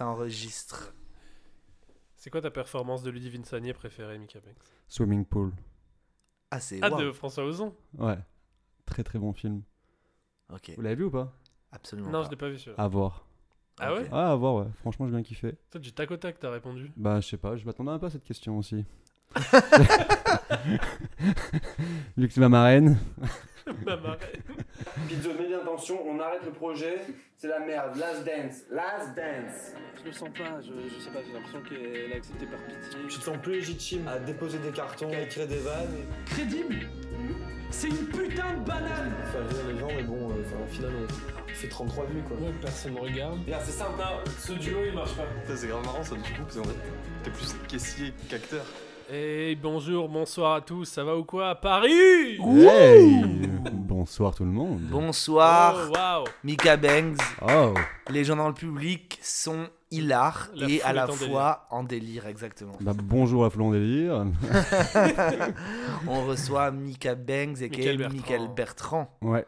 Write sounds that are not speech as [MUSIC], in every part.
ça enregistre. C'est quoi ta performance de Ludivine Sagné préférée, Mika Banks Swimming Pool. Ah, c'est. Ah, de François Ozon Ouais. Très très bon film. Ok, Vous l'avez vu ou pas? Absolument. Non, pas. je l'ai pas vu celui À voir. Ah ouais? Ah, à voir, ouais. Franchement, j'ai bien kiffé. Toi, du tac au tac, t'as répondu? Bah, je sais pas, je m'attendais un peu à cette question aussi. [LAUGHS] [LAUGHS] Luc, c'est ma marraine. [LAUGHS] Ma marraine. Pizzo, mets bien attention, on arrête le projet. C'est la merde. Last dance. Last dance. Je le sens pas, je, je sais pas, j'ai l'impression qu'elle a accepté par pitié. Tu te sens plus légitime à déposer des cartons, à écrire des vannes. Crédible C'est une putain de banane Faire rire les gens, mais bon, euh, enfin, au final, on fait 33 vues quoi. Ouais, personne me regarde. Regarde, c'est simple. Non, ce duo, il marche pas. Ça, c'est grave marrant ça du coup parce qu'en fait t'es plus caissier qu'acteur. Et bonjour, bonsoir à tous, ça va ou quoi à Paris? Hey Bonsoir tout le monde. Bonsoir, Oh, Mika Bangs. Oh Les gens dans le public sont hilars La et foule à la en fois en délire, exactement. bah, Bonjour à Flon Délire. [LAUGHS] On reçoit Mika Bangs et Michael Bertrand. Michael Bertrand. Ouais,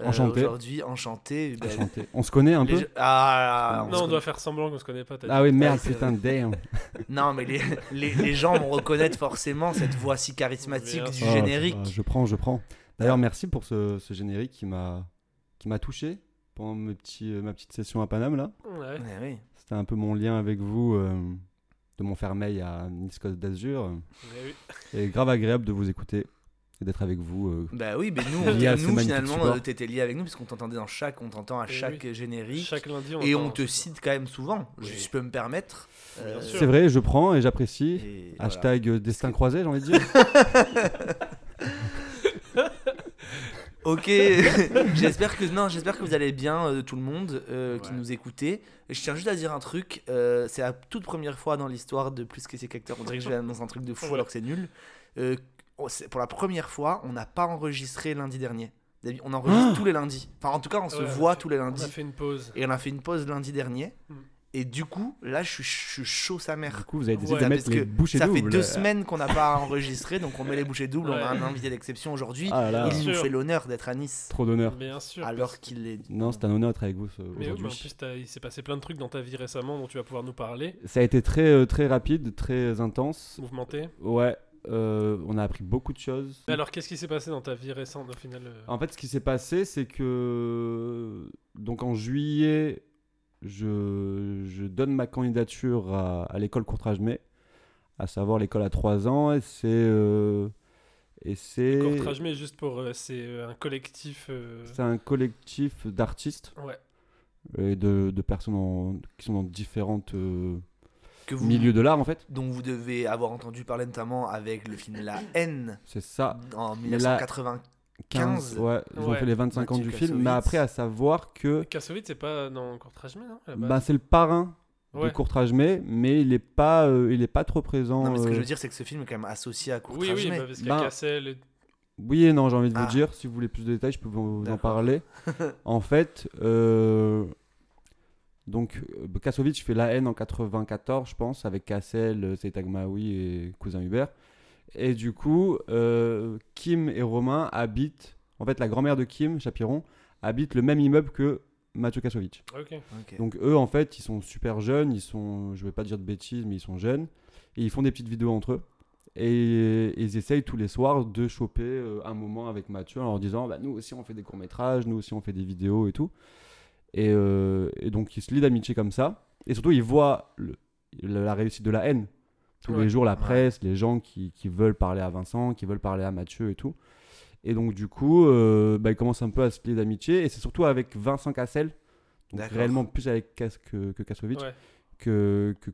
Euh, Enchanté. Aujourd'hui, enchanté. Ben, enchanté. On se connaît un les peu Ah, on Non, on doit faire semblant qu'on se connaît pas. Ah oui, merde, Ouais, c'est putain, damn. [LAUGHS] Non, mais les, les, les gens vont reconnaître forcément cette voix si charismatique Bien du. Oh, générique. je, je prends, je prends. D'ailleurs, merci pour ce, ce générique qui m'a qui m'a touché pendant mes petits, ma petite session à Paname là. Ouais. Ouais, oui. C'était un peu mon lien avec vous euh, de Montfermeil à Nice Côte d'Azur. Oui. Et grave agréable de vous écouter et d'être avec vous. euh. Bah oui, mais nous, on- nous finalement, t'étais lié avec nous puisqu'on t'entendait dans chaque, on t'entend à Eh chaque générique. Chaque lundi, on Et on te cite quand même souvent, Oui. je peux me permettre. Euh. C'est vrai, je prends et j'apprécie. voilà. Hashtag euh, destin croisé, j'ai envie de dire. [LAUGHS] Ok, [LAUGHS] j'espère que non, j'espère que vous allez bien, euh, tout le monde euh, qui Ouais. nous écoutez. Je tiens juste à dire un truc, euh, c'est la toute première fois dans l'histoire de Plus que c'est qu'acteur, on dirait que je vais annoncer un truc de fou alors que c'est nul. Euh, c'est- pour la première fois, on n'a pas enregistré lundi dernier. D'habi- On enregistre tous les lundis. Enfin, en tout cas, on se Ouais, voit on a tous les fait- On lundis. a fait une pause. Et on a fait une pause lundi dernier. Mm. Et du coup, là, je suis, je suis chaud sa mère. Du coup, vous avez décidé Ouais, de mettre parce les que bouchées ça fait doubles. deux semaines qu'on n'a pas [LAUGHS] enregistré, donc on met les bouchées doubles. On a un invité d'exception aujourd'hui. Ah Il nous sûr. fait l'honneur d'être à Nice, trop d'honneur. Bien sûr. alors qu'il est. Non, c'est un honneur d'être avec vous ce- Mais oui, mais en aujourd'hui. plus, il s'est passé plein de trucs dans ta vie récemment dont tu vas pouvoir nous parler. Ça a été très, euh, très rapide, très intense. Mouvementé. Ouais, euh, on a appris beaucoup de choses. Mais alors, qu'est-ce qui s'est passé dans ta vie récente au final euh En fait, ce qui s'est passé, c'est que donc en juillet, je, je donne ma candidature à, à l'école Courtrage-Mai, à savoir l'école à 3 ans, et c'est euh, et c'est Courtrage, mais juste pour. euh, c'est euh, un collectif. euh, c'est un collectif d'artistes Ouais. et de, de personnes en- qui sont dans différentes euh, Que vous, milieux de l'art en fait. dont vous devez avoir entendu parler notamment avec le film La haine C'est ça. en Mais là, 1995. 15, ouais, ils ont Ouais. fait les 25 ans du film, mais après à savoir que Kassovitz, c'est pas dans Courtrage, mais non bah, c'est le parrain de Ouais. Courtrage Mai, mais il est pas, euh, il est pas trop présent. Non, mais ce que euh, je veux dire, c'est que ce film est quand même associé à Oui, Courtrage oui, Mai. bah, parce qu'il y a Ben, Cassel. et- Oui et non, j'ai envie de Ah. vous dire. Si vous voulez plus de détails, je peux vous en parler. [LAUGHS] en fait, euh, donc euh, Kassovitz fait La haine en 94, je pense, avec Cassel, euh, Seytag Maui et Cousin Hubert. Et du coup, euh, Kim et Romain habitent. En fait, la grand-mère de Kim, Chapiron, habite le même immeuble que Mathieu. Ok. Donc eux, en fait, ils sont super jeunes, ils sont, je vais pas dire de bêtises, mais ils sont jeunes, et ils font des petites vidéos entre eux. Et ils essayent tous les soirs de choper euh, un moment avec Mathieu en leur disant, bah, nous aussi on fait des courts-métrages, nous aussi on fait des vidéos et tout. Et, euh, et donc ils se lient d'amitié comme ça. Et surtout, ils voient le- la réussite de la haine. Tous Ouais. les jours, la Ouais. presse, les gens qui, qui veulent parler à Vincent, qui veulent parler à Mathieu et tout. Et donc, du coup, euh, bah, ils commencent un peu à se lier d'amitié. Et c'est surtout avec Vincent Cassel, donc réellement plus avec Kas- que, que. Que, que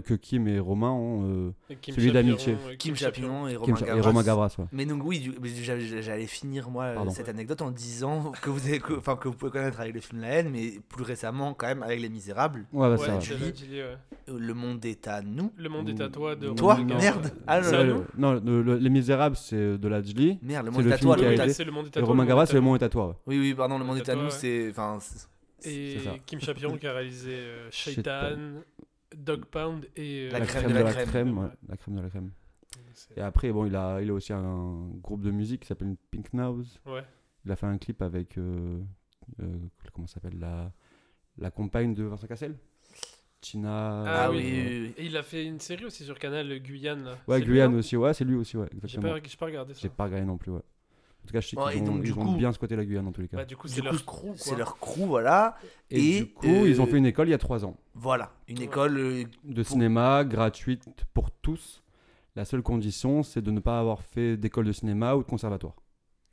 que Kim et Romain ont. euh, Et Kim Celui d'amitié. euh, Kim Chapiron et Kim et Gavras. Romain Gavras, ouais. Mais donc oui, j'allais finir moi Pardon. cette anecdote en disant que vous avez, que- enfin que vous pouvez connaître avec le film La haine, mais plus récemment quand même avec Les Misérables. Ouais, bah, Ouais. Euh, Le monde est à nous. Le monde est à toi de Toi, Romain Gavras. merde. Ah, le- non, le- le- Les Misérables, c'est de la Julie. Merde, le C'est monde le est à film toi. qui a le le monde est à toi. Romain Gavras, c'est le monde est à toi. Oui, oui, pardon, le monde est à nous, ouais. c'est, enfin, c'est- Et. Kim Chapiron qui a réalisé euh, [LAUGHS] Shaitan, Dog Pound et euh, La La crème crème de la crème. crème. ouais, La crème de la crème. Et après, bon, il a, il a aussi un groupe de musique qui s'appelle Pink Nose. Ouais. Il a fait un clip avec. euh, euh, comment s'appelle la, la compagne de Vincent Cassel Tina. Ah, Ah oui. oui, oui, oui. Et il a fait une série aussi sur Canal euh, Guyane. là. Ouais, Guyane non aussi, ouais, c'est lui aussi, ouais, J'ai exactement. pas, j'ai pas regardé ça. J'ai pas regardé non plus, ouais. En tout cas, je sais Ouais, qu'ils ont, donc, du ils ont coup- bien squatté la Guyane en tous les cas. Bah, du coup, c'est leur crew. C'est quoi. leur crew, voilà. et, et, du coup, ils ont euh, fait une école il y a trois ans Voilà, une Ouais. école euh, de cinéma gratuite pour tous. La seule condition, c'est de ne pas avoir fait d'école de cinéma ou de conservatoire.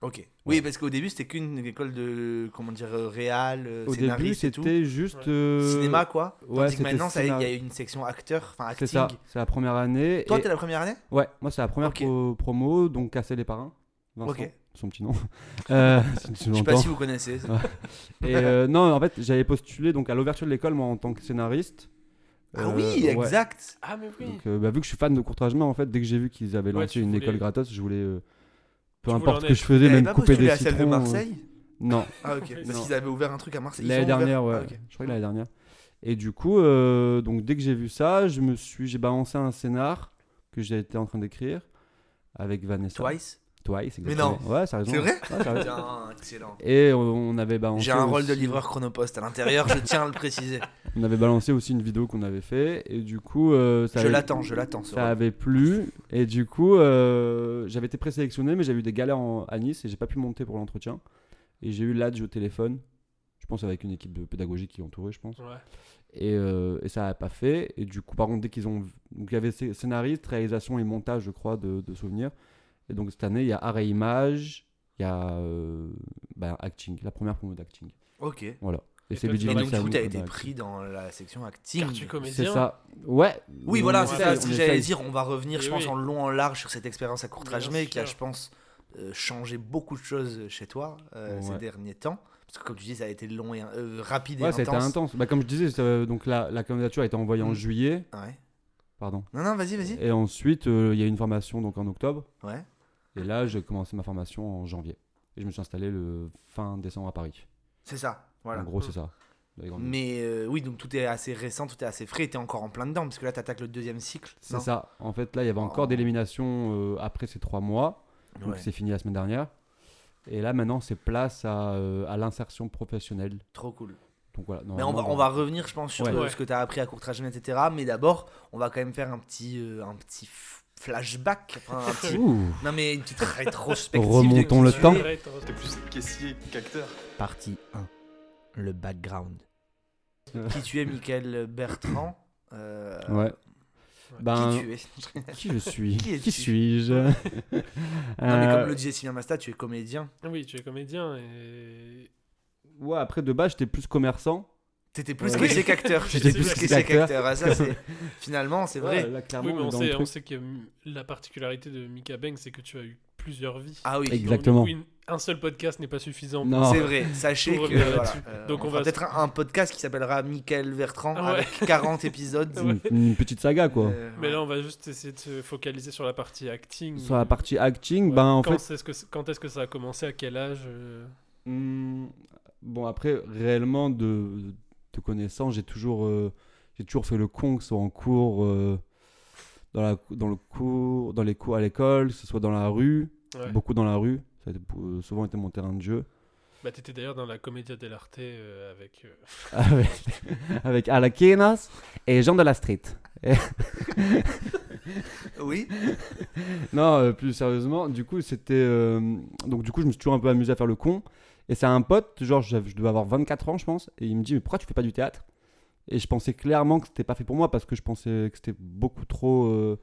Ok. Oui, parce qu'au début, c'était qu'une école de, comment dire, euh, réal, euh, Au début, scénariste c'était juste. Euh, Cinéma, quoi. ouais, Tandis que maintenant, il y a une section acteur, enfin C'est acting. ça, c'est la première année. Toi, et- t'es la première année? Ouais, moi, c'est la première pro- promo, donc Casser les parrains. Vincent, Ok. Son petit nom. [LAUGHS] Euh, si Je sais pas si vous connaissez. Et euh, [LAUGHS] non, en fait, j'avais postulé donc à l'ouverture de l'école, moi, en tant que scénariste. Ah Euh, oui, ouais. exact. Ah, mais oui. Donc, euh, bah, vu que je suis fan de courtrage en fait, dès que j'ai vu qu'ils avaient lancé une voulais- école gratos, je voulais. peu Tu importe ce que je faisais, même pas couper des à celle de citrons. Marseille Non, Ah ok. Parce qu'ils avaient ouvert un truc à Marseille. L'année dernière, ouais. Ah, ok. Je crois que l'année dernière. Et du coup, donc dès que j'ai vu ça, je me suis, j'ai balancé un scénar que j'étais en train d'écrire avec Vanessa. Twice. Twice, Mais exactement. Ouais, ça C'est vrai Ouais. Bien, excellent. Et on, on avait balancé. J'ai un rôle de livreur chronopost à l'intérieur, je tiens à le préciser. On avait balancé aussi une vidéo qu'on avait fait et du coup, euh, ça Je avait- l'attends, je l'attends. ce Ça rôle. avait plu et du coup, euh, j'avais été présélectionné, mais j'avais eu des galères en- à Nice et j'ai pas pu monter pour l'entretien. Et j'ai eu l'adj au téléphone, je pense avec une équipe de pédagogique qui entourait, je pense. Ouais. Et, euh, et ça n'a pas fait. Et du coup, par contre, dès qu'ils ont. Donc il y avait scé- scénariste, réalisation et montage, je crois, de, de souvenirs. Et donc cette année, il y a art et image, il y a euh, ben, acting, la première promo d'acting. Ok. Voilà. Et, Et c'est tu Et donc, du coup, t'as été pris dans la section acting. C'est ça. Ouais. Oui, voilà, c'est ça. Ce que j'allais dire, on va revenir, je pense, en long, en large sur cette expérience à Bien mais qui a, je pense, euh, changé beaucoup de choses chez toi euh, ces derniers temps. Parce que, comme tu dis, ça a été long et euh, rapide et Ouais, ça a été intense. intense. Bah, comme je disais, donc la, la candidature a été envoyée en Mm. juillet. Ouais. Pardon. Non, non, vas-y, vas-y. Et ensuite, euh, il y a une formation donc en octobre. Ouais. Et là, j'ai commencé ma formation en janvier. Et je me suis installé le fin décembre à Paris. C'est ça. Voilà. En gros, c'est ça. Mais euh, oui, donc tout est assez récent, tout est assez frais, et t'es encore en plein dedans, parce que là, t'attaques le deuxième cycle. C'est non? ça. En fait, là, il y avait encore Oh. d'élimination euh, après ces trois mois. Donc, Ouais, c'est fini la semaine dernière. Et là, maintenant, c'est place à, euh, à l'insertion professionnelle. trop cool. Donc voilà. Mais on va, on va revenir, je pense, sur Ouais. ce que t'as appris à courtrage etc. Mais d'abord, on va quand même faire un petit, euh, un petit flashback. enfin, un petit-. Non, mais une petite rétrospective. Remontons de le temps. es. T'es plus caissier qu'acteur. Partie 1. Le background. Euh. Qui tu es, Michael Bertrand euh, Ouais. Ben, Qui tu es [LAUGHS] qui je suis Qui suis-je Non, mais Euh, comme le disait Sylvain Masta, tu es comédien. Oui, tu es comédien et. Ouais, après, de base, j'étais plus commerçant. T'étais plus Ouais. caissier qu'acteur. J'étais plus caissier qu'acteur. Ah, ça, [LAUGHS] Finalement, c'est vrai. Ouais, là, clairement, Oui, mais on sait, on sait que la particularité de Mika Beng, c'est que tu as eu plusieurs vies. Ah oui, Donc, Exactement. une- un seul podcast n'est pas suffisant. Non. c'est vrai. Sachez que. voilà, euh, Donc, on va- peut-être un, un podcast qui s'appellera Michael Bertrand Ah ouais. avec 40 épisodes. [LAUGHS] Une, une petite saga, quoi. Euh, Mais là, on va juste essayer de se focaliser sur la partie acting. Sur la partie acting, Ouais. ben en quand fait. est-ce que, quand est-ce que ça a commencé? À quel âge euh? Hmm, bon, après, réellement, de, de connaissance, j'ai toujours, euh, j'ai toujours fait le con, que ce soit en cours, euh, dans, la, dans, le cours, dans les cours à l'école, que ce soit dans la rue, Ouais. beaucoup dans la rue. Ça a été- euh, souvent été mon terrain de jeu. Bah, t'étais d'ailleurs dans la Commedia dell'arte euh, avec. euh, [LAUGHS] avec, avec Alaquinas et Jean de la Street. [LAUGHS] Oui. Non, euh, plus sérieusement, du coup, c'était. euh, donc, du coup, je me suis toujours un peu amusé à faire le con. Et c'est un pote, genre, j'avais- je devais avoir 24 ans, je pense. Et il me dit, mais pourquoi tu fais pas du théâtre? Et je pensais clairement que c'était pas fait pour moi parce que je pensais que c'était beaucoup trop euh,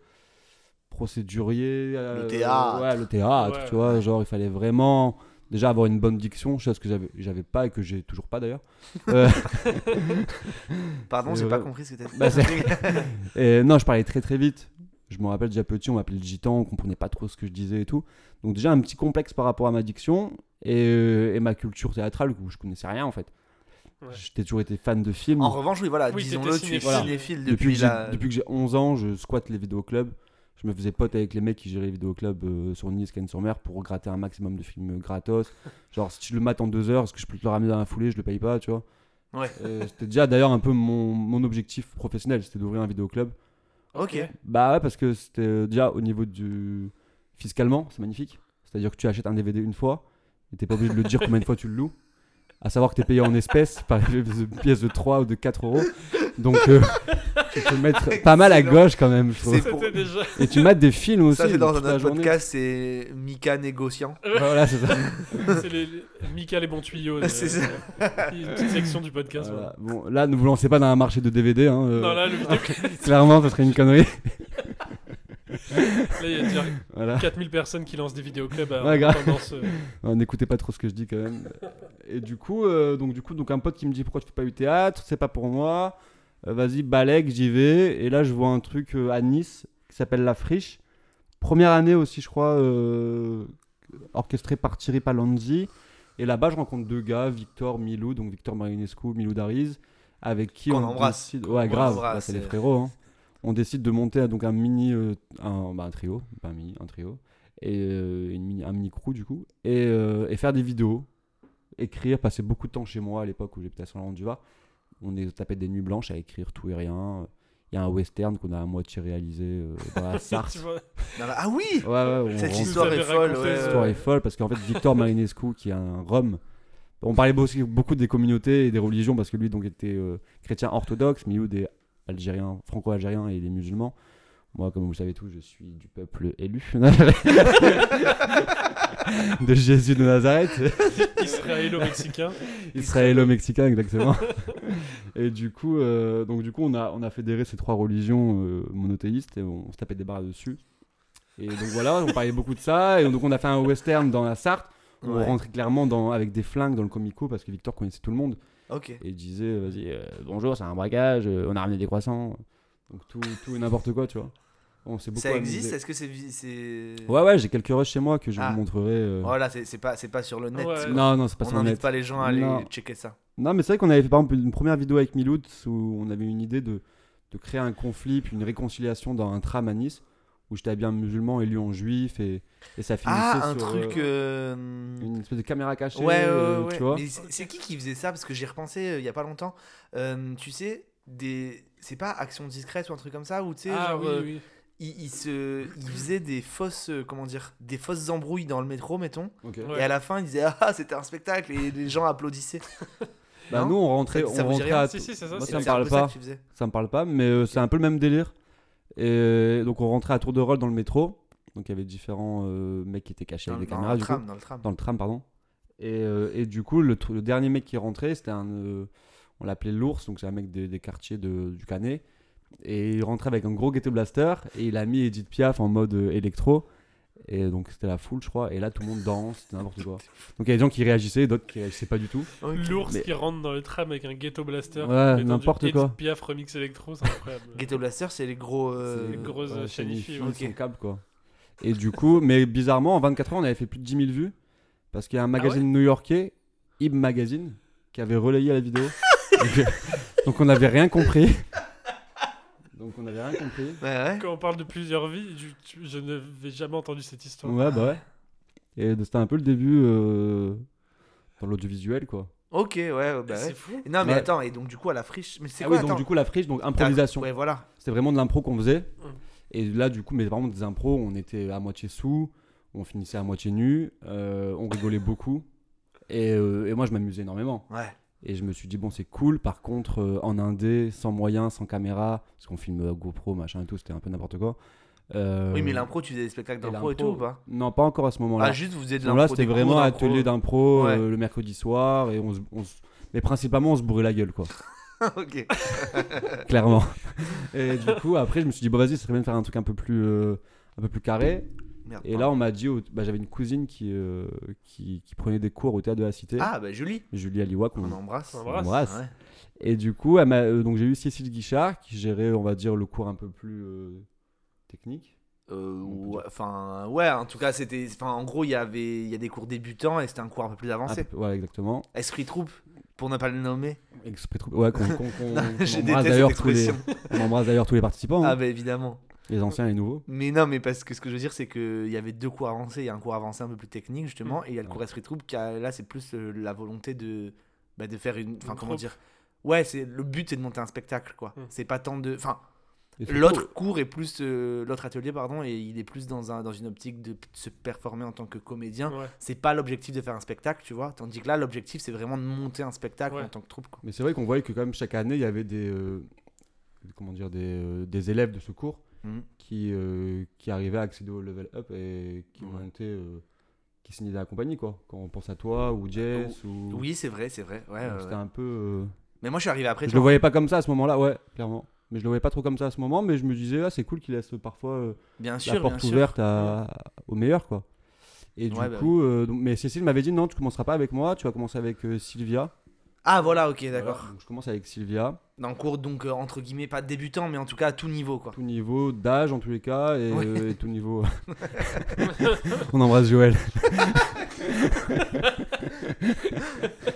procédurier. euh, Le théâtre. Ouais, le théâtre, Ouais, tu vois. Genre, il fallait vraiment. Déjà avoir une bonne diction, chose que j'avais, j'avais pas et que j'ai toujours pas d'ailleurs. Euh, [LAUGHS] Pardon, j'ai pas compris ce que t'as dit. Bah, [LAUGHS] et non, je parlais très très vite. Je me rappelle déjà petit, on m'appelait le gitan, on comprenait pas trop ce que je disais et tout. Donc déjà un petit complexe par rapport à ma diction et, euh, et ma culture théâtrale où je connaissais rien en fait. Ouais. J'ai toujours été fan de films. En revanche, oui, voilà, Oui, disons-le, tu es cinéphile. cinéphile depuis, depuis, que j'ai, la. depuis que j'ai 11 ans, je squatte les vidéoclubs. Je me faisais pote avec les mecs qui géraient les vidéoclubs euh, sur Nice, Cannes-sur-Mer pour gratter un maximum de films gratos. [LAUGHS] Genre, si je le mate en deux heures, est-ce que je peux te le ramener dans la foulée Je le paye pas, tu vois? Ouais. Euh, c'était déjà d'ailleurs un peu mon, mon objectif professionnel, c'était d'ouvrir un vidéoclub. Ok. Bah ouais, parce que c'était euh, déjà au niveau du. Fiscalement, c'est magnifique. C'est-à-dire que tu achètes un DVD une fois et t'es pas obligé de le dire combien de fois tu le loues. À savoir que t'es payé en espèces par une pièce de 3 ou de 4 euros. Donc, euh, tu peux mettre [LAUGHS] pas mal à gauche quand même, je trouve. Pour-. Et tu mates des films aussi. Ça, c'est dans un autre podcast, c'est Mika négociant. Voilà, c'est ça. [LAUGHS] C'est les, les- Mika les bons tuyaux. de- [LAUGHS] C'est ça. Une petite section du podcast. Voilà. Bon, là, ne vous lancez pas dans un marché de DVD. Hein, euh. Non, là, le vidéo, Clairement, ça serait une connerie. Là, il y a déjà Voilà. 4000 personnes qui lancent des vidéoclubs à Ouais, grave. tendance. euh, [LAUGHS] N'écoutez pas trop ce que je dis quand même. Et du coup, euh, donc, du coup donc un pote qui me dit pourquoi tu fais pas du théâtre, c'est pas pour moi. Euh, Vas-y, balèque, j'y vais. Et là, je vois un truc euh, à Nice qui s'appelle La Friche. Première année aussi, je crois, euh, orchestré par Thierry Palonzi. Et là-bas, je rencontre deux gars, Victor, Milou, donc Victor Marinescu, Milou Dariz, avec qui Qu'on on embrasse. décide- Ouais, grave, ouais, c'est les frérots. hein. On décide de monter donc un mini, euh, un, bah, un trio, pas un mini, un trio, et euh, une mini, un mini crew du coup, et, euh, et faire des vidéos, écrire, passer beaucoup de temps chez moi à l'époque où j'étais à Saint-Laurent du Var. On est tapé des nuits blanches à écrire tout et rien. Il y a un western qu'on a à moitié réalisé euh, dans la [LAUGHS] Sarthe. Non, mais- Ah oui Ouais, ouais, on Cette histoire est folle, ouais. ça. L'histoire est folle parce qu'en fait Victor Marinescu qui est un Rome on parlait beaucoup des communautés et des religions parce que lui donc était euh, chrétien orthodoxe milieu des algériens franco-algériens et des musulmans. Moi comme vous le savez tous je suis du peuple élu. [LAUGHS] De Jésus de Nazareth. Israélo-mexicain. israélo-mexicain exactement. Et du coup euh, donc du coup on a on a fédéré ces trois religions euh, monothéistes et on se tapait des barres dessus. Et donc voilà on parlait beaucoup de ça. Et donc on a fait un western dans la Sarthe. On Ouais. rentrait clairement dans, avec des flingues dans le comico parce que Victor connaissait tout le monde Et il disait vas-y euh, bonjour c'est un braquage euh, on a ramené des croissants donc tout, tout et n'importe quoi tu vois on beaucoup Ça existe? Est-ce que c'est. c'est... ouais ouais j'ai quelques rushs chez moi que je Ah. vous montrerai euh. Voilà, c'est c'est pas, c'est pas sur le net. Ouais. non non c'est pas On sur le n'invite net pas les gens à aller Non. checker ça. Non, mais c'est vrai qu'on avait fait par exemple une première vidéo avec Miloud où on avait une idée de, de créer un conflit puis une réconciliation dans un tram à Nice où j'étais habillé en musulman et lui en juif et, et ça finissait Ah, un sur truc. euh, euh, une espèce de caméra cachée, Ouais, ouais, euh, ouais. tu vois. Mais c'est qui qui faisait ça? Parce que j'y repensé euh, il y a pas longtemps. Euh, tu sais, des. C'est pas action discrète ou un truc comme ça Ou tu sais, Ah genre. oui, euh, oui. il, il se, il faisait des fausses, comment dire, des fausses embrouilles dans le métro, mettons. Ouais. Et à la fin, il disait ah c'était un spectacle et les gens applaudissaient. Bah Non? nous on rentrait, Ça- on rentrait à Si, si, ça. Moi, c'est ça me parle pas. ça ça me parle pas, mais euh, c'est un peu le même délire. Et donc on rentrait à tour de rôle dans le métro. Donc il y avait différents euh, mecs qui étaient cachés Dans, avec des dans caméras le du tram, coup. dans le tram. Dans le tram, pardon. Et, euh, et du coup, le, dernier mec qui est rentré, c'était un. euh, on l'appelait l'ours, donc c'est un mec des, des quartiers de, du Canet. Et il rentrait avec un gros ghetto blaster et il a mis Edith Piaf en mode électro. Et donc c'était la foule, je crois. Et là, tout le monde danse, c'était n'importe quoi. Donc il y a des gens qui réagissaient, d'autres qui réagissaient pas du tout. L'ours Mais- qui rentre dans le tram avec un ghetto blaster. Ouais, du n'importe Edith quoi. Piaf remix électro, c'est incroyable. [LAUGHS] Ghetto Blaster, c'est les gros. euh, les grosses ouais, ouais. son câble, quoi. Et du coup, mais bizarrement, en 24 heures, on avait fait plus de 10 000 vues. Parce qu'il y a un magazine new-yorkais, Ib Magazine, qui avait relayé la vidéo. [LAUGHS] donc, euh, donc on n'avait rien compris. Donc on n'avait rien compris. Ouais, ouais. Quand on parle de plusieurs vies, je, je n'avais jamais entendu cette histoire. Ouais, bah ouais. Et c'était un peu le début euh, dans l'audiovisuel, quoi. Ok, ouais, ouais, bah C'est fou. Non, mais Ouais. attends, et donc du coup, à la friche. Mais c'est Ah quoi oui, donc attends du coup, la friche, donc improvisation. Ouais, voilà. C'était vraiment de l'impro qu'on faisait. Mm. Et là, du coup, mais vraiment des impros, on était à moitié sous, on finissait à moitié nu, euh, on rigolait beaucoup. Et, euh, et moi, je m'amusais énormément. Ouais. Et je me suis dit, bon, c'est cool. Par contre, euh, en indé, sans moyens, sans caméra, parce qu'on filme euh, GoPro, machin et tout, c'était un peu n'importe quoi. Euh, Oui, mais l'impro, tu faisais des spectacles d'impro et tout ou pas? Non, pas encore à ce moment-là. Ah, juste vous faisiez de Non, l'impro. là, c'était des vraiment d'impro. atelier d'impro Ouais. euh, le mercredi soir. Et on se- on se- Mais principalement, on se bourrait la gueule, quoi. [LAUGHS] ok. [LAUGHS] clairement. Et du coup, après, je me suis dit, bon, vas-y, ça serait bien de faire un truc un peu plus, euh, un peu plus carré. Merde. Et là, on m'a dit, au- bah, j'avais une cousine qui, euh, qui, qui prenait des cours au théâtre de la Cité, Ah, bah Julie. Julie Aliwa, qu'on On embrasse. On embrasse. embrasse. Ouais. Et du coup, elle m'a- euh, donc j'ai eu Cécile Guichard qui gérait, on va dire, le cours un peu plus euh, technique. Euh, On peut ouais, dire. enfin, ouais, en tout cas, c'était. Enfin, en gros, il y avait il y a des cours débutants et c'était un cours un peu plus Un avancé. peu- voilà, exactement. Esprit troupe, pour ne pas le nommer. Exprès trop- Ouais, qu'on, qu'on- qu'on- [LAUGHS] Non, qu'on je embrasse d'ailleurs tous les, expression. on embrasse d'ailleurs tous les participants, Ah, hein, bah évidemment. Les anciens et les nouveaux. Mais non, mais parce que ce que je veux dire, c'est qu'il y avait deux cours avancés. Il y a un cours avancé un peu plus technique, justement, et il y a le cours Esprit Troupe qui, a- là, c'est plus euh, la volonté de, bah, de faire une. Enfin, comment troupe. dire? Ouais, c'est le but, c'est de monter un spectacle, quoi. Mm. C'est pas tant de. Enfin, l'autre cours est plus. euh, l'autre atelier, pardon, et il est plus dans, un, dans une optique de se performer en tant que comédien. Ouais. C'est pas l'objectif de faire un spectacle, tu vois. Tandis que là, l'objectif, c'est vraiment de monter un spectacle Ouais. en tant que troupe, quoi. Mais c'est vrai qu'on voyait que quand même chaque année, il y avait des, euh, comment dire, des, euh, des élèves de ce cours Mhm. qui, euh, qui arrivaient à accéder au level up et qui Ouais. montaient, euh, qui signaient la compagnie, quoi. Quand on pense à toi ou Jess ou. Oui, c'est vrai, c'est vrai. Ouais, C'était un peu. euh, Mais moi, je suis arrivé après. Je toi. le voyais pas comme ça à ce moment-là, ouais, clairement. Mais je le voyais pas trop comme ça à ce moment, mais je me disais, ah, c'est cool qu'il laisse parfois euh, Bien la sûr, bien porte sûr. ouverte à, au meilleur, quoi. Et du bah coup, euh, donc- mais Cécile m'avait dit, non, tu commenceras pas avec moi, tu vas commencer avec Sylvia. Ah, voilà, ok, Voilà, d'accord. donc je commence avec Sylvia, le cours, donc, euh, entre guillemets, pas débutant, mais en tout cas à tout niveau, quoi. tout niveau d'âge en tous les cas, et, Ouais. euh, et tout niveau. [LAUGHS] [LAUGHS] On embrasse Joël.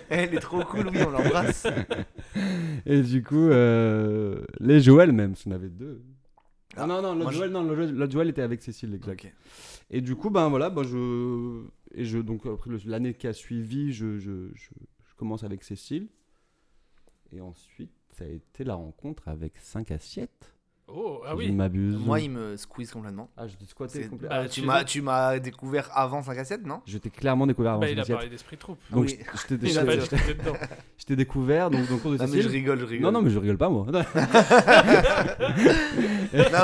Elle est trop cool, oui, on l'embrasse. [LAUGHS] Et du coup, euh, les Joël même, qu'on avait deux. Ah, Ah, non, non, l'autre je- Joël, l'autre Joël était avec Cécile, exact. Ok. Et du coup, ben voilà, ben je. Et je, donc, après l'année qui a suivi, je, je, je, je commence avec Cécile. Et ensuite, ça a été la rencontre avec 5 assiettes. Oh, ah Je oui. ne m'abuse. Moi, il me squeeze complètement. Ah, j'étais squatté C'est- complet. bah, Ah, Tu m'as, sais- tu m'as découvert avant 5 à 7, non? Je t'ai clairement découvert avant Bah, 5 il a parlé d'esprit troupe. Donc, Oui. je- je t'ai- [LAUGHS] Il je t'ai- je t'ai- je t'ai découvert donc, dans le cours de Non, mais je rigole, je rigole. Non, non, mais je rigole pas, moi. [LAUGHS] non,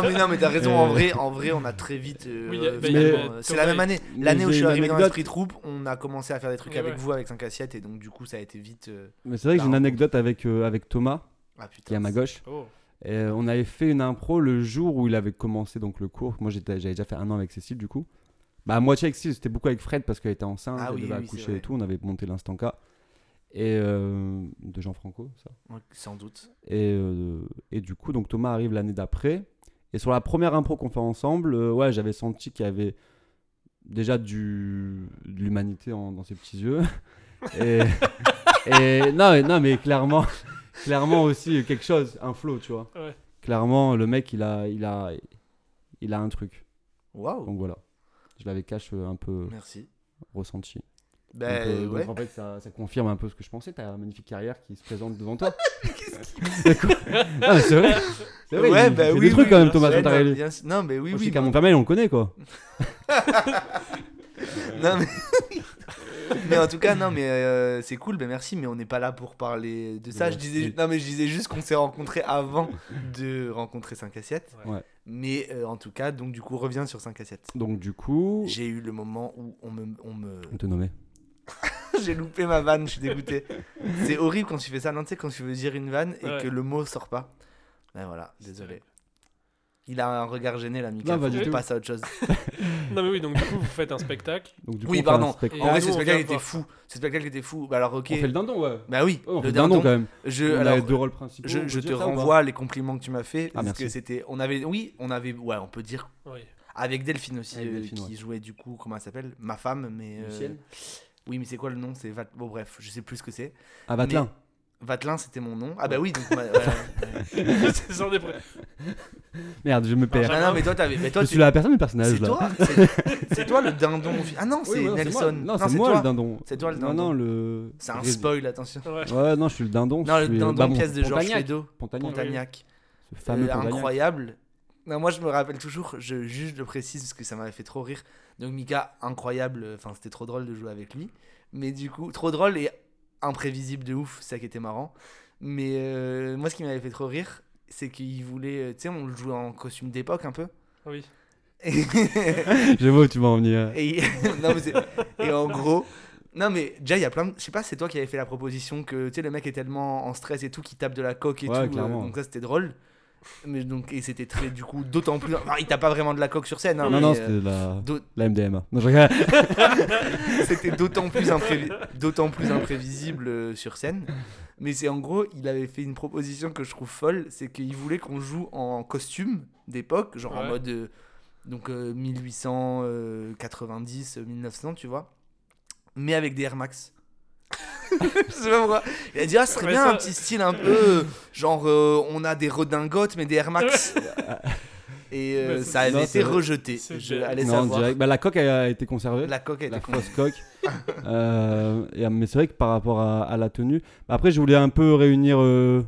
mais non, mais t'as raison. En vrai, en vrai, on a très vite. euh, Oui, bah, euh, c'est la même année. L'année où je suis arrivé dans anecdote. l'esprit troupe, on a commencé à faire des trucs Ouais, avec vous avec 5 assiettes et donc du coup ça a été vite. euh, Mais c'est vrai que j'ai une anecdote avec, euh, avec Thomas, Ah qui est à ma gauche. Et, euh, on avait fait une impro le jour où il avait commencé donc le cours. Moi, j'étais- j'avais déjà fait un an avec Cécile, du coup. Bah, à moitié avec Cécile, c'était beaucoup avec Fred parce qu'elle était enceinte, Ah elle oui, devait oui, accoucher et tout. On avait monté l'instant K. Et euh, de Jean-Franco, ça. Sans doute. Et, euh, et du coup, donc Thomas arrive l'année d'après. Et sur la première impro qu'on fait ensemble, euh, ouais, j'avais senti qu'il y avait déjà du, de l'humanité dans ses petits yeux. [LAUGHS] et, et non, non, mais clairement, clairement aussi quelque chose, un flow, tu vois. Ouais. Clairement, le mec, il a, il a, il a un truc. Waouh. Donc voilà. Je l'avais cache euh, un peu Merci. ressenti. Bah donc, euh, donc, ouais. en fait, ça, ça confirme un peu ce que je pensais. T'as une magnifique carrière qui se présente devant toi. [LAUGHS] Qu'est-ce qu'il Ah, c'est vrai. C'est vrai. Ouais, il bah fait oui, des trucs oui, quand même, Thomas Santarelli. bien. Non, mais oui, Aussi oui. qu'à bah- Montfermeil, on le connaît quoi. [LAUGHS] Non, mais... [LAUGHS] mais en tout cas, non, mais euh, c'est cool, ben merci, mais on n'est pas là pour parler de ça. Je disais, non, mais je disais juste qu'on s'est rencontrés avant de rencontrer 5 assiettes. Ouais. Mais euh, en tout cas, donc du coup, reviens sur 5 assiettes. Donc du coup, J'ai eu le moment où on me. On me... on te nommait. [LAUGHS] J'ai loupé ma vanne, je suis dégoûté. c'est horrible quand tu fais ça, non, tu sais, quand tu veux dire une vanne et Ouais. que le mot sort pas. Ben voilà, désolé. Il a un regard gêné, là, Mika. Non, pas qu'on tout. passe à autre chose. [LAUGHS] Non, mais oui, donc du coup, vous faites un spectacle. Donc du Oui, coup, on fait un pardon. spectacle. En vrai, ce on spectacle vient était voir fou. Ce spectacle était fou. Bah alors, ok. On fait le dindon, ouais. Bah oui, Ouais, on fait le dindon dindon. quand même. Je, on alors, a deux rôles principaux. je, on je peut te dire ça ou pas renvoie les compliments que tu m'as fait. Ah, parce merci. que c'était. On avait. Oui, on avait. Ouais, on peut dire. Oui. Avec Delphine aussi, Avec euh, Delphine, qui ouais. jouait du coup, comment elle s'appelle? Ma femme, mais. euh, Lucienne Oui, mais c'est quoi le nom? C'est Vat... Bon, bref, je sais plus ce que c'est. Ah, Vatelin. Vatelin, c'était mon nom. Ah, bah oui, donc. ma- [LAUGHS] ouais, ouais. c'est sans dépré. Merde, je me perds. non, non, mais toi, t'avais. Mais toi, Je tu- la personne du personnage C'est là. toi C'est- C'est toi le dindon. Ah non, Oui, c'est ouais, Nelson. Non, c'est moi toi. le dindon. C'est toi le dindon. non, le. C'est un spoil, attention. Ouais. Ouais, non, je suis le dindon. Non, je le suis, euh, dindon, bah, bon, pièce de Georges Pontagnac. Feydeau. Pontagnac. Pontagnac. Ce fameux Euh, Pontagnac. incroyable. Non, moi je me rappelle toujours, je juste le précise parce que ça m'avait fait trop rire. Donc Mika, incroyable, enfin c'était trop drôle de jouer avec lui. Mais du coup, trop drôle et imprévisible de ouf, c'est ça qui était marrant. Mais euh, moi ce qui m'avait fait trop rire, c'est qu'il voulait, euh, tu sais, on le jouait en costume d'époque un peu. Oui. [LAUGHS] Et, Je vois où tu vas en venir. [LAUGHS] et, non, mais c'est- et en gros, non mais déjà il y a plein de, je sais pas, c'est toi qui avais fait la proposition que tu sais le mec est tellement en stress et tout qu'il tape de la coque et Ouais, tout, euh, clairement. donc ça c'était drôle. Mais donc et c'était très du coup d'autant plus, enfin, il tape pas vraiment de la coque sur scène. hein, Non, mais, non, euh, c'était la... d'au- la MDMA. Non, je rigole. [LAUGHS] C'était d'autant plus, imprévi- d'autant plus imprévisible euh, sur scène. Mais c'est en gros, il avait fait une proposition que je trouve folle, c'est qu'il voulait qu'on joue en costume d'époque, genre en mode euh, donc euh, 1890, 1900, tu vois, mais avec des Air Max. [LAUGHS] je sais pas pourquoi. Il a dit ah, ce serait bien ça- un petit style un peu genre euh, on a des redingotes mais des Air Max. [LAUGHS] Et euh, Bah, ça avait Non, été rejeté. Je allais Non, savoir. direct. Bah, la coque a été conservée. La coque a été la fausse coque. [LAUGHS] Euh, et, mais c'est vrai que par rapport à, à la tenue, bah, après je voulais un peu réunir, euh,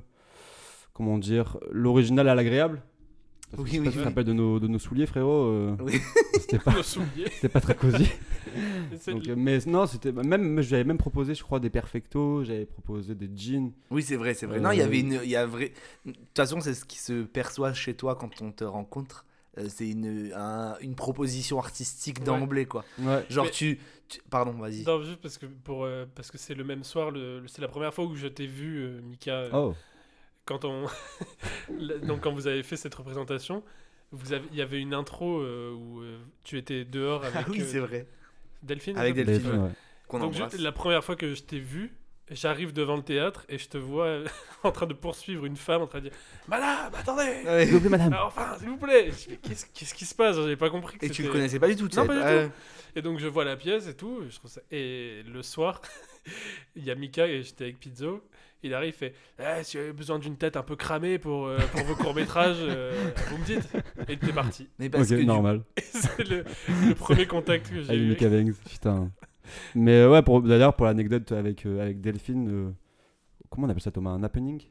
comment dire, l'original à l'agréable. Parce que Oui, je sais oui, oui. te rappelles de nos, de nos souliers, frérot. euh, Oui. [LAUGHS] C'était pas, Nos souliers. c'était pas très cosy. [LAUGHS] Donc, euh, mais non, c'était même j'avais même proposé, je crois, des perfectos, j'avais proposé des jeans. Oui, c'est vrai, c'est vrai. Euh, Non, il y avait une. Il y a vrai... De toute façon, c'est ce qui se perçoit chez toi quand on te rencontre. Euh, c'est une, un- une proposition artistique Ouais. d'emblée, quoi. Ouais. Genre, Mais- tu, tu- Pardon, vas-y. Non, juste parce que, pour, euh, parce que c'est le même soir, le, c'est la première fois où je t'ai vu, euh, Mika, euh, Oh. Quand, on... [LAUGHS] Donc, quand vous avez fait cette représentation. Vous avez... Il y avait une intro euh, où euh, tu étais dehors avec Ah oui, euh, c'est vrai. Delphine. Avec Delphine, Delphine, ouais. Qu'on Donc, je- la première fois que je t'ai vu, j'arrive devant le théâtre et je te vois [LAUGHS] en train de poursuivre une femme en train de dire Madame, attendez Ouais. S'il vous plaît, madame. Alors, Enfin, s'il vous plaît Je dis, Mais Qu'est-ce qui se passe? J'avais pas compris que Et tu le connaissais pas du tout, tu Non, pas du pas- tout. Et donc je vois la pièce et tout, je trouve ça... Et le soir, [LAUGHS] il y a Mika et j'étais avec Pizzo. Il arrive, il fait Eh, Si vous avez besoin d'une tête un peu cramée pour, euh, pour vos courts-métrages, euh, vous me dites. Et t'es parti. Mais parce que normal. Et [LAUGHS] c'est le, le premier contact que j'ai Avec eu. Banks, putain. Mais euh, ouais, pour, d'ailleurs, pour l'anecdote avec, euh, avec Delphine, euh, comment on appelle ça, Thomas? Un happening?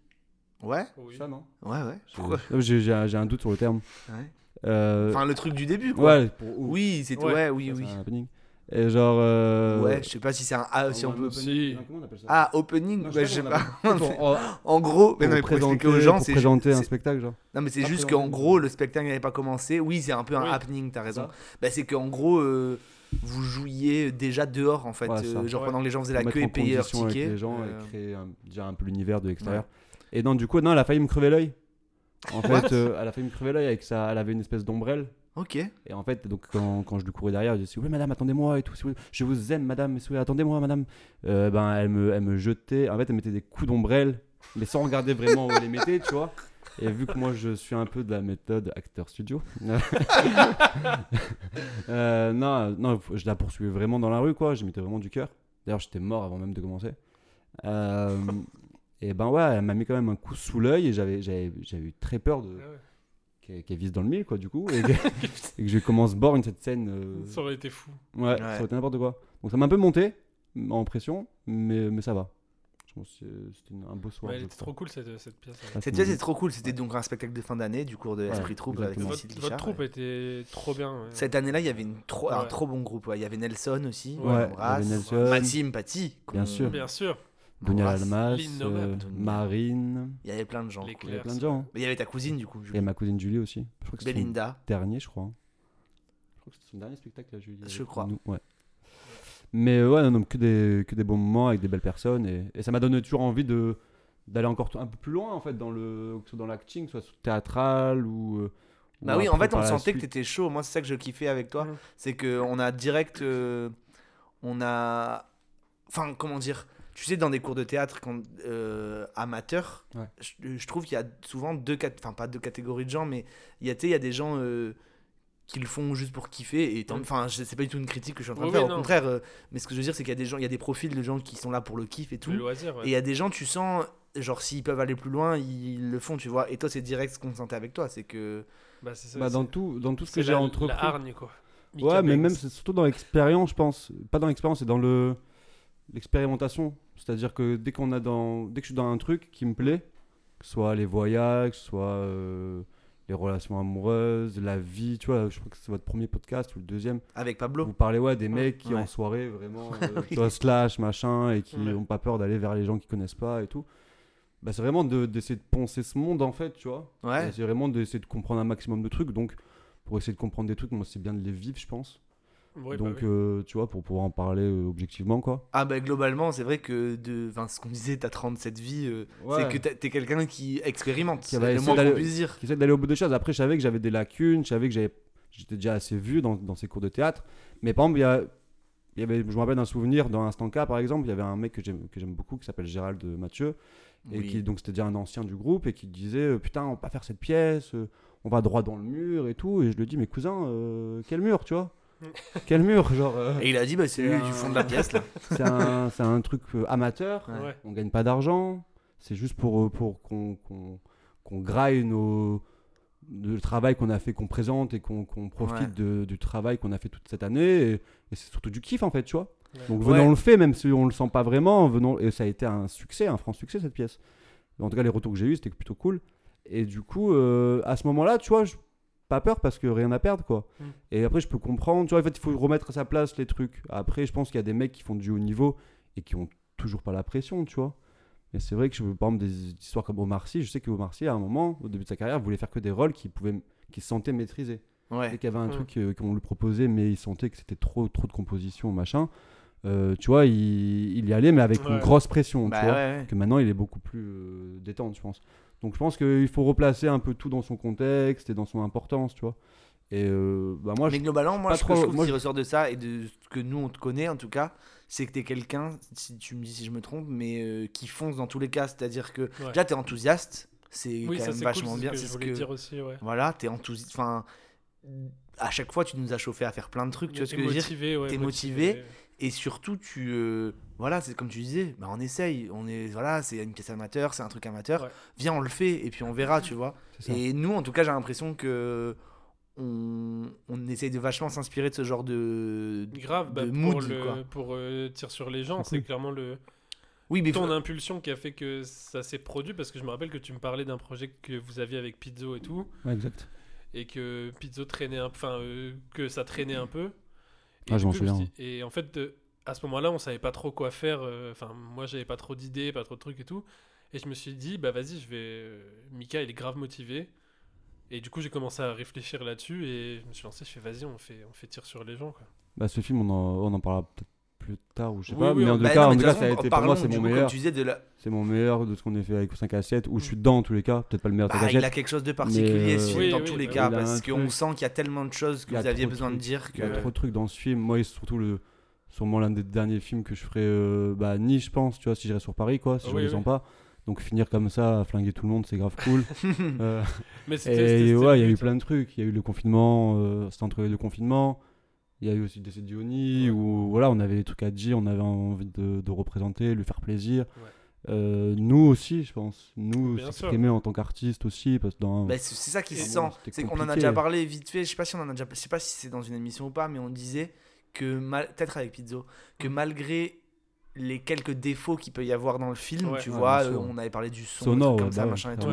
Ouais, Oui. Ça, non? Ouais, ouais. J'ai- Pourquoi J'ai j'ai un j'ai un doute sur le terme. Ouais. Euh, Enfin, le truc du début, quoi. ouais, pour, Oui, c'est Ouais. ouais, oui, ça, oui. c'est un happening. Et genre. euh, Ouais, je sais pas si c'est un A, si on peut. opening. Si. Non, Comment on appelle ça Ah, opening Non, bah, Je sais pas. [LAUGHS] En gros, mais pour non, mais pour présenter, aux gens, pour c'est présenter un spectacle, genre. Non, mais c'est juste qu'en gros, le spectacle n'avait pas commencé. Oui, c'est un peu un Oui. happening, t'as raison. Bah, c'est qu'en gros, euh, vous jouiez déjà dehors, en fait. Ouais, euh, genre pendant que les gens faisaient la queue et payaient leur ticket. les gens euh, et créer un- déjà un peu l'univers de l'extérieur. Et non, du coup, non, elle a failli me crever l'œil. En fait, elle a failli me crever l'œil avec ça. Elle avait une espèce d'ombrelle. Ok. Et en fait, donc quand, quand je lui courais derrière, je disais Oui, madame, attendez-moi et tout. Je vous aime, madame, attendez-moi, madame. Euh, ben, elle me, elle me jetait. En fait, elle mettait des coups d'ombrelle, mais sans regarder vraiment où elle les mettait, tu vois. Et vu que moi, je suis un peu de la méthode acteur studio, [LAUGHS] euh, non, non, je la poursuivais vraiment dans la rue, quoi. Je mettais vraiment du cœur. D'ailleurs, j'étais mort avant même de commencer. Euh, et ben ouais, elle m'a mis quand même un coup sous l'œil et j'avais, j'avais, j'avais eu très peur de, Ah ouais. Qu'elle, qu'elle vise dans le mille, quoi, du coup. Et que, [LAUGHS] [LAUGHS] et que je commence borne cette scène. euh, Ça aurait été fou. Ouais, Ouais. ça aurait été n'importe quoi. Donc ça m'a un peu monté en pression, mais, mais ça va. Je pense que c'est- c'était une- un beau soir. Ouais, elle je était crois. trop cool cette, cette pièce. ouais. Ah, Cette c'est- pièce est trop cool. C'était donc un spectacle de fin d'année du cours de Ouais, Esprit Trouble avec exactement. Cécile Votre, Guichard, troupe ouais. était trop bien. ouais. Cette année-là, il y avait une trop, un Ouais. trop bon groupe. ouais. Il y avait Nelson aussi. Ouais, on il y avait l'embrasse. Nelson. Maxime Paty. qu'on- Bien sûr. Bien sûr. Dunia. Almas, euh. Marine, Il y avait plein de gens. Il y avait plein de gens. hein. Mais il y avait ta cousine du coup. Et Julie. ma cousine Julie aussi. Je crois que c'était son Belinda. dernier, je crois. Je crois que c'était son dernier spectacle, là, Julie. Je crois. nous, Ouais. Mais euh, ouais, non, non, que, des, que des bons moments avec des belles personnes. Et, et ça m'a donné toujours envie de d'aller encore un peu plus loin en fait dans le que ce soit dans l'acting soit théâtral ou euh, ou Bah oui, en fait, on sentait que t'étais chaud. Moi, c'est ça que je kiffais avec toi. C'est que on a direct. euh, on a. Enfin, comment dire Tu sais, dans des cours de théâtre quand, euh, amateurs, Ouais. je, je trouve qu'il y a souvent deux. cat- Enfin, pas deux catégories de gens, mais il y a, y a des gens. euh, qui le font juste pour kiffer et Mhm. enfin je- c'est pas du tout une critique que je suis en train Oui, de faire oui, au contraire euh, mais ce que je veux dire c'est qu'il y a des gens il y a des profils de gens qui sont là pour le kiff et tout Le loisir. ouais. et il y a des gens, tu sens, genre, s'ils peuvent aller plus loin, ils le font, tu vois. Et toi, c'est direct ce qu'on sentait avec toi, c'est que. Bah, ça, bah, dans tout dans tout ce que j'ai entrepris La hargne, quoi. Ouais, mais même c'est surtout dans l'expérience, je pense. Pas dans l'expérience, c'est dans le l'expérimentation. C'est-à-dire que dès qu'on a dans, dès que je suis dans un truc qui me plaît, que ce soit les voyages, soit euh, les relations amoureuses, la vie, tu vois, je crois que c'est votre premier podcast ou le deuxième. Avec Pablo. Vous parlez ouais des mecs qui Ouais. en soirée vraiment [LAUGHS] euh, Oui. tu vois, slash machin et qui Ouais. ont pas peur d'aller vers les gens qui connaissent pas et tout. Bah, c'est vraiment de- d'essayer de poncer ce monde en fait, tu vois. Ouais. C'est vraiment d'essayer de comprendre un maximum de trucs. Donc, pour essayer de comprendre des trucs, moi, c'est bien de les vivre, je pense. Ouais, bah Donc, oui. euh, tu vois, pour pouvoir en parler euh, objectivement, quoi. Ah, bah, globalement, c'est vrai que, de, enfin, ce qu'on disait, t'as 37 vies, euh, c'est que t'es quelqu'un qui expérimente. Qui le moins qu'on d'aller- puisse dire. Qui essaie d'aller au bout des choses. Après, je savais que j'avais des lacunes, je savais que j'avais- j'étais déjà assez vu dans, dans ces cours de théâtre. Mais par exemple, il y a. Il y avait, je me rappelle d'un souvenir dans Instant K par exemple, il y avait un mec que j'aime que j'aime beaucoup qui s'appelle Gérald Mathieu et Oui. qui donc c'était déjà un ancien du groupe et qui disait euh, putain on va pas faire cette pièce euh, on va droit dans le mur et tout et je lui dis mais cousin euh, quel mur tu vois? [LAUGHS] quel mur genre euh, Et il a dit, bah, c'est du fond de la pièce, là. [LAUGHS] c'est un, c'est un truc euh, amateur Ouais. Ouais. on gagne pas d'argent c'est juste pour euh, pour qu'on qu'on qu'on graille nos le travail qu'on a fait qu'on présente et qu'on qu'on profite Ouais. de- du travail qu'on a fait toute cette année et, et c'est surtout du kiff en fait tu vois Ouais. donc Ouais. venons le fait même si on le sent pas vraiment venons et ça a été un succès un franc succès cette pièce en tout cas les retours que j'ai eu c'était plutôt cool et du coup euh, à ce moment là tu vois je, pas peur parce que rien à perdre quoi. Mm. Et après je peux comprendre, tu vois, en fait il faut remettre à sa place les trucs. Après je pense qu'il y a des mecs qui font du haut niveau et qui ont toujours pas la pression, tu vois. Mais c'est vrai que je par exemple des histoires comme Omar Sy, je sais que Omar Sy à un moment au début de sa carrière voulait faire que des rôles qu'il pouvait qu'il se sentait maîtriser. Dès Ouais. qu'il y avait un Mm. truc euh, qu'on lui proposait mais il sentait que c'était trop trop de composition machin. euh, tu vois, il, il y allait mais avec une grosse pression, Bah tu vois ouais, ouais. que maintenant il est beaucoup plus euh, détente, je pense. Donc je pense qu'il faut replacer un peu tout dans son contexte et dans son importance, tu vois. Et euh, bah moi. Mais globalement, moi, ce que je trouve moi, qui je- ressort de ça et de ce que nous on te connaît en tout cas, c'est que t'es quelqu'un, si tu me dis si je me trompe, mais euh, qui fonce dans tous les cas. C'est-à-dire que Ouais. déjà t'es enthousiaste, c'est Oui, quand ça même vachement cool, bien. c'est C'est ce ce que je voulais que dire aussi, ouais. voilà, t'es enthousiaste. Enfin, à chaque fois tu nous as chauffé à faire plein de trucs. Tu vois ce que je veux dire? motivé, ouais, T'es motivé. Et surtout, tu. euh, voilà, c'est comme tu disais, bah, on essaye. On est, voilà, c'est une pièce amateur, c'est un truc amateur. Ouais. Viens, on le fait et puis on verra, tu vois. Et nous, en tout cas, j'ai l'impression que. On, on essaye de vachement s'inspirer de ce genre de. Grave, bah, pour, mood, le, quoi. pour euh, Tire sur les gens, C'est clairement le, Oui, mais. ton impulsion qui a fait que ça s'est produit parce que je me rappelle que tu me parlais d'un projet que vous aviez avec Pizzo et tout Ouais, exact. et que Pizzo traînait un enfin euh, que ça traînait un peu et Ah, je m'en souviens, et en fait de- à ce moment-là on savait pas trop quoi faire euh, enfin moi j'avais pas trop d'idées pas trop de trucs et tout et je me suis dit bah vas-y je vais euh, Mika il est grave motivé et du coup j'ai commencé à réfléchir là-dessus et je me suis lancé je fais vas-y on fait on fait tir sur les gens quoi Bah, ce film, on en, on en parlera peut-être plus tard, ou je sais Oui, pas. oui, mais en tout Bah cas, non, en mais tout de cas, ça a été pour moi, c'est mon coup, meilleur. La... C'est mon meilleur de ce qu'on a fait avec 5 à 7, où je suis dedans en tous les cas. Peut-être pas le meilleur Bah, 5 à il 7. a quelque chose de particulier euh, ce film, Oui, dans oui, tous les bah, cas, parce qu'on sent qu'il y a tellement de choses que vous aviez besoin de dire Il y a trop de trucs dans ce film. Moi, et surtout le. Sûrement l'un des derniers films que je ferai euh, bah, à Nice, je pense, tu vois, si j'irais sur Paris, quoi, si Ah je oui, ne les oui. sens pas. Donc finir comme ça, à flinguer tout le monde, c'est grave cool. [LAUGHS] Euh, mais Et ouais, il y a le eu plein de trucs. Il y a eu le confinement, euh, c'était entre les deux confinements. Il y a eu aussi des Diony où voilà, on avait des trucs à dire, on avait envie de, de représenter, lui faire plaisir. Ouais. Euh, nous aussi, je pense. Nous, s'exprimer en tant qu'artiste aussi. Parce que dans... Bah, c'est ça qui se sent. C'est qu'on en a déjà parlé vite fait. Je sais pas si on en a déjà. Je sais pas si c'est dans une émission ou pas, mais on disait que mal... peut-être avec Pizzo que malgré les quelques défauts qu'il peut y avoir dans le film, Ouais. tu Ouais, vois, euh, on avait parlé du son, sonore, comme ouais, ça, bah ouais, machin et tout.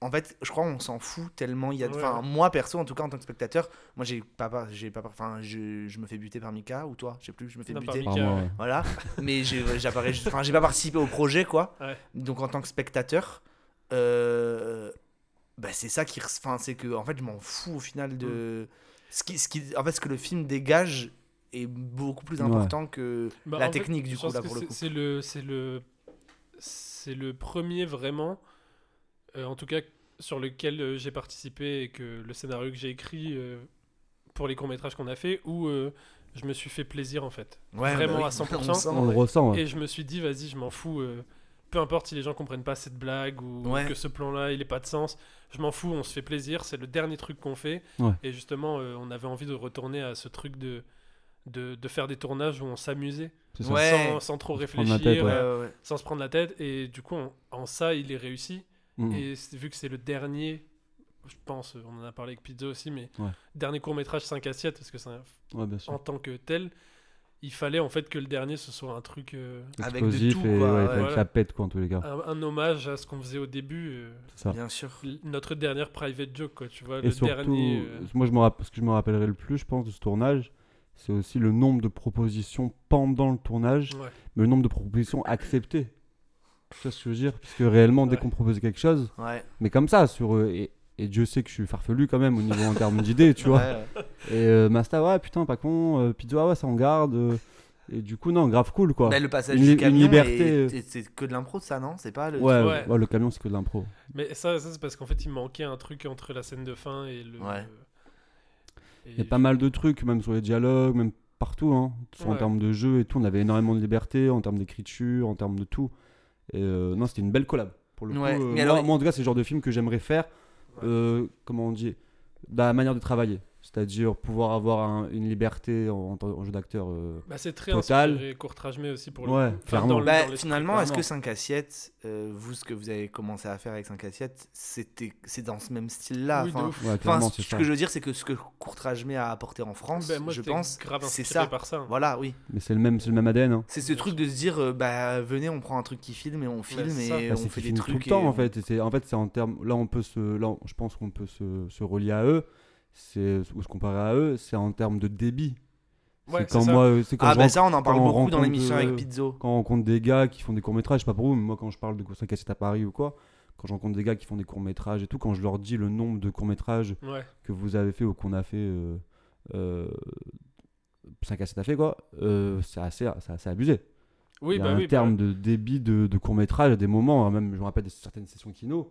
En fait, je crois on s'en fout tellement il y a. Ouais. Enfin, moi perso, en tout cas en tant que spectateur, moi j'ai pas, j'ai pas, enfin, je, je me fais buter par Mika ou toi, je sais plus, je me fais Non, buter. Mika. Par ouais. Voilà, mais j'ai j'apparais enfin j'ai pas participé au projet quoi. Ouais. Donc en tant que spectateur, euh, bah c'est ça qui, enfin c'est que en fait je m'en fous au final de Mm. ce qui, ce qui, en fait ce que le film dégage est beaucoup plus Ouais. important que Bah, la fait, technique du coup là pour le c'est- coup. C'est le, c'est le, c'est le premier vraiment, euh, en tout cas sur lequel euh, j'ai participé et que le scénario que j'ai écrit euh, pour les courts métrages qu'on a fait, où euh, je me suis fait plaisir en fait. Ouais, vraiment bah oui, à 100%. on sent, On le ouais. ressent. ouais. Et je me suis dit, vas-y, je m'en fous. euh, peu importe si les gens comprennent pas cette blague ou Ouais. que ce plan-là, il est pas de sens. Je m'en fous, on se fait plaisir. C'est le dernier truc qu'on fait. Ouais. Et justement, euh, on avait envie de retourner à ce truc de, de, de faire des tournages où on s'amusait. Ça. Ouais. Sans, sans trop la réfléchir, tête, ouais. euh, sans se prendre la tête. Et du coup, en, en ça, il est réussi. Mm. Et vu que c'est le dernier, je pense, on en a parlé avec Pizza aussi, mais Ouais. dernier court-métrage 5 assiettes, parce que sûr. en tant que tel, il fallait en fait que le dernier ce soit un truc. euh, Avec de Explosif tout, et quoi, ouais, Voilà. ça pète quoi en tous les cas. un, un hommage à ce qu'on faisait au début. euh, C'est ça. Bien sûr. notre dernière private joke, quoi, tu vois, Et le surtout, dernier. euh, moi je me ce que je me rappellerai le plus, je pense, de ce tournage, c'est aussi le nombre de propositions pendant le tournage, ouais. mais le nombre de propositions acceptées. Tu vois ce que je veux dire? Parce que réellement, dès Ouais. qu'on proposait quelque chose, Ouais. mais comme ça, sur euh, et, et Dieu sait que je suis farfelu quand même au niveau en termes d'idées, tu vois. Ouais, ouais. Et euh, Masta, ouais, putain, pas con, euh, Pizza, ouais, ça en garde. euh, et du coup, non, grave cool quoi. Bah, le passage Une du une liberté, et- euh. et c'est que de l'impro ça non? C'est pas le. ouais, Ouais. ouais, le camion, c'est que de l'impro. Mais ça, ça c'est parce qu'en fait, il manquait un truc entre la scène de fin et le. Ouais. Il y a pas mal de trucs, même sur les dialogues, même partout, hein, en termes de jeu et tout. On avait énormément de liberté, en termes d'écriture, en termes de tout. Et euh, non, c'était une belle collab. Pour le Ouais, coup, euh, moi, alors- moi, en tout cas, c'est le genre de film que j'aimerais faire. Euh, comment on dit Bah, manière de travailler. C'est-à-dire pouvoir avoir un- une liberté en, en tant- en jeu d'acteur. euh, Bah, c'est très Total. inspiré courtrage mais aussi pour le Ouais. Enfin, clairement. dans le- Bah, dans finalement, est-ce que 5 assiettes, euh, vous, ce que vous avez commencé à faire avec 5 assiettes, c'était, c'est dans ce même style-là Oui, de enfin. Ouais, ce que je veux dire, c'est que ce que Courtrage a apporté en France, Ben, moi, je pense, c'est ça. Voilà, oui. Mais c'est le même, c'est le même ADN. hein. C'est ce truc de se dire, euh, bah venez, on prend un truc qui filme et on filme c'est ça. et Bah, on fait des trucs. tout le temps en fait. En fait c'est en termes. Là on peut se, là, je pense qu'on peut se, se relier à eux. C'est ou se comparer à eux. C'est en termes de débit. Ouais, c'est quand c'est ça. moi, euh, c'est quand Ah je bah ça, on en parle quand on beaucoup dans rencontre, l'émission euh, avec Pizzo. quand on rencontre des gars qui font des courts métrages, je sais pas pour vous, mais moi quand je parle de 5 assiettes à Paris ou quoi, quand je rencontre des gars qui font des courts métrages et tout, quand je leur dis le nombre de courts métrages Ouais. que vous avez fait ou qu'on a fait, euh, euh, 5 assiettes à fait quoi, euh, c'est assez, c'est assez abusé. Oui, Il y a bah un oui. bah, terme de débit de, de court métrage à des moments, hein, même je me rappelle de certaines sessions kino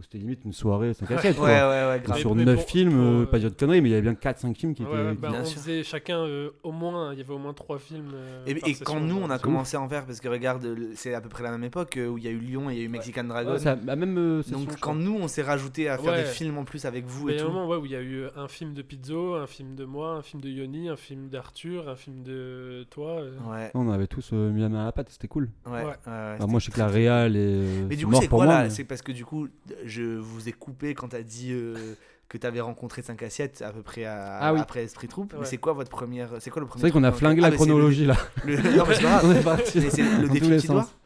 c'était limite une soirée 5 assiettes. Ouais, quoi. ouais, ouais. Mais- sur mais 9 pour- films, euh, euh, pas dire de conneries, mais il y avait bien 4-5 films qui Ouais, étaient. ouais, bah, Bien on sûr. faisait chacun euh, au moins, il y avait au moins trois films. euh, Et, quand nous, on a commencé à en faire, parce que regarde, c'est à peu près la même époque où il y a eu Lyon et il y a eu Mexican Dragon. Ouais, ça- la même euh, session, Donc quand nous, on s'est rajouté à faire Ouais. des films en plus avec vous Mais et il y a un tout. moment ouais, où il y a eu un film de Pizzo, un film de moi, un film de Yoni, un film d'Arthur, un film de toi. euh. Ouais, On avait tous euh, mis la main à la pâte, c'était cool. ouais, Ouais. ouais, ouais, Alors c'était moi, je sais que la réal est. Mais du coup, c'est pour quoi moi, là C'est parce que du coup, je vous ai coupé quand t'as dit euh, que t'avais rencontré 5 assiettes à peu près à- Ah oui. après Esprit Troupe. Mais c'est quoi votre première C'est quoi le premier C'est vrai qu'on a flingué la Ah, le chronologie là. [LAUGHS] le- Non, mais c'est pas [LAUGHS] grave. On est parti Mais c'est le dans défi tous les petit doigt sens.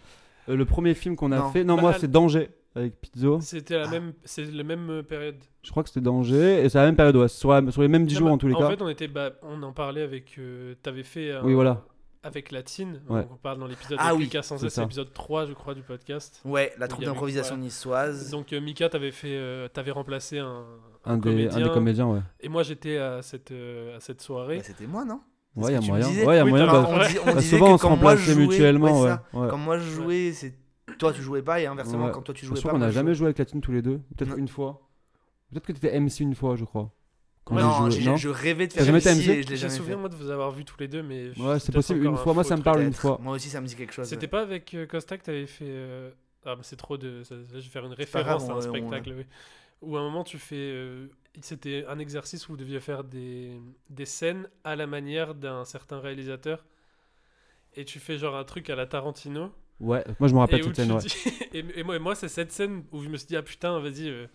Euh, Le premier film qu'on a Non. fait, non, Bah, moi c'est Danger avec Pizzo. C'était la même, c'est la même euh, période. Je crois que c'était Danger et c'est la même période, ouais, sur, la- sur les mêmes 10 Non, jours bah, en tous les en cas. fait, on était, bah, on en parlait avec. euh, T'avais fait. Oui, voilà. Avec Latine. Ouais. On parle dans l'épisode Ah avec oui, Sans c'est l'épisode 3, je crois, du podcast. Ouais, la troupe eu- d'improvisation niçoise. Donc euh, Mika, t'avais fait, euh, t'avais remplacé un, un, des, un comédien. des comédiens, ouais. Et moi, j'étais à cette, euh, à cette soirée. Bah, C'était moi, non? Ouais, il y a moyen. disais Ouais, il y a Oui, moyen. bah, on, dis- on bah, disait souvent on se je remplaçait mutuellement, ouais. Quand moi je jouais, c'est toi tu jouais pas et inversement quand toi tu Je jouais pas. sûr qu'on moi, n'a je jamais joué avec Latine tous les deux. Peut-être une fois. Peut-être que tu étais MC une fois, je crois. Non, joué- j'ai- non je rêvais de faire jamais MC et je l'ai J'ai jamais souvenir fait. moi de vous avoir vu tous les deux, mais Ouais, c'est possible. Une fois, moi ça me parle une fois. Moi aussi ça me dit quelque chose. C'était pas avec euh, Costa que t'avais fait. euh, Ah, mais c'est trop de. Je vais faire une référence grave, à un on- on- spectacle. oui. Où à un moment tu fais. euh, C'était un exercice où vous deviez faire des, des scènes à la manière d'un certain réalisateur. Et tu fais genre un truc à la Tarantino. Ouais, moi je me rappelle tu scène, ouais. dis- [LAUGHS] et, moi, et moi, c'est cette scène où je me suis dit, ah putain, vas-y. euh,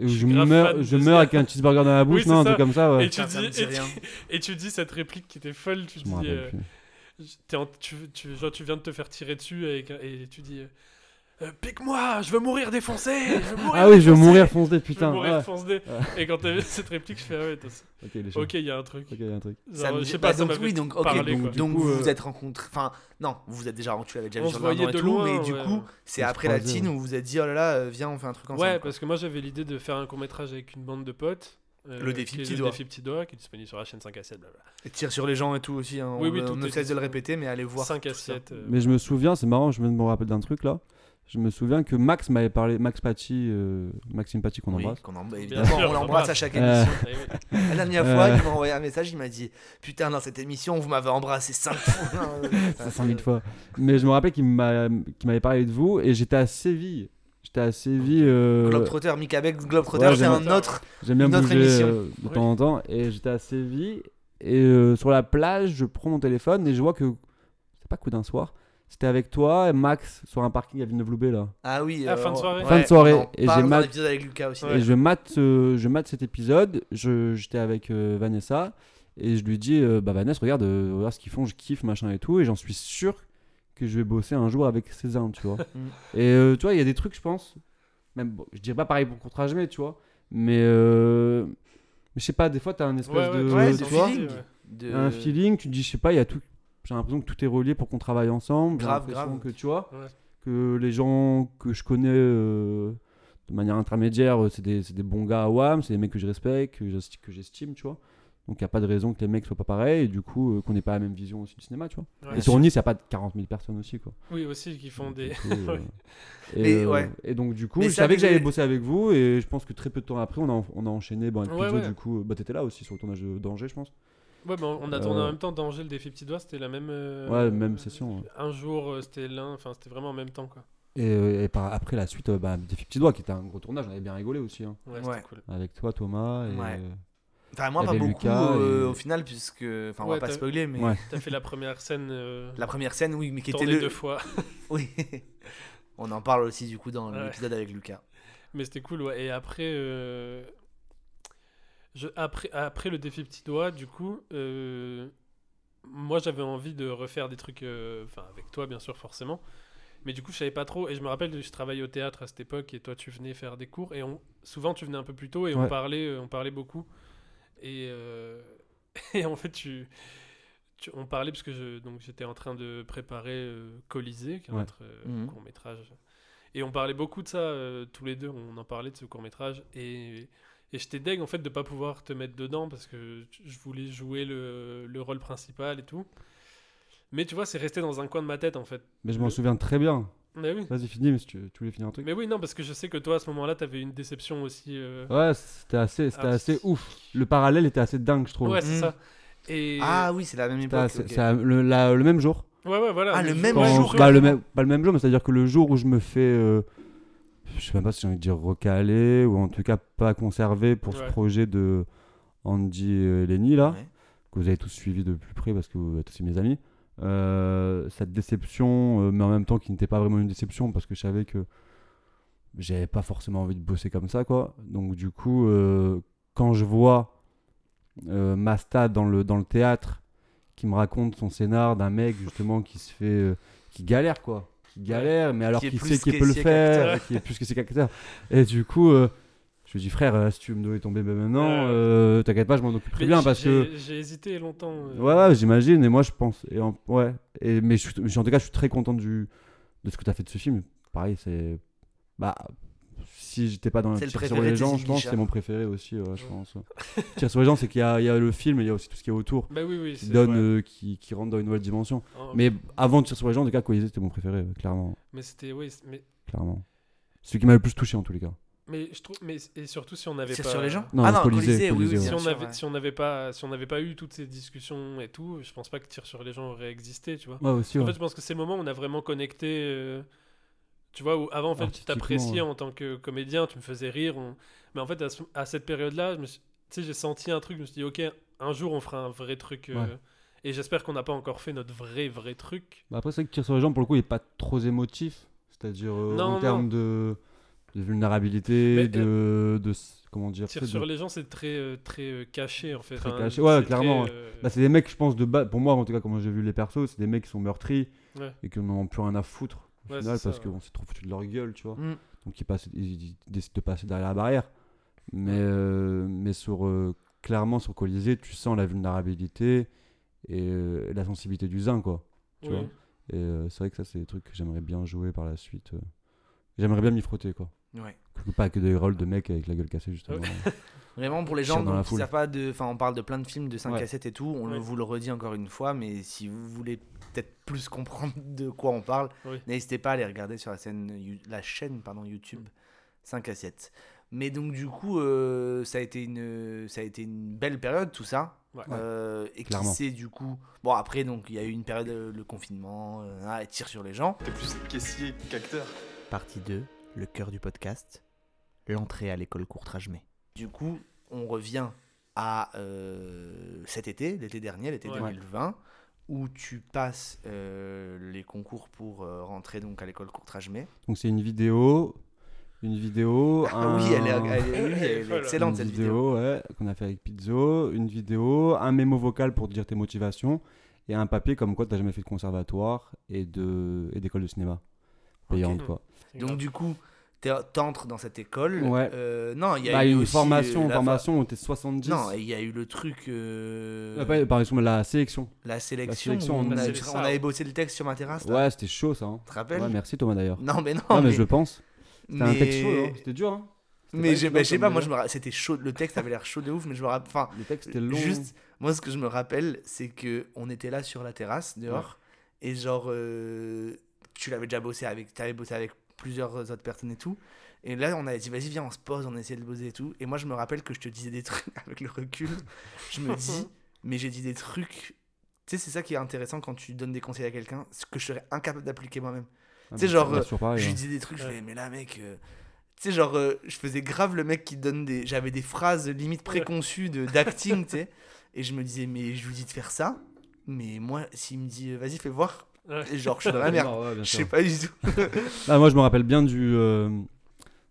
je meurs, je meurs avec un cheeseburger dans la bouche, Oui, non, un truc comme ça, ouais. Et tu Putain, dis- dit et tu- rien. [LAUGHS] Et tu dis cette réplique qui était folle. Tu Je dis. euh, en- tu, tu, genre, tu viens de te faire tirer dessus et tu dis euh, Euh, Pique-moi, je veux mourir défoncé je veux [LAUGHS] mourir Ah oui, je veux mourir foncé, Je veux putain. mourir ouais. foncé. Et quand t'as vu cette réplique, je fais Ah ouais, t'as- Ok, il y a un truc. Ok, il y a un truc. Genre, Ça me je dit- sais bah, pas, ça donc m'avait oui, donc ok, parlé, donc, coup, vous euh, vous êtes rencontrés. Enfin, non, vous vous êtes déjà rencontrés, vous On sur l'un voyait et de tout, loin, mais du ouais. coup, c'est On après la tine ouais. où vous vous êtes dit oh là là, euh, viens, on fait un truc ensemble. Ouais, quoi. parce que moi j'avais l'idée de faire un court-métrage avec une bande de potes. euh, Le défi petit le doigt. défi petit doigt, qui est disponible sur la chaîne 5 à 7, blablabla. Et tire sur les gens et tout aussi. hein, Oui, on oui, on tout ne est cesse de le répéter, mais allez voir. 5 tout à ça. 7. euh, Mais je me souviens, c'est marrant, je me rappeler d'un truc là. Je me souviens que Max m'avait parlé, Max Paty, euh, Maxime Paty qu'on Oui, embrasse. qu'on embrasse, évidemment, sûr, on l'embrasse à chaque Euh, émission. eh oui. La dernière Euh. fois, il m'a envoyé un message, il m'a dit Putain, dans cette émission, vous m'avez embrassé 5 fois. [LAUGHS] 500 000 fois. Mais je me rappelle qu'il m'a- qu'il m'avait parlé de vous et j'étais à Séville. J'étais à Séville. euh, Globetrotter, Mick Abex, Globetrotter, Ouais, c'est un autre. J'aime bien une autre bouger émission. euh, de Oui. temps en temps. Et j'étais à Séville. Et euh, sur la plage, je prends mon téléphone et je vois que. C'est pas coup d'un soir. C'était avec toi et Max sur un parking à Villeneuve-Loubet là. Ah oui. Ah, fin de soirée. Fin de soirée, et j'ai mat- l'épisode avec Lucas aussi. Ouais. Et je mate, euh, je mate cet épisode. Je- J'étais avec euh, Vanessa et je lui dis euh, Bah, Vanessa, regarde, euh, regarde ce qu'ils font, je kiffe, machin et tout. Et j'en suis sûr que je vais bosser un jour avec Cézanne, tu vois. [LAUGHS] Mm. et euh, tu vois, il y a des trucs, je pense. Même, bon, je dirais pas pareil pour Contre mais tu vois. Mais, euh, mais je sais pas, des fois, t'as un espèce Ouais, ouais, de. ouais, tu de vois, feeling. De- un feeling, tu te dis, je sais pas, il y a tout. J'ai l'impression que tout est relié pour qu'on travaille ensemble. J'ai Grave, l'impression grave. que tu vois, Ouais. que les gens que je connais euh, de manière intermédiaire, euh, c'est des, c'est des bons gars à WAM, c'est des mecs que je respecte, que j'esti- que j'estime, tu vois. Donc il n'y a pas de raison que les mecs soient pas pareils et du coup euh, qu'on n'ait pas la même vision aussi du cinéma, tu vois. Ouais. et sur Nice, il n'y a pas de 40 000 personnes aussi, quoi. Oui, aussi, qui font des. [LAUGHS] Euh, [LAUGHS] et, Mais, euh, ouais. et donc du coup, Mais je savais que j'allais bosser avec vous et je pense que très peu de temps après, on a, on a enchaîné. Bon, avec Ouais, Pizzo, ouais. du coup, bah, t'étais là aussi sur le tournage de Danger, je pense. Ouais, mais on a tourné en Euh, même temps Danger, le défi petit doigt, c'était la même. euh, Ouais, même session, ouais. Un jour, euh, c'était l'un, enfin, c'était vraiment en même temps, quoi. Et, et par, après la suite, bah, Défi Petit Doigt, qui était un gros tournage, on avait bien rigolé aussi. hein. Ouais, Ouais. c'était cool. Avec toi, Thomas. Et, Ouais. Enfin, moi, pas beaucoup Lucas euh, et- au final, puisque. Enfin, on Ouais, va pas spoiler, mais. Ouais. T'as fait la première scène. euh, La première scène, oui, mais qui était le. deux fois. [LAUGHS] Oui. on en parle aussi, du coup, dans Ouais. l'épisode avec Lucas. Mais c'était cool, ouais. Et après, euh, je, après, après le défi petit doigt, du coup, euh, moi j'avais envie de refaire des trucs, euh, enfin avec toi bien sûr forcément. Mais du coup, je savais pas trop. Et je me rappelle, je travaillais au théâtre à cette époque et toi tu venais faire des cours. Et on, souvent tu venais un peu plus tôt et on, parlait, euh, on parlait beaucoup. Et, euh, [LAUGHS] et en fait, tu, tu- on parlait parce que je, donc j'étais en train de préparer Colisée, qui est Ouais. notre Mhm. court métrage. Et on parlait beaucoup de ça tous les deux. On en parlait de ce court métrage et et j'étais deg en fait de pas pouvoir te mettre dedans parce que je voulais jouer le, le rôle principal et tout. Mais tu vois, c'est resté dans un coin de ma tête en fait. Mais je m'en Le- souviens très bien. Mais oui. Vas-y, finis, mais si tu, tu voulais finir un truc. Mais oui, non, parce que je sais que toi à ce moment-là, t'avais une déception aussi. euh, Ouais, c'était assez, c'était Ah, assez ouf. Le parallèle était assez dingue, je trouve. Ouais, c'est Mm. ça. Et Ah oui, c'est la même époque. c'est le, la- le même jour. ouais, ouais, voilà. Ah, le même jour, bah, le même, pas le même jour, mais c'est-à-dire que le jour où je me fais, euh, je sais même pas si j'ai envie de dire recaler, ou en tout cas pas conservé pour Ouais. ce projet de Andy et Lenny, là, Ouais. que vous avez tous suivi de plus près parce que vous êtes aussi mes amis. Euh, cette déception, euh, mais en même temps qui n'était pas vraiment une déception parce que je savais que j'avais pas forcément envie de bosser comme ça, quoi. Donc, du coup, euh, quand je vois euh, Masta dans le, dans le théâtre qui me raconte son scénar d'un mec justement qui se fait. euh, qui galère, quoi. Qui galère, mais alors qu'il sait qu'il peut le faire, qui est plus que ses qu'acteur. Et du coup. euh, je lui dis frère, euh, si tu veux me donner tomber maintenant, Ouais. euh, t'inquiète pas, je m'en occupe très Mais bien parce que j'ai- hésité longtemps. euh, Ouais, ouais, j'imagine. Et moi, je pense. Et en- ouais. Et, mais je, suis- en tout cas, je suis très content du, de ce que tu as fait de ce film. Pareil, c'est. Bah. Si j'étais pas dans le C'est le tir sur les gens, je pense c'est mon préféré aussi, ouais, je pense. [LAUGHS] Tir sur les gens, c'est qu'il y a, il y a le film et il y a aussi tout ce qui est autour Bah oui, oui. qui donne, euh, qui, qui rentre dans une nouvelle dimension. Oh, Mais avant de Tir sur les gens, en tout cas, Colisée, c'était mon préféré, clairement. mais c'était. Oui, c'est- mais, clairement. Celui qui m'a le plus touché en tous les cas. mais je trouve. Mais, et surtout si on avait Tire pas. sur les gens? Non, Ah non, Colisée, Colisée, oui, Colisée, oui, ouais. si on sûr, avait ouais. si on n'avait pas si on n'avait pas eu toutes ces discussions et tout je pense pas que Tire sur les gens aurait existé tu vois Ouais, aussi, en ouais. fait je pense que c'est le moment où on a vraiment connecté euh, tu vois où avant en fait tu t'appréciais en tant que comédien tu me faisais rire on- mais en fait à, ce- à cette période là je me suis- tu sais j'ai senti un truc je me suis dit ok un jour on fera un vrai truc euh, Ouais. et j'espère qu'on n'a pas encore fait notre vrai vrai truc Bah après, c'est vrai que Tir sur les gens, pour le coup, il est pas trop émotif. C'est-à-dire euh, en termes de, de vulnérabilité, Mais, de, de. s- Comment dire Tire sur de- les gens c'est très euh, très euh, caché en fait Très caché. Ouais, clairement, euh, Bah, c'est des mecs, je pense, de base. Pour moi, en tout cas, comment j'ai vu les persos, c'est des mecs qui sont meurtris Ouais. et qui n'en ont plus rien à foutre. Au Ouais, final, c'est ça, parce ouais. qu'on s'est trop foutu de leur gueule, tu vois. Mm. Donc, ils, passent, ils, ils décident de passer derrière la barrière. Mais, euh, mais sur, euh, clairement, sur Colisée, tu sens la vulnérabilité et euh, la sensibilité du zin, quoi. Tu oui. vois. Et c'est vrai que ça, c'est des trucs que j'aimerais bien jouer par la suite. J'aimerais bien m'y frotter, quoi. Ouais. Pas que des rôles de mecs avec la gueule cassée, justement. [LAUGHS] Vraiment, pour les gens donc, qui savent pas de. Enfin, on parle de plein de films de 5 Ouais. cassettes et tout. On Ouais. vous le redit encore une fois, mais si vous voulez peut-être plus comprendre [LAUGHS] de quoi on parle, Oui. n'hésitez pas à aller regarder sur la, scène, You- la chaîne pardon, YouTube 5 cassettes. Mais donc, du coup, euh, ça, a été une, ça a été une belle période, tout ça. Ouais. Euh, et qui sait, du coup. Bon, après, donc, il y a eu une période, euh, le confinement, euh, ah, tire sur les gens. T'es plus caissier qu'acteur. Partie 2, le cœur du podcast, l'entrée à l'école Courtrage-Mai. Du coup, on revient à euh, cet été, l'été dernier, l'été Ouais. 2020, où tu passes euh, les concours pour euh, rentrer donc à l'école Courtrage-Mai. Donc, c'est une vidéo. Une vidéo. Ah oui, elle est, un- elle est- oui, elle est Voilà. [LAUGHS] excellente une cette vidéo. ouais, qu'on a fait avec Pizzo, une vidéo, un mémo vocal pour dire tes motivations et un papier comme quoi tu n'as jamais fait de conservatoire et de et d'école de cinéma payante quoi. Donc du coup, t'entres dans cette école. Ouais. Euh, non, il y a Bah, eu une aussi, formation, euh, la formation où t'es 70. Non, et il y a eu le truc. euh, Ah, pas- par exemple la sélection. la sélection. sélection, où on, on a- a- on avait bossé le texte sur ma terrasse. là. Ouais, c'était chaud ça. hein. Tu te rappelles Ouais, merci Thomas d'ailleurs. Non, mais non. Non, mais, mais je le pense. C'était un mais- texte chaud, hein. c'était dur. Hein. Mais je, bah, sais pas, moi je me ra- c'était chaud, le texte avait l'air chaud de ouf, mais je me rappelle. Enfin, Le texte était long. juste, moi ce que je me rappelle, c'est que on était là sur la terrasse dehors, et genre, euh, tu l'avais déjà bossé avec, t'avais bossé avec plusieurs autres personnes et tout, et là on a dit vas-y viens on se pose, on essaie de bosser et tout, et moi je me rappelle que je te disais des trucs [LAUGHS] avec le recul, je me dis, [LAUGHS] mais j'ai dit des trucs, tu sais c'est ça qui est intéressant quand tu donnes des conseils à quelqu'un, ce que je serais incapable d'appliquer moi-même. Ah, tu sais, genre, pareil, je lui hein. dis des trucs, je fais, mais là, mec, euh, Tu sais, genre, euh, je faisais grave le mec qui donne des. J'avais des phrases limite préconçues de- d'acting, [LAUGHS] tu sais. Et je me disais, mais je lui dis de faire ça. Mais moi, s'il me dit, euh, vas-y, fais voir. Et genre, je suis dans la merde. Ouais, Je sais pas du tout. [LAUGHS] Ah, moi, je me rappelle bien du euh,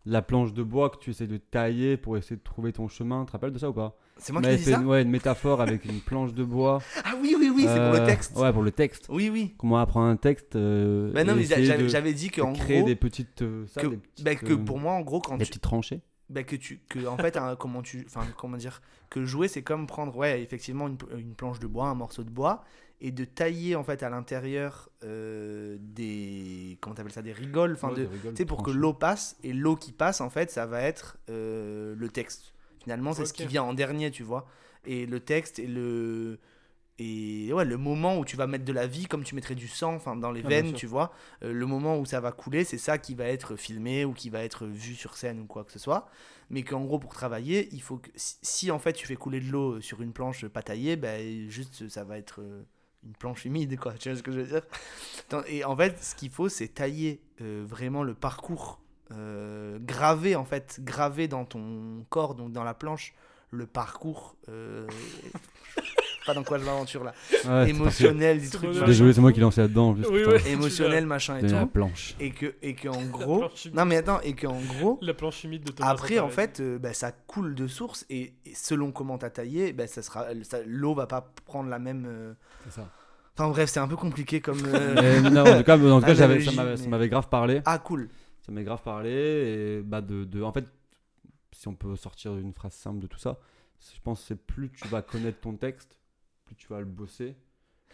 la planche de bois que tu essaies de tailler pour essayer de trouver ton chemin. Tu te rappelles de ça ou pas? C'est moi qui ai avait dit fait ça une, ouais, une métaphore avec une planche de bois. [LAUGHS] Ah oui, oui, oui, c'est pour le Euh, texte. Ouais, pour le texte. Oui, oui. Comment apprendre un texte euh, Bah non, et mais essayer j'avais de- j'avais dit de qu'en créer gros. des petites, euh, ça, que, des petites, bah, que euh, pour moi, en gros, quand des tu. petites tranchées. bah, que tu que en fait un- comment tu enfin comment dire que jouer c'est comme prendre ouais effectivement une, une planche de bois un morceau de bois et de tailler en fait à l'intérieur euh, des comment t'appelles ça des rigoles enfin Ouais, de tu pour que l'eau passe et l'eau qui passe en fait ça va être euh, le texte. Finalement c'est ce qui vient en dernier tu vois. Et le texte et le et ouais le moment où tu vas mettre de la vie comme tu mettrais du sang enfin dans les Ah, veines tu vois Euh, le moment où ça va couler c'est ça qui va être filmé ou qui va être vu sur scène ou quoi que ce soit. Mais qu'en gros pour travailler il faut que si, si, en fait tu fais couler de l'eau sur une planche pas taillée ben juste ça va être une planche humide quoi tu vois ce que je veux dire? Et en fait ce qu'il faut c'est tailler euh, vraiment le parcours euh, graver en fait graver dans ton corps donc dans la planche le parcours euh, [LAUGHS] pas dans quoi je m'aventure là Ouais, émotionnel du C'est truc bon, machin. Désolé, c'est moi qui l'ai lancé là-dedans en plus. Oui, ouais. émotionnel machin et De la tout planche. et que et que en gros non mais attends et que en gros La planche humide de Thomas après, en fait, euh, bah, ça coule de source et, et selon comment t'as taillé, bah, ça sera, ça- l'eau va pas prendre la même. euh, C'est ça. Enfin bref, c'est un peu compliqué comme. [LAUGHS] euh, Mais non, en tout cas, en tout cas, ça m'avait grave parlé. Ah cool. Ça m'avait grave parlé. Et bah, de, de- en fait, si on peut sortir une phrase simple de tout ça, je pense que c'est plus tu vas connaître ton texte, plus tu vas le bosser,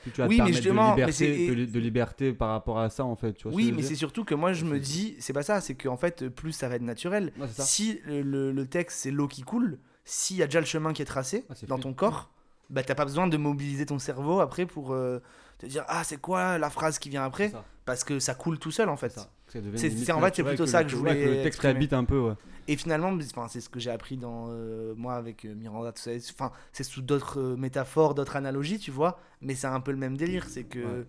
plus tu vas Oui, te mais justement, de, liberté, de, li- de liberté par rapport à ça, en fait. Tu vois Oui, mais c'est surtout que moi je me dis, c'est pas ça, c'est qu'en fait, plus ça va être naturel. Ouais. Si le, texte c'est l'eau qui coule, s'il y a déjà le chemin qui est tracé Ah, dans ton corps, bah t'as pas besoin de mobiliser ton cerveau après pour euh, te dire ah c'est quoi la phrase qui vient après parce que ça coule tout seul en fait. c'est. Que en fait, c'est plutôt ça que je voulais le texte exprimer. habite un peu, ouais. Et finalement, enfin, c'est ce que j'ai appris dans euh, moi avec euh, Miranda, tout ça. Enfin, c'est sous d'autres euh, métaphores, d'autres analogies, tu vois. Mais c'est un peu le même délire, c'est que. Ouais.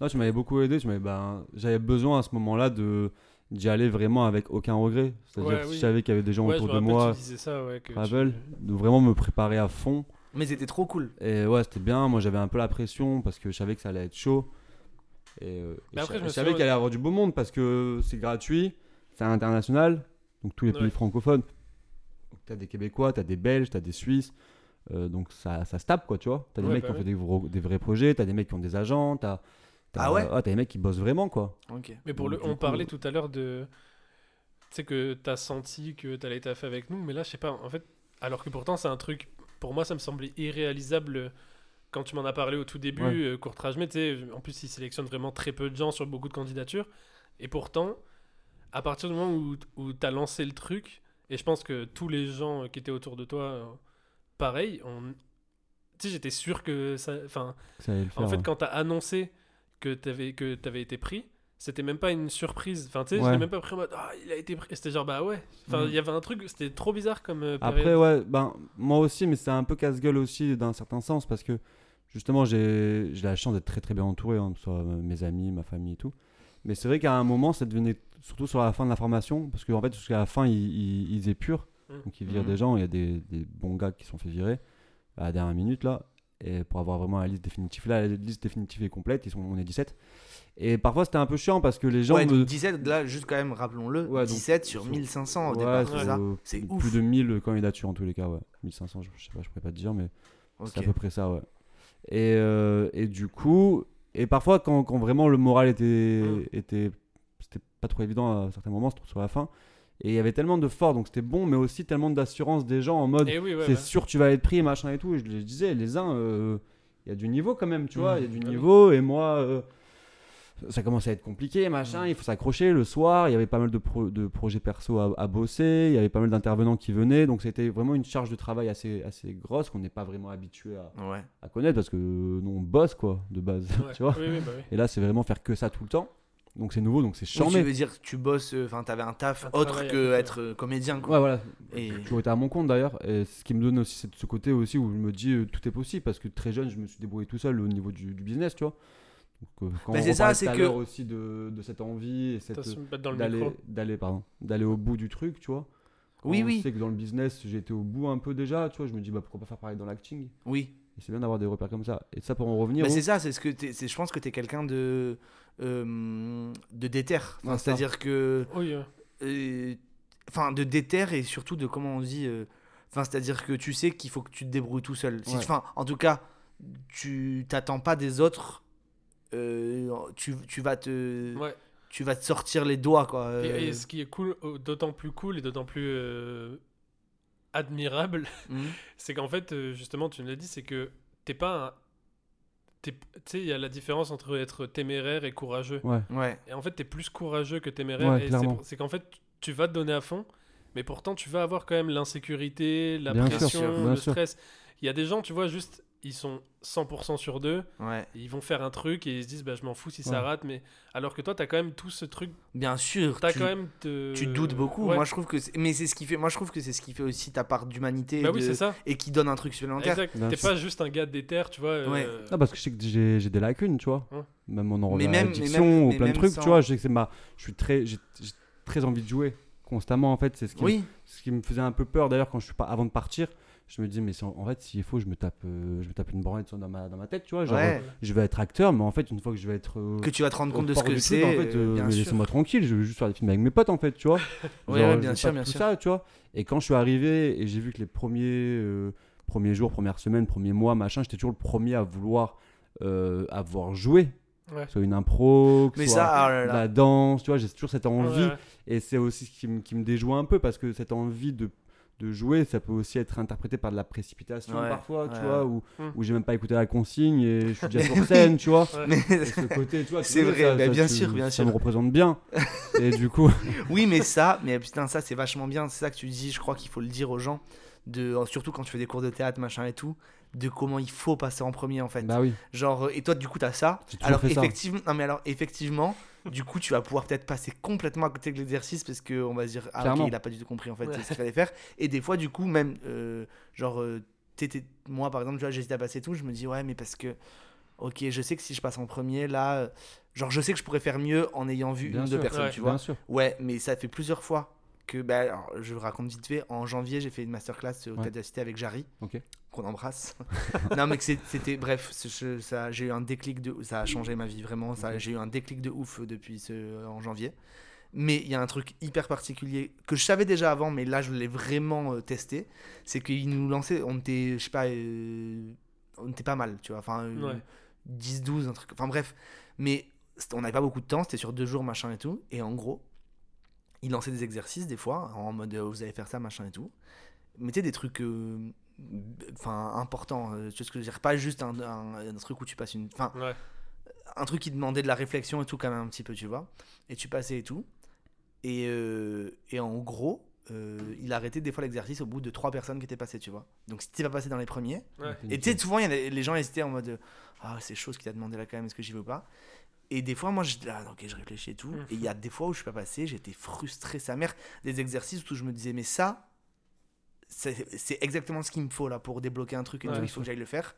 Non, tu m'avais beaucoup aidé. Tu m'avais, ben, j'avais besoin à ce moment-là de d'y aller vraiment avec aucun regret. C'est-à-dire Ouais, que oui. je savais qu'il y avait des gens je autour me de rappelle, moi, ça, ouais, que tu de vraiment me préparer à fond. Mais c'était trop cool. Et ouais, c'était bien. Moi, j'avais un peu la pression parce que je savais que ça allait être chaud. Et, euh, et Mais après, je, je me je savais qu'il allait y avoir du beau monde parce que c'est gratuit, c'est international, donc tous les pays francophones. T'as des Québécois, t'as des Belges, t'as des Suisses. euh, donc ça, ça se tape quoi, tu vois. T'as des Ouais, mecs bah qui ont fait des, vrais- des vrais projets, t'as des mecs qui ont des agents, t'as. Ah ouais T'as des mecs qui bossent vraiment quoi. Ok. Mais pour Donc, le, on coup, parlait euh, tout à l'heure de. Tu sais que t'as senti que t'allais taffer avec nous, mais là, je sais pas, en fait. Alors que pourtant, c'est un truc. Pour moi, ça me semblait irréalisable euh, quand tu m'en as parlé au tout début, Ouais. euh, Courtrage, mais tu en plus, ils sélectionnent vraiment très peu de gens sur beaucoup de candidatures. Et pourtant, à partir du moment où, où t'as lancé le truc, et je pense que tous les gens euh, qui étaient autour de toi, euh, pareil, on. Tu j'étais sûr que ça. Enfin, en fait, ouais. quand t'as annoncé que que t'avais été pris, c'était même pas une surprise. Enfin, tu sais, je Ouais. l'ai même pas pris en mode ah il a été pris. C'était genre bah ouais. Enfin, il Mhm. y avait un truc, c'était trop bizarre comme euh, Après, ouais, ben, moi aussi, mais c'est un peu casse-gueule aussi d'un certain sens parce que justement, j'ai j'ai la chance d'être très très bien entouré, hein, que ce soit euh, mes amis, ma famille et tout. Mais c'est vrai qu'à un moment, ça devenait surtout sur la fin de la formation parce qu'en fait, jusqu'à la fin, ils, ils, ils épurent. Mhm. Donc, ils virent Mhm. des gens. Il y a des, des bons gars qui sont fait virer à la dernière minute là. Et pour avoir vraiment la liste définitive, là, la liste définitive est complète, ils sont, on est 17. Et parfois, c'était un peu chiant parce que les gens ouais, me. donc 17, là, juste quand même, rappelons-le, Ouais, donc, 17 sur sur- 1500 au Ouais, départ, c'est plus ouf. de 1000 candidatures en tous les cas, ouais. 1500, je, je sais pas, je pourrais pas te dire, mais c'est à peu près ça, ouais. Et, euh, et du coup, et parfois quand, quand vraiment le moral était, Mm. était, c'était pas trop évident à certains moments, surtout sur la fin. Et il y avait tellement de force, donc c'était bon, mais aussi tellement d'assurance des gens en mode, Et oui, ouais, c'est ouais. sûr tu vas être pris, machin et tout. Et je les disais, les uns, euh, il y a du niveau quand même, tu vois, il y a du Ah oui. niveau. Et moi, euh, ça commençait à être compliqué, machin. Il faut s'accrocher le soir. Il y avait pas mal de, pro- de projets perso à, à bosser. Il y avait pas mal d'intervenants qui venaient. Donc c'était vraiment une charge de travail assez, assez grosse qu'on n'est pas vraiment habitué à, Ouais. à connaître parce que nous on bosse quoi de base, [LAUGHS] tu vois. Oui, oui, bah. Et là c'est vraiment faire que ça tout le temps. Donc c'est nouveau, donc c'est Donc, tu charmé. veux dire que tu bosses, euh, enfin, t'avais un taf Un autre que être euh, comédien, quoi. Ouais voilà. Et- J'ai toujours été à mon compte d'ailleurs. Et ce qui me donne aussi ce côté aussi où je me dis euh, tout est possible parce que très jeune je me suis débrouillé tout seul au niveau du, du business, tu vois. Donc, euh, quand Bah, on c'est ça, c'est que- aussi de, de cette envie et cette d'aller d'aller pardon d'aller au bout du truc, tu vois. Quand Oui, on oui. sait que dans le business, j'étais au bout un peu déjà, tu vois. Je me dis bah pourquoi pas faire pareil dans l'acting? Oui. Et c'est bien d'avoir des repères comme ça. Et ça pour en revenir. Bah, c'est ça, c'est ce que t'es- c'est- je pense que tu es quelqu'un de, euh, de déter. Enfin, Ouais, ça. C'est-à-dire que. Euh, euh, Enfin, de déter et surtout de comment on dit. euh, Enfin, c'est-à-dire que tu sais qu'il faut que tu te débrouilles tout seul. Si Ouais. tu- Enfin, en tout cas, tu t'attends pas des autres. euh, tu, tu vas te. ouais. Tu vas te sortir les doigts, quoi. Et, euh, et ce qui est cool, d'autant plus cool et d'autant plus euh, admirable, mhm. [LAUGHS] c'est qu'en fait, justement, tu me l'as dit, c'est que t'es pas Tu sais, il y a la différence entre être téméraire et courageux. Ouais. Ouais. Et en fait, t'es plus courageux que téméraire. Ouais, et c'est qu'en fait, tu vas te donner à fond, mais pourtant, tu vas avoir quand même l'insécurité, la Bien pression, le sûr. stress. Il y a des gens, tu vois, juste, ils sont 100% sur deux, Ouais. ils vont faire un truc et ils se disent, bah, je m'en fous si ça Ouais. rate, mais alors que toi, t'as quand même tout ce truc, Bien sûr. t'as tu- quand même. te- Tu doutes beaucoup. Ouais. Moi, je trouve que, c'est- mais c'est ce qui fait. Moi, je trouve que c'est ce qui fait aussi ta part d'humanité Bah et oui, de- c'est ça. et qui donne un truc supplémentaire. Exact. T'es pas juste un gars d'éther, tu vois. Ouais. euh, Non, parce que je sais que j'ai des lacunes, tu vois. Ouais. Même on en Mais même- mais même- ou plein de trucs, sans- tu vois. Je sais que c'est ma. Je suis très. J'ai très envie de jouer constamment, en fait. C'est ce qui, me- Oui. ce qui me faisait un peu peur d'ailleurs quand je suis pas avant de partir. Je me dis, mais si en en fait, s'il faut, je me tape, euh, je me tape une branlette dans ma, dans ma tête, tu vois. Genre, Ouais. euh, je vais être acteur, mais en fait, une fois que je vais être. euh, Que tu vas te rendre compte de ce que c'est. En fait, euh, euh, laissez-moi tranquille, je veux juste faire des films avec mes potes, en fait, tu vois. Ouais, [LAUGHS] Genre, ouais, bien sûr, pas bien tout sûr. ça, tu vois. Et quand je suis arrivé et j'ai vu que les premiers, euh, premiers jours, premières semaines, premiers mois, machin, j'étais toujours le premier à vouloir, euh, vouloir jouer. Ouais. Soit une impro, que Mais soit ça, oh là là. la danse, tu vois, j'ai toujours cette envie. Ouais, ouais. Et c'est aussi ce qui, me- qui me déjoue un peu parce que cette envie de, de jouer, ça peut aussi être interprété par de la précipitation Ouais, parfois, tu vois, où, où j'ai même pas écouté la consigne et je suis déjà sur [LAUGHS] scène, tu vois. Ouais. Mais- Et ce côté, tu vois, [LAUGHS] C'est vrai, ça- bah, ça, bien tu- sûr, bien ça sûr. me représente bien. [LAUGHS] et du coup, oui, mais ça, mais putain, ça c'est vachement bien. C'est ça que tu dis. Je crois qu'il faut le dire aux gens, de, surtout quand tu fais des cours de théâtre, machin et tout, de comment il faut passer en premier en fait. bah oui, Genre, et toi, du coup, t'as ça. Alors, effectivement, non, mais alors, effectivement, du coup, tu vas pouvoir peut-être passer complètement à côté de l'exercice parce que on va se dire, ah, ok, il a pas du tout compris en fait Ouais. ce qu'il fallait faire. Et des fois, du coup, même, euh, genre, euh, t'étais- moi par exemple, tu vois, j'hésitais à passer et tout, je me dis, ouais, mais parce que, ok, je sais que si je passe en premier, là, euh, genre, je sais que je pourrais faire mieux en ayant vu bien une, sûr, deux personnes, Ouais. tu vois. bien sûr. Ouais, mais ça fait plusieurs fois que, bah, alors, je raconte vite fait, en janvier, j'ai fait une masterclass au Ouais. De la Cité avec Jarry, Ok. Qu'on embrasse. [LAUGHS] non, mais c'était, bref, ça, j'ai eu un déclic de, ça a changé ma vie vraiment, ça, j'ai eu un déclic de ouf depuis ce, en janvier. Mais il y a un truc hyper particulier que je savais déjà avant, mais là je l'ai vraiment euh, testé, c'est qu'ils nous lançaient, on était, je sais pas, euh, on était pas mal, tu vois, enfin, euh, Ouais. 10, 12, un truc, enfin bref, mais on n'avait pas beaucoup de temps, c'était sur deux jours, machin et tout, et en gros, ils lançaient des exercices des fois, en mode euh, vous allez faire ça, machin et tout, mettez des trucs euh, enfin importants, euh, tu vois ce que je veux dire, pas juste un, un- un truc où tu passes une, enfin Ouais. un truc qui demandait de la réflexion et tout quand même un petit peu, tu vois. Et tu passais et tout. Et, euh, et en gros, euh, il arrêtait des fois l'exercice au bout de trois personnes qui étaient passées, tu vois. Donc si t'es pas passé dans les premiers, Ouais. et tu sais, souvent il y a- les gens hésitaient en mode Ah, c'est chaud ce qu'il a demandé là quand même, est-ce que j'y veux pas? Et des fois, moi, je, ah, ok, je réfléchis et tout. Mhm. Et il y a des fois où je suis pas passé, j'étais frustré, sa mère. Des exercices où je me disais Mais ça, c'est exactement ce qu'il me faut là pour débloquer un truc et Ouais, il faut que j'aille le faire.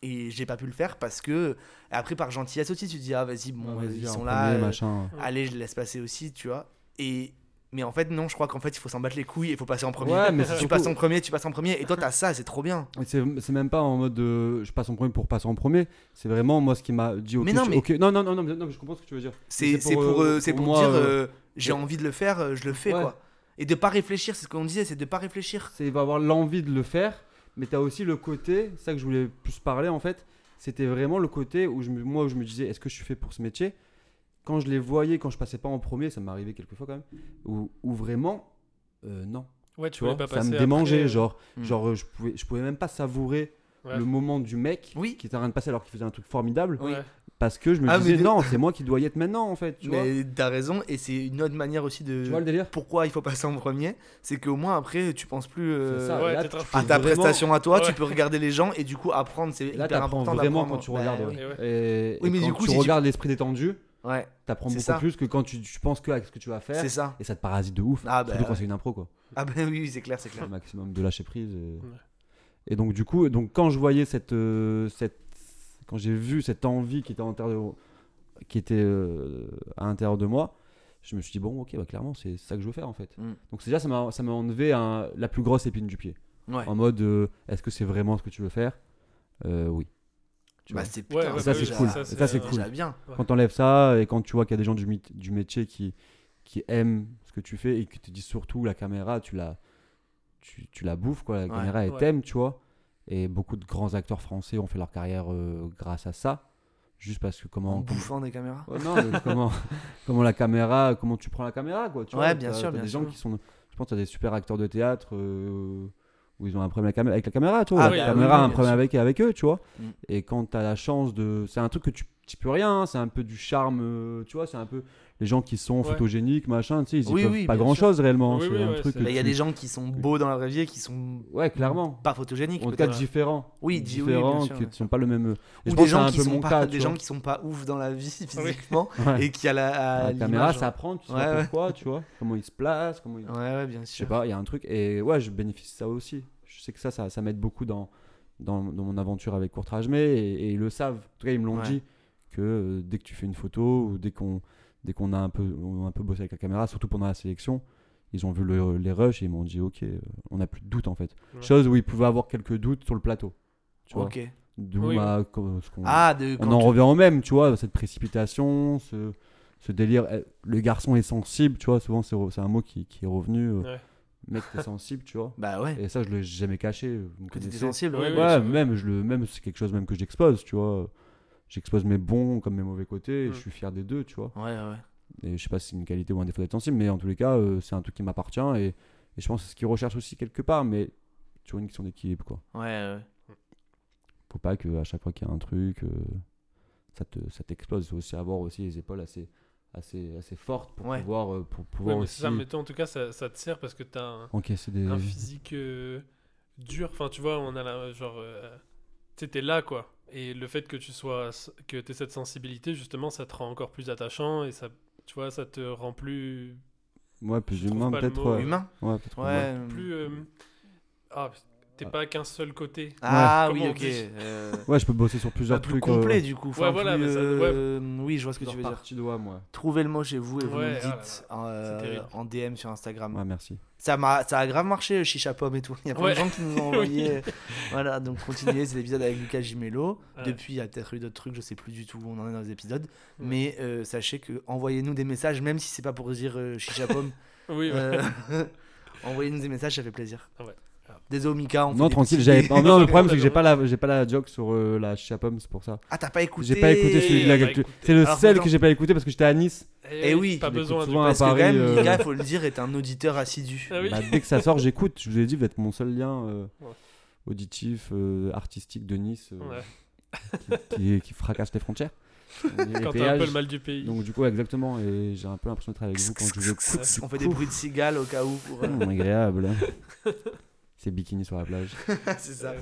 Et j'ai pas pu le faire parce que, après, par gentillesse aussi, tu te dis Ah, vas-y, bon, Ouais, ils sont là. euh, machin. allez, je laisse passer aussi, tu vois. Et mais en fait non, je crois qu'en fait il faut s'en battre les couilles, il faut passer en premier. Ouais, mais c'est [LAUGHS] tu passes en premier, tu passes en premier, et toi t'as ça, c'est trop bien. Et C'est même pas en mode de, je passe en premier pour passer en premier. C'est vraiment moi ce qui m'a dit ok. Mais non, mais- non, non, non, je comprends ce que tu veux dire. C'est pour, euh, euh, c'est pour, moi, dire euh, euh, j'ai envie de le faire, euh, je le fais Ouais. quoi. Et de pas réfléchir, c'est ce qu'on disait, c'est de pas réfléchir. c'est il va avoir l'envie de le faire, mais tu as aussi le côté, c'est ça que je voulais plus parler en fait, c'était vraiment le côté où je me, moi où je me disais est-ce que je suis fait pour ce métier? Quand je les voyais, quand je passais pas en premier, ça m'est arrivé quelques fois quand même, où, où vraiment, euh, non, Ouais, tu tu vois, pas ça passer me démangeait, après, euh, genre, Hmm. genre euh, je pouvais, je pouvais même pas savourer Ouais. le moment du mec Oui. qui était en train de passer alors qu'il faisait un truc formidable, Oui. Parce que je me Ah, disais non, [LAUGHS] c'est moi qui dois y être maintenant en fait, tu. Mais t'as raison, et c'est une autre manière aussi de. Tu vois le délire Pourquoi il faut passer en premier C'est qu'au moins après tu penses plus euh, ça, ouais, là, à ta vraiment- prestation à toi, Ouais. tu peux regarder les gens et du coup apprendre, c'est Là, hyper t'apprends important vraiment quand tu Bah regardes. oui. ouais. Et Et, Oui, et mais du quand coup, tu si tu- regardes l'esprit détendu, Ouais, t'apprends beaucoup ça. plus que quand tu, tu penses que à ce que tu vas faire. c'est ça. Et ça te parasite de ouf. Ah bah, Surtout quand ouais. c'est une impro, quoi. Ah ben oui, oui, c'est clair, c'est clair. Maximum de lâcher prise. Et, et donc, du coup, donc, quand je voyais cette. euh, cette quand j'ai vu cette envie qui était en train de, qui était euh, à l'intérieur de moi, je me suis dit, bon, ok, bah, clairement, c'est ça que je veux faire en fait. Mm. Donc, déjà, ça m'a ça m'a enlevé un- la plus grosse épine du pied. Ouais. En mode, euh, est-ce que c'est vraiment ce que tu veux faire? Euh, Oui. Bah, c'est Ouais, putain, ouais, ça, bah c'est cool. ça, Ça, c'est cool. bien. Quand t'enlèves ça et quand tu vois qu'il y a des gens du, métier qui, qui aiment ce que tu fais et qui te disent surtout la caméra, tu la, tu, tu la bouffes, quoi. La Ouais. caméra, elle Ouais. t'aime, tu vois. Et beaucoup de grands acteurs français ont fait leur carrière euh, grâce à ça. Juste parce que En comment. bouffant des caméras. Ouais, non, comment, [LAUGHS] comment la caméra, comment tu prends la caméra, quoi. Tu Ouais, vois, bien sûr, t'as bien des gens qui sont. Je pense que t'as des super acteurs de théâtre euh, où ils ont un problème avec la caméra, tu vois. Ah la oui, caméra oui, a un problème avec, avec eux, tu vois. Mm. Et quand t'as la chance de. C'est un truc que tu tu peux rien, hein, c'est un peu du charme, euh, tu vois. C'est un peu. Les gens qui sont Ouais. photogéniques, machin, tu sais, ils y Oui, peuvent oui, pas bien grand chose réellement. Oui, ouais, Bah, Il y a des gens qui sont beaux dans la vraie vie et qui sont Ouais, clairement. pas photogéniques. En tout cas, différents. Oui, di- oui, différents, bien sûr, qui ne sûr. sont pas le même. Et Ou des gens un qui sont pas des gens qui sont pas ouf dans la vie physiquement [LAUGHS] Ouais. et qui à la, à La caméra, ça apprend, tu sais pourquoi, tu vois. Comment il se place, comment il. Ouais, ouais, bien Je sais sûr. pas, il y a un truc. Et ouais, je bénéficie de ça aussi. Je sais que ça, ça, ça m'aide beaucoup dans, dans, dans mon aventure avec Courtrage Mais et, et ils le savent. En tout cas, ils me l'ont Ouais. dit que euh, dès que tu fais une photo ou dès qu'on dès qu'on a un peu, on a un peu bossé avec la caméra, surtout pendant la sélection, ils ont vu le- les rushs et ils m'ont dit ok, euh, on n'a plus de doute en fait. Ouais. Chose où ils pouvaient avoir quelques doutes sur le plateau. Tu vois. Ok. D'où Oui, ma- co- ce qu'on- Ah, de on en tu- revient au même, tu vois, cette précipitation, ce, ce délire. eh, Le garçon est sensible, tu vois, souvent c'est un mot qui, qui est revenu. euh, Ouais. Mec, t'es sensible, tu vois. [LAUGHS] Bah ouais. Et ça, je l'ai jamais caché. Vous Que t'étais sensible. Ouais. Ouais, vrai. même, je le, même c'est quelque chose même que j'expose, tu vois. J'expose mes bons comme mes mauvais côtés et Mm. je suis fier des deux, tu vois. Ouais, ouais. Et je sais pas si c'est une qualité ou un défaut d'être sensible, mais en tous les cas, euh, c'est un truc qui m'appartient et, et je pense que c'est ce qu'ils recherchent aussi quelque part, mais sur une question d'équilibre, quoi. Ouais, ouais. Faut pas que à chaque fois qu'il y a un truc, euh, ça te ça t'explose. Il faut aussi avoir aussi les épaules assez assez assez fortes pour Ouais. pouvoir euh, pour Ouais, pouvoir mais aussi c'est ça, mais toi, en tout cas, ça, ça te sert parce que t'as un, des. un physique euh, dur. Enfin, tu vois, on a la, genre. euh, tu t'es là, quoi. Et le fait que tu sois. que t'aies cette sensibilité, justement, ça te rend encore plus attachant et ça. Tu vois, ça te rend plus. Ouais, plus humain peut-être. Ouais, Humain ouais peut-être. Ouais. plus. euh, Ah, t'es pas qu'un seul côté. Ah oui, ok. euh, [LAUGHS] Ouais, je peux bosser sur plusieurs bah, plus trucs. complet euh, du coup. Ouais, voilà, plus, mais ça- euh, Oui, je vois ce que tu veux dire. partie doigt, moi. Trouvez le mot chez vous et vous Ouais, nous le là dites euh, en DM sur Instagram. Ouais, merci. Ça, m'a, ça a grave marché, Chicha Pomme et tout. Il y a plein Ouais. de gens qui nous ont envoyé. [LAUGHS] voilà, donc continuez, c'est l'épisode avec Lucas Gimelo. Ouais. Depuis, il y a peut-être eu d'autres trucs, je sais plus du tout où on en est dans les épisodes. Ouais. Mais euh, sachez que envoyez-nous des messages, même si c'est pas pour dire euh, Chicha Pomme. [LAUGHS] Oui, ouais. euh, envoyez-nous des messages, ça fait plaisir. Ah ouais. Désolé, Mika. on Non, tranquille, petits- j'avais pas. Non, le problème c'est que j'ai pas la, j'ai pas la joke sur euh, la chicha pomme, c'est pour ça. Ah, t'as pas écouté J'ai pas écouté que- écouter. C'est le Alors, seul que j'ai pas écouté parce que j'étais à Nice. Eh oui, pas besoin du souvent à Parce que Paris, quand même, euh, Mika, il faut le dire, est un auditeur assidu. Ah oui. Bah, dès que ça sort, j'écoute. Je vous ai dit, vous êtes mon seul lien euh, Ouais. auditif, euh, artistique de Nice euh, Ouais. qui, qui, qui fracasse les frontières. [LAUGHS] Les Quand t'as un peu péages. le mal du pays. Donc du coup, exactement. Et j'ai un peu l'impression d'être avec vous quand je vous écoute. On fait des bruits de cigales au cas où. pour, euh, Hum, agréable. [LAUGHS] C'est bikini sur la plage. [LAUGHS] c'est ça. Ouais.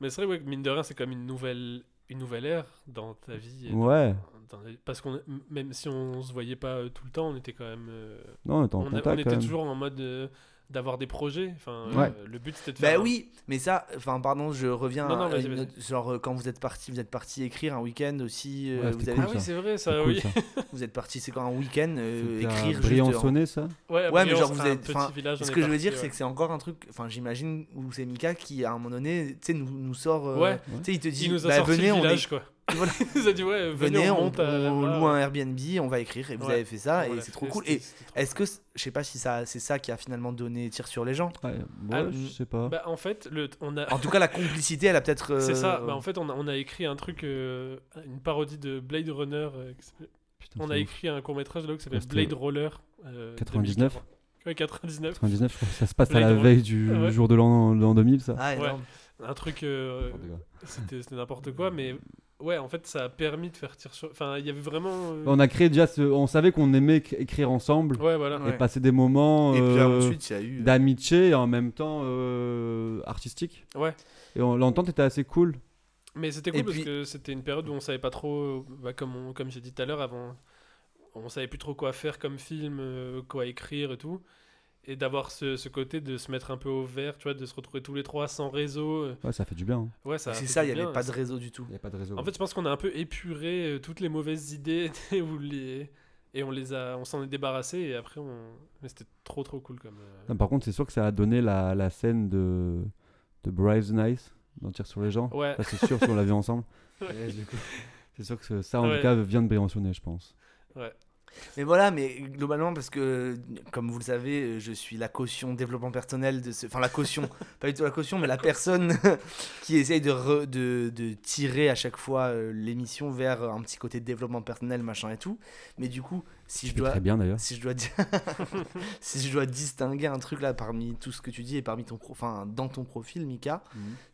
Mais c'est vrai, ouais, que mine de rien, c'est comme une nouvelle, une nouvelle ère dans ta vie. dans- Ouais. dans les- Parce qu'on, même si on se voyait pas euh, tout le temps, on était quand même. euh, Non, on est en on, a- contact on quand était même. toujours en mode euh, d'avoir des projets. Enfin, Ouais. euh, le but c'était de Bah faire. un- oui, mais ça, enfin pardon, je reviens Non, non, à vas-y, une vas-y. autre- genre euh, quand vous êtes parti, vous êtes parti écrire un week-end aussi. euh, vous, avez, Ah oui, ça. c'est vrai, ça, C'est cool, oui. ça. [LAUGHS] vous êtes parti, c'est quand un week-end euh, écrire juste. en- ça Ouais, Ouais, mais genre vous un êtes. village. Ce que je veux dire, ouais. c'est que c'est encore un truc. Enfin, j'imagine où c'est Mika qui à un moment donné, tu sais, nous, nous sort. euh, Ouais. Tu sais, il te dit, Il nous a bah, sorti venez, le on village, est- quoi. Voilà. [LAUGHS] Il nous a dit, ouais, venez, venez, on loue un Airbnb, on va écrire. Et vous Ouais. avez fait ça, On et c'est trop cool. Et est-ce que, je sais pas si ça, c'est ça qui a finalement donné tir sur les gens. Ouais, ouais, Ah, je sais pas. Bah, en fait, le, on a. En tout cas, la complicité, elle a peut-être. euh, [LAUGHS] C'est ça. Bah, en fait, on a, on a écrit un truc, euh, une parodie de Blade Runner. euh, Putain, on a écrit un court métrage là qui s'appelle Blade Roller. euh, 99? 2040. Ouais, 99. 99, je crois que ça se passe à la veille du Ouais. jour de l'an l'an 2000, ça. Ah, Ouais. énorme. Un truc. euh. C'était c'était n'importe quoi, mais ouais, en fait, ça a permis de faire tir sur. Enfin, il y avait vraiment. euh, On a créé déjà, ce... on savait qu'on aimait éc- écrire ensemble Ouais, voilà. Ouais. et passer des moments Et puis euh, ensuite, il y a eu. d'amitié et en même temps euh, artistique. Ouais. Et on- l'entente était assez cool. Mais c'était Et cool parce puis- que c'était une période où on savait pas trop, bah, comme, on- comme j'ai dit tout à l'heure avant, on savait plus trop quoi faire comme film, euh, quoi écrire et tout. Et d'avoir ce, ce côté de se mettre un peu au vert, tu vois, de se retrouver tous les trois sans réseau. euh, Ouais, ça fait du bien. hein. Ouais, ça. C'est ça, il n'y avait pas ça- de réseau du tout. Il n'y a pas de réseau. En fait, je pense qu'on a un peu épuré euh, toutes les mauvaises idées [LAUGHS] ou les... et on les a, on s'en est débarrassé et après on. Mais c'était trop trop cool comme. euh, Non, par contre, c'est sûr que ça a donné la, la scène de, de Bryce Nice, d'en tire sur les gens. Ouais. Ça, c'est sûr, qu'on l'a vu ensemble. [LAUGHS] Ouais. Et du coup, c'est sûr que ça, en Ouais. tout cas, vient de Bérançonnet, je pense. Mais voilà, mais globalement, parce que, comme vous le savez, euh, je suis la caution développement personnel de ce. Enfin, la caution, [LAUGHS] pas du tout la caution, mais la personne [LAUGHS] qui essaye de, re- de, de tirer à chaque fois euh, l'émission vers un petit côté développement personnel, machin et tout. Mais du coup, si Tu je dois. très bien d'ailleurs. Si je dois [LAUGHS] si je dois distinguer un truc là parmi tout ce que tu dis et parmi ton pro- enfin dans ton profil Mika,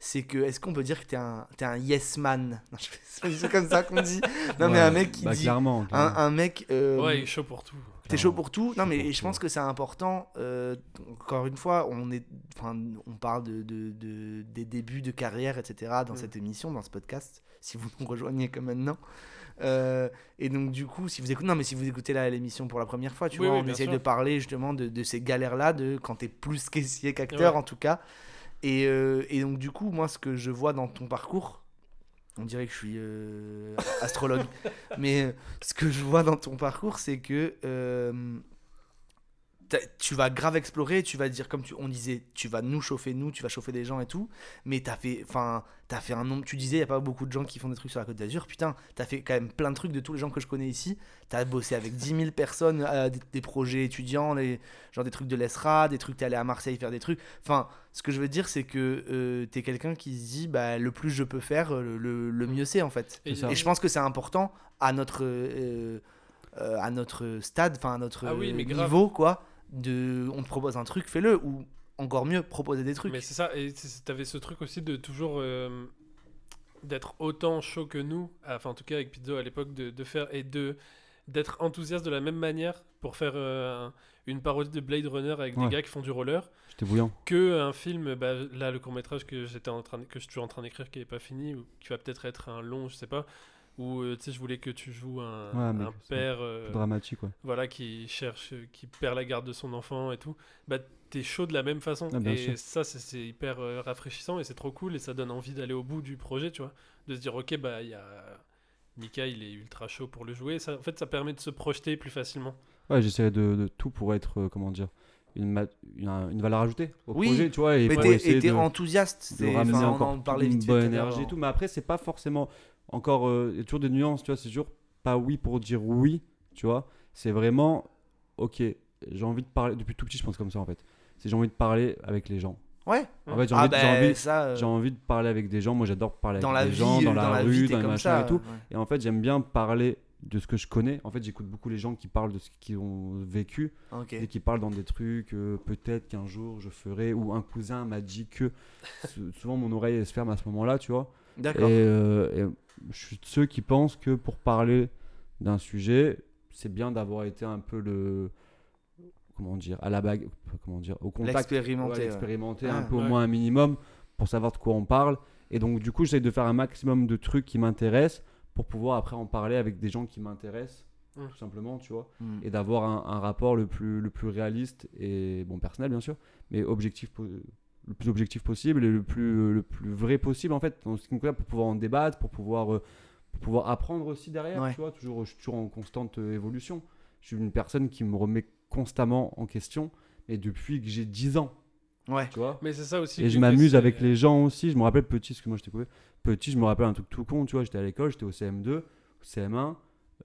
c'est que est-ce qu'on peut dire que t'es un t'es un yes man? Non, je fais- c'est comme ça qu'on dit. Non mais un mec qui bah, dit Clairement. un, un mec euh, Ouais, il est chaud pour tout. T'es chaud pour tout Non, mais je pense que c'est important. euh, encore une fois, on, est, enfin, on parle de, de- de- des débuts de carrière, etc. dans Mm. cette émission, dans ce podcast, si vous nous rejoignez comme maintenant. Euh, et donc, du coup, si vous écoutez, non, mais si vous écoutez l'émission pour la première fois, tu Oui, vois, oui, on essaye sûr. de parler justement de, de ces galères-là, de quand t'es plus caissier qu'acteur, Ouais. en tout cas. Et, euh, et donc, du coup, moi, ce que je vois dans ton parcours, on dirait que je suis euh, astrologue, [LAUGHS] mais euh, ce que je vois dans ton parcours, c'est que euh, tu vas grave explorer, tu vas dire, comme tu, on disait, tu vas nous chauffer, nous, tu vas chauffer des gens et tout, mais t'as fait, enfin, t'as fait un nombre, tu disais, il n'y a pas beaucoup de gens qui font des trucs sur la Côte d'Azur, putain, t'as fait quand même plein de trucs de tous les gens que je connais ici, t'as bossé avec 10 000 personnes, euh, des, des projets étudiants, les, genre des trucs de l'ESRA, des trucs, t'es allé à Marseille faire des trucs, enfin, ce que je veux dire, c'est que euh, t'es quelqu'un qui se dit, bah, le plus je peux faire, le, le mieux c'est en fait. Et, je pense que c'est important à notre, euh, euh, à notre stade, enfin à notre Ah oui, mais grave. niveau, quoi. De, on te propose un truc, fais-le. Ou encore mieux, proposer des trucs. Mais c'est ça, et c'est- t'avais ce truc aussi de toujours euh, d'être autant chaud que nous, enfin en tout cas avec Pizzo à l'époque, de, de faire et de d'être enthousiaste de la même manière pour faire euh, un- une parodie de Blade Runner avec Ouais. des gars qui font du roller, J'étais bouillant. que un film, bah, là le court métrage que j'étais en train que je suis toujours en train d'écrire qui est pas fini ou qui va peut-être être un long, je sais pas, où euh, tu sais je voulais que tu joues un, Ouais, père. euh, dramatique, voilà, qui cherche, euh, qui perd la garde de son enfant et tout, bah t'es chaud de la même façon. Ah, et sûr. ça, c'est- hyper euh, rafraîchissant et c'est trop cool et ça donne envie d'aller au bout du projet, tu vois. De se dire, ok, bah il y a. Mika, il est ultra chaud pour le jouer. Ça, en fait, ça permet de se projeter plus facilement. Ouais, j'essaierai de, de tout pour être, euh, comment dire, une, une, une valeur ajoutée au Oui, projet, tu vois. Et mais t'es enthousiaste. c'est- enfin, on en parlait une vite bonne énergie et tout. Mais après, c'est pas forcément encore. euh, Il y a toujours des nuances, tu vois. C'est toujours pas oui pour dire oui, tu vois. C'est vraiment, ok, j'ai envie de parler. Depuis tout petit, je pense comme ça en fait. C'est j'ai envie de parler avec les gens. Ouais. En fait, j'ai Ah envie, j'ai ben envie, euh, j'ai envie de parler avec des gens. Moi, j'adore parler dans avec la des vie, gens, dans euh, la, vie, rue, t'es dans les comme machins ça. et tout. ouais. Et en fait, j'aime bien parler de ce que je connais. En fait, j'écoute beaucoup les gens qui parlent de ce qu'ils ont vécu et qui parlent dans des trucs, euh, peut-être qu'un jour je ferai, ou un cousin m'a dit que. Sou- Souvent, mon oreille elle se ferme à ce moment-là, tu vois. Et, D'accord. euh, et je suis de ceux qui pensent que pour parler d'un sujet, c'est bien d'avoir été un peu le. Comment dire À la bague. Comment dire Au contact. L'expérimenter. Ouais, ouais. expérimenter Ah, un peu au moins un minimum pour savoir de quoi on parle. Et donc, du coup, j'essaie de faire un maximum de trucs qui m'intéressent pour pouvoir après en parler avec des gens qui m'intéressent, tout simplement, tu vois. Mm. Et d'avoir un, un rapport le plus, le plus réaliste et, bon, personnel, bien sûr, mais objectif, po- le plus objectif possible et le plus, le plus vrai possible, en fait, en ce qui me concerne, pour pouvoir en débattre, pour pouvoir, euh, pour pouvoir apprendre aussi derrière, Ouais. tu vois. Toujours, je suis toujours en constante euh, évolution. Je suis une personne qui me remet constamment en question, et depuis que j'ai 10 ans, Ouais. tu vois. Mais c'est ça aussi. Et je m'amuse avec les gens aussi. Je me rappelle petit, parce que moi j'étais coupé. Petit, je me rappelle un truc tout con, tu vois. J'étais à l'école, j'étais au CM2, au CM1.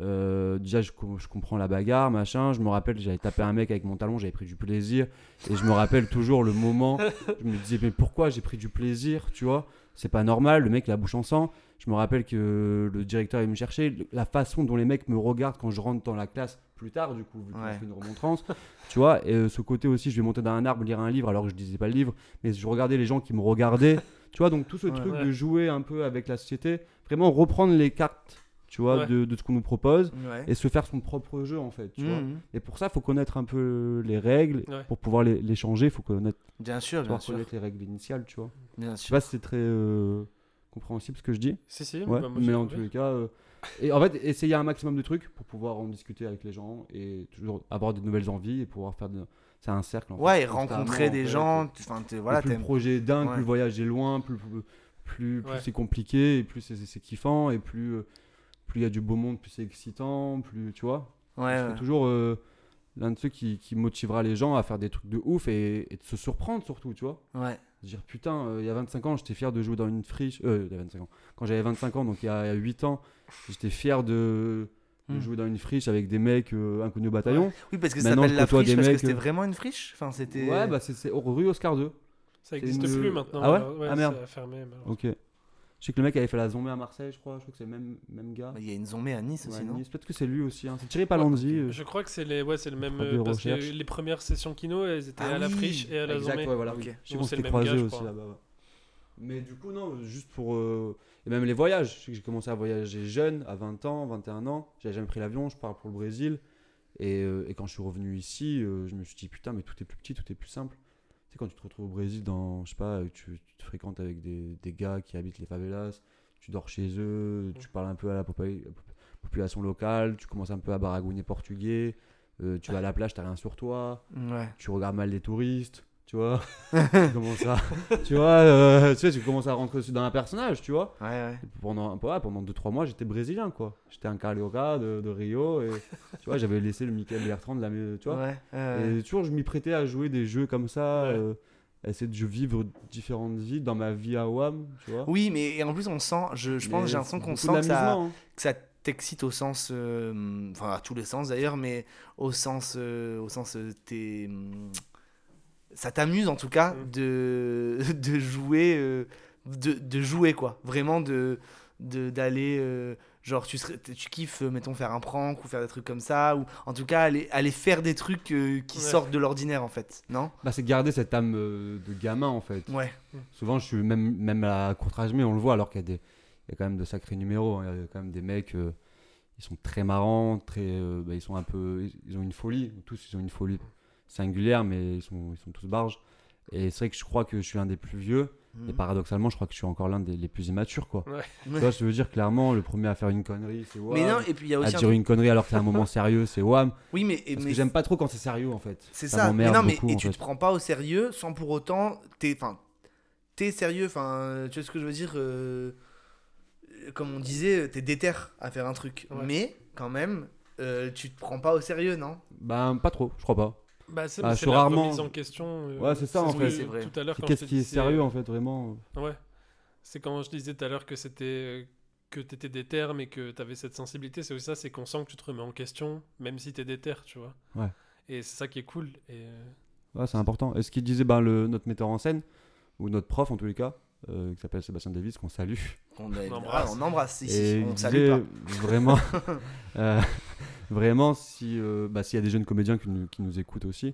Euh, déjà, je, je comprends la bagarre, machin. Je me rappelle, j'avais tapé un mec avec mon talon, j'avais pris du plaisir. Et je me rappelle toujours le moment. Je me disais, mais pourquoi j'ai pris du plaisir, tu vois? C'est pas normal, le mec, la bouche en sang. Je me rappelle que le directeur est me chercher. La façon dont les mecs me regardent quand je rentre dans la classe plus tard, du coup, vu qu'on Ouais. fait une remontrance, tu vois? Et euh, ce côté aussi, je vais monter dans un arbre, lire un livre, alors que je disais pas le livre, mais je regardais les gens qui me regardaient. tu vois, donc tout ce Ouais. truc Ouais. de jouer un peu avec la société, vraiment reprendre les cartes, tu vois, Ouais. de, de ce qu'on nous propose Ouais. et se faire son propre jeu, en fait, tu vois. Mhm. Et pour ça, il faut connaître un peu les règles. Ouais. Pour pouvoir les, les changer, il faut connaître, Bien sûr, bien sûr. connaître les règles initiales, tu vois. Bien Je sais pas si c'est très euh, compréhensible ce que je dis. Si, si. Ouais, bah, moi, mais en tous les cas, euh, et en fait, essayer un maximum de trucs pour pouvoir en discuter avec les gens et toujours avoir de nouvelles envies et pouvoir faire de, c'est un cercle. en fait, Ouais, et constamment, rencontrer en des fait. gens, tu- enfin, t'es- voilà, plus le projet est dingue, Ouais. plus le voyage est loin, plus, plus, plus, plus Ouais. c'est compliqué, et plus c'est- c'est kiffant, et plus euh, plus il y a du beau monde, plus c'est excitant, plus tu vois. Ouais, toujours euh, l'un de ceux qui, qui motivera les gens à faire des trucs de ouf et, et de se surprendre surtout, tu vois. ouais. Se dire putain, euh, il y a 25 ans, j'étais fier de jouer dans une friche. Euh, il y a 25 ans. Quand j'avais 25 ans, donc il y a, il y a 8 ans, j'étais fier de, de Hmm. jouer dans une friche avec des mecs euh, inconnus au bataillon. Oui, parce que ça s'appelle la friche des parce que mecs, c'était euh, vraiment une friche. Enfin, c'était. Ouais, bah c'est rue Oscar 2. Ça n'existe une- plus maintenant. Ah ouais Ah merde. Fermé. Ok. Je sais que le mec avait fait la zombie à Marseille, je crois. Je crois que c'est le même, même gars. Il y a une zombie à Nice Ouais, aussi, non Nice. Peut-être que c'est lui aussi. hein. C'est Thierry Palandi. euh. Je crois que c'est les, ouais, c'est le même. euh, parce que les premières sessions kino, elles étaient Ah à la oui, friche et à la Exact, zombie. ouais, voilà. Ok. oui. Je qu'on c'est s'était le même croisés gars, je aussi là-bas. ouais. Mais du coup, non, juste pour. euh, Et même les voyages. Je sais que j'ai commencé à voyager jeune, à 20 ans, 21 ans. J'avais jamais pris l'avion, je pars pour le Brésil. Et, euh, et quand je suis revenu ici, euh, je me suis dit putain, mais tout est plus petit, tout est plus simple. Tu sais, quand tu te retrouves au Brésil, dans, je sais pas, tu, tu te fréquentes avec des, des gars qui habitent les favelas, tu dors chez eux, tu parles un peu à la population locale, tu commences un peu à baragouiner portugais, euh, tu vas à la plage, t'as rien sur toi Ouais. tu regardes mal les touristes, tu vois. [LAUGHS] tu commences à, tu vois, euh, tu sais, tu commences à rentrer dans un personnage, tu vois. Ouais, ouais. Et pendant, ouais, pendant 2-3 mois, j'étais brésilien, quoi. J'étais un Carioca de, de Rio et tu vois, j'avais laissé le Michael Bertrand de la, tu vois. Et toujours, je m'y prêtais à jouer des jeux comme ça, euh, essayer de vivre différentes vies dans ma vie à WAM, tu vois. Oui, mais en plus, on sent, je, je pense, j'ai l'impression qu'on sent que ça, hein. que ça t'excite au sens, euh, enfin à tous les sens d'ailleurs, mais au sens, euh, au sens, t'es, ça t'amuse en tout cas Mm. de, [LAUGHS] de jouer, euh, de, de jouer quoi, vraiment de, de d'aller, euh, genre tu serais, tu kiffes, euh, mettons faire un prank ou faire des trucs comme ça, ou en tout cas aller, aller faire des trucs euh, qui Ouais. sortent de l'ordinaire en fait, non? Bah, c'est garder cette âme euh, de gamin, en fait. Ouais. Souvent, je suis même, même à court âge, mais on le voit, alors qu'il y, a des- il y a quand même de sacrés numéros. hein. Il y a quand même des mecs, euh, ils sont très marrants, très, euh, bah, ils sont un peu, ils- ils ont une folie. Tous, ils ont une folie singulière, mais ils sont, ils sont tous barges. Et c'est vrai que je crois que je suis un des plus vieux. Et Mhm. paradoxalement, je crois que je suis encore l'un des les plus immatures, quoi. Ouais. Tu vois, je veux dire, clairement, le premier à faire une connerie, c'est Wam. Mais non, et puis il y a à aussi un dire truc- une connerie alors que c'est un moment sérieux, c'est Wam. Oui, mais, et- Parce mais que j'aime pas trop quand c'est sérieux, en fait. C'est ça. Mais m'emmerde non, mais beaucoup, et en tu fait. te prends pas au sérieux sans pour autant. T'es, enfin, t'es sérieux. Enfin, tu vois ce que je veux dire euh, Comme on disait, t'es déter à faire un truc. Ouais. Mais quand même, euh, tu te prends pas au sérieux, non? Ben, pas trop, je crois pas. Bah, c'est Ah, rarement- en question. euh, Ouais, c'est ça, en fait. C'est vrai. Tout à l'heure, Qu'est-ce qui est sérieux, euh, en fait, vraiment Ouais. C'est quand je disais tout à l'heure que c'était euh, que t'étais déter mais que t'avais cette sensibilité, c'est aussi ça, c'est qu'on sent que tu te remets en question, même si t'es déter, tu vois. Ouais. Et c'est ça qui est cool. Et Ouais, c'est important. Et ce qu'il disait ben, le, notre metteur en scène, ou notre prof en tous les cas, euh, qui s'appelle Sébastien Davis, qu'on salue. on, a- On embrasse. ah, on embrasse ici. et on salue disait pas. vraiment, [LAUGHS] euh, vraiment, si euh, bah, s'il y a des jeunes comédiens qui nous, qui nous écoutent aussi,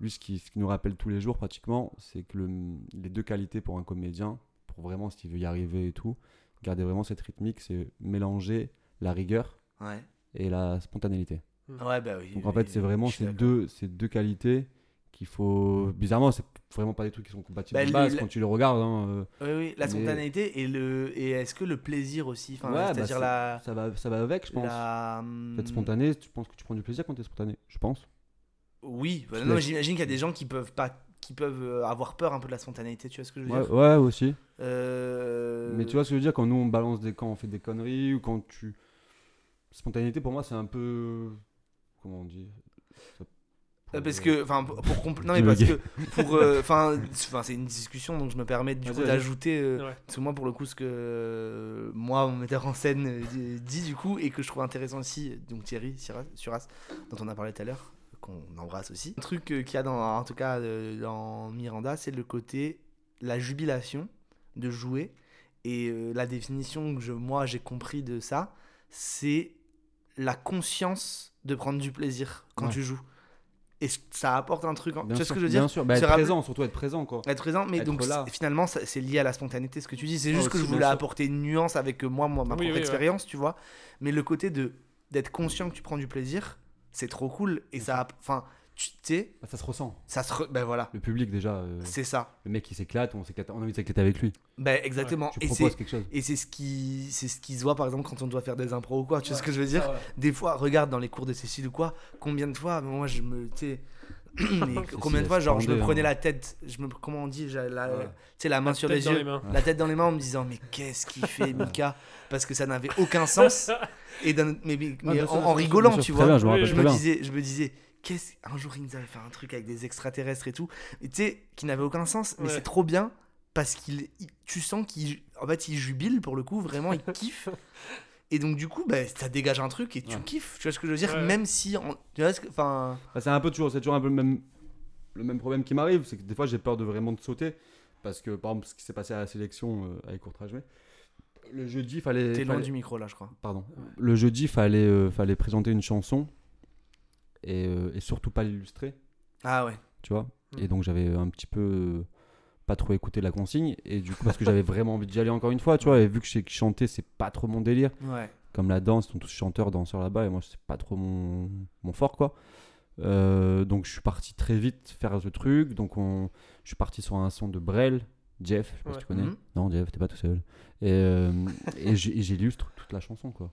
lui, ce qui, ce qui nous rappelle tous les jours pratiquement, c'est que le, les deux qualités pour un comédien, pour vraiment s'il veut y arriver et tout, garder vraiment cette rythmique, c'est mélanger la rigueur Ouais. et la spontanéité. Ouais, bah oui. Donc en oui, fait, c'est vraiment ces deux, ces deux qualités qu'il faut. Bizarrement, c'est vraiment pas des trucs qui sont compatibles Bah, de base le- quand tu les regardes. hein, euh, Oui, oui, la Mais- spontanéité et le et est-ce que le plaisir aussi, enfin, Ouais, bah, c'est-à-dire c'est- la ça, va, ça va avec, je pense. la Être spontané, tu penses que tu prends du plaisir quand t'es spontané, je pense. Oui, bah non, j'imagine qu'il y a des gens qui peuvent pas qui peuvent euh, avoir peur un peu de la spontanéité, tu vois ce que je veux Ouais, dire? ouais, aussi. Euh, Mais tu vois ce que je veux dire quand nous on balance des quand on fait des conneries ou quand tu. Spontanéité pour moi c'est un peu. Comment on dit Ça parce pourrait- que, enfin, pour, compl- non mais [LAUGHS] parce que pour, euh, enfin, enfin, c'est une discussion donc je me permets du coup d'ajouter, euh, ouais. parce que moi pour le coup ce que euh, moi mon metteur en scène euh, dit du coup et que je trouve intéressant aussi, donc Thierry Suras, Suras, dont on a parlé tout à l'heure, qu'on embrasse aussi. Un truc euh, qu'il y a dans, en tout cas euh, dans Miranda, c'est le côté la jubilation de jouer et euh, la définition que je, moi j'ai compris de ça, c'est la conscience de prendre du plaisir quand Ouais. tu joues. Et ça apporte un truc. en- tu vois ce que je veux dire Bien sûr, bah, être présent, surtout être présent quoi. être présent, mais Être donc finalement c'est lié à la spontanéité ce que tu dis. C'est juste que je voulais apporter une nuance avec euh, moi, moi ma Oui, propre oui, ouais. expérience, tu vois. Mais le côté de d'être conscient que tu prends du plaisir, c'est trop cool et ça, enfin, tu sais, Bah, ça se ressent. ça se, re- ben voilà, Le public déjà, euh, c'est ça, le mec qui s'éclate, on, s'éclate- on a envie de s'éclater avec lui. ben exactement. Tu et quelque chose. et c'est ce qui c'est ce qui se voit par exemple quand on doit faire des impros ou quoi. Tu vois ce que je veux dire? ouais. Des fois, regarde dans les cours de Cécile ou quoi, combien de fois, moi je me, tu sais, [CLEARS THROAT] combien de fois, genre, je me prenais hein. la tête, je me, comment on dit, la, Ouais. tu sais, la main sur Tête les dans yeux, les mains. la tête dans les mains en me disant, mais qu'est-ce qu'il [LAUGHS] fait, Mika? Parce que ça n'avait aucun sens. Et mais, mais- mais bien en, sûr, rigolant, tu très vois. bien, je me disais, je me disais, qu'est-ce un jour il nous avait fait un truc avec des extraterrestres et tout, et tu sais, qui n'avait aucun sens, mais Ouais. c'est trop bien parce qu'il, il- tu sens qu'il, en fait, il jubile pour le coup, vraiment, il [LAUGHS] kiffe. Et donc du coup, bah, ça dégage un truc et tu Ouais. kiffes, tu vois ce que je veux dire, Ouais. même si, en- tu vois, ce que- enfin, Bah, c'est un peu toujours, c'est toujours un peu le même, le même problème qui m'arrive, c'est que des fois j'ai peur de vraiment de sauter, parce que par exemple ce qui s'est passé à la sélection euh, avec Courtrajmé, le jeudi fallait, t'es loin fallait- du micro là, je crois. pardon, le jeudi fallait, euh, fallait présenter une chanson et, euh, et surtout pas l'illustrer, Ah ouais. tu vois? Et donc j'avais un petit peu euh, pas trop écouté la consigne et du coup parce que j'avais [LAUGHS] vraiment envie d'y aller encore une fois, tu vois. Et vu que je chanter c'est pas trop mon délire, Ouais. comme la danse, ils sont tous chanteurs, danseurs là-bas, et moi, c'est pas trop mon, mon fort, quoi. Euh, donc, je suis parti très vite faire ce truc. Donc, on, je suis parti sur un son de Brel, Jeff, je sais pas si tu connais. Mhm. Non, Jeff, t'es pas tout seul. Et, euh, et j'illustre toute la chanson, quoi.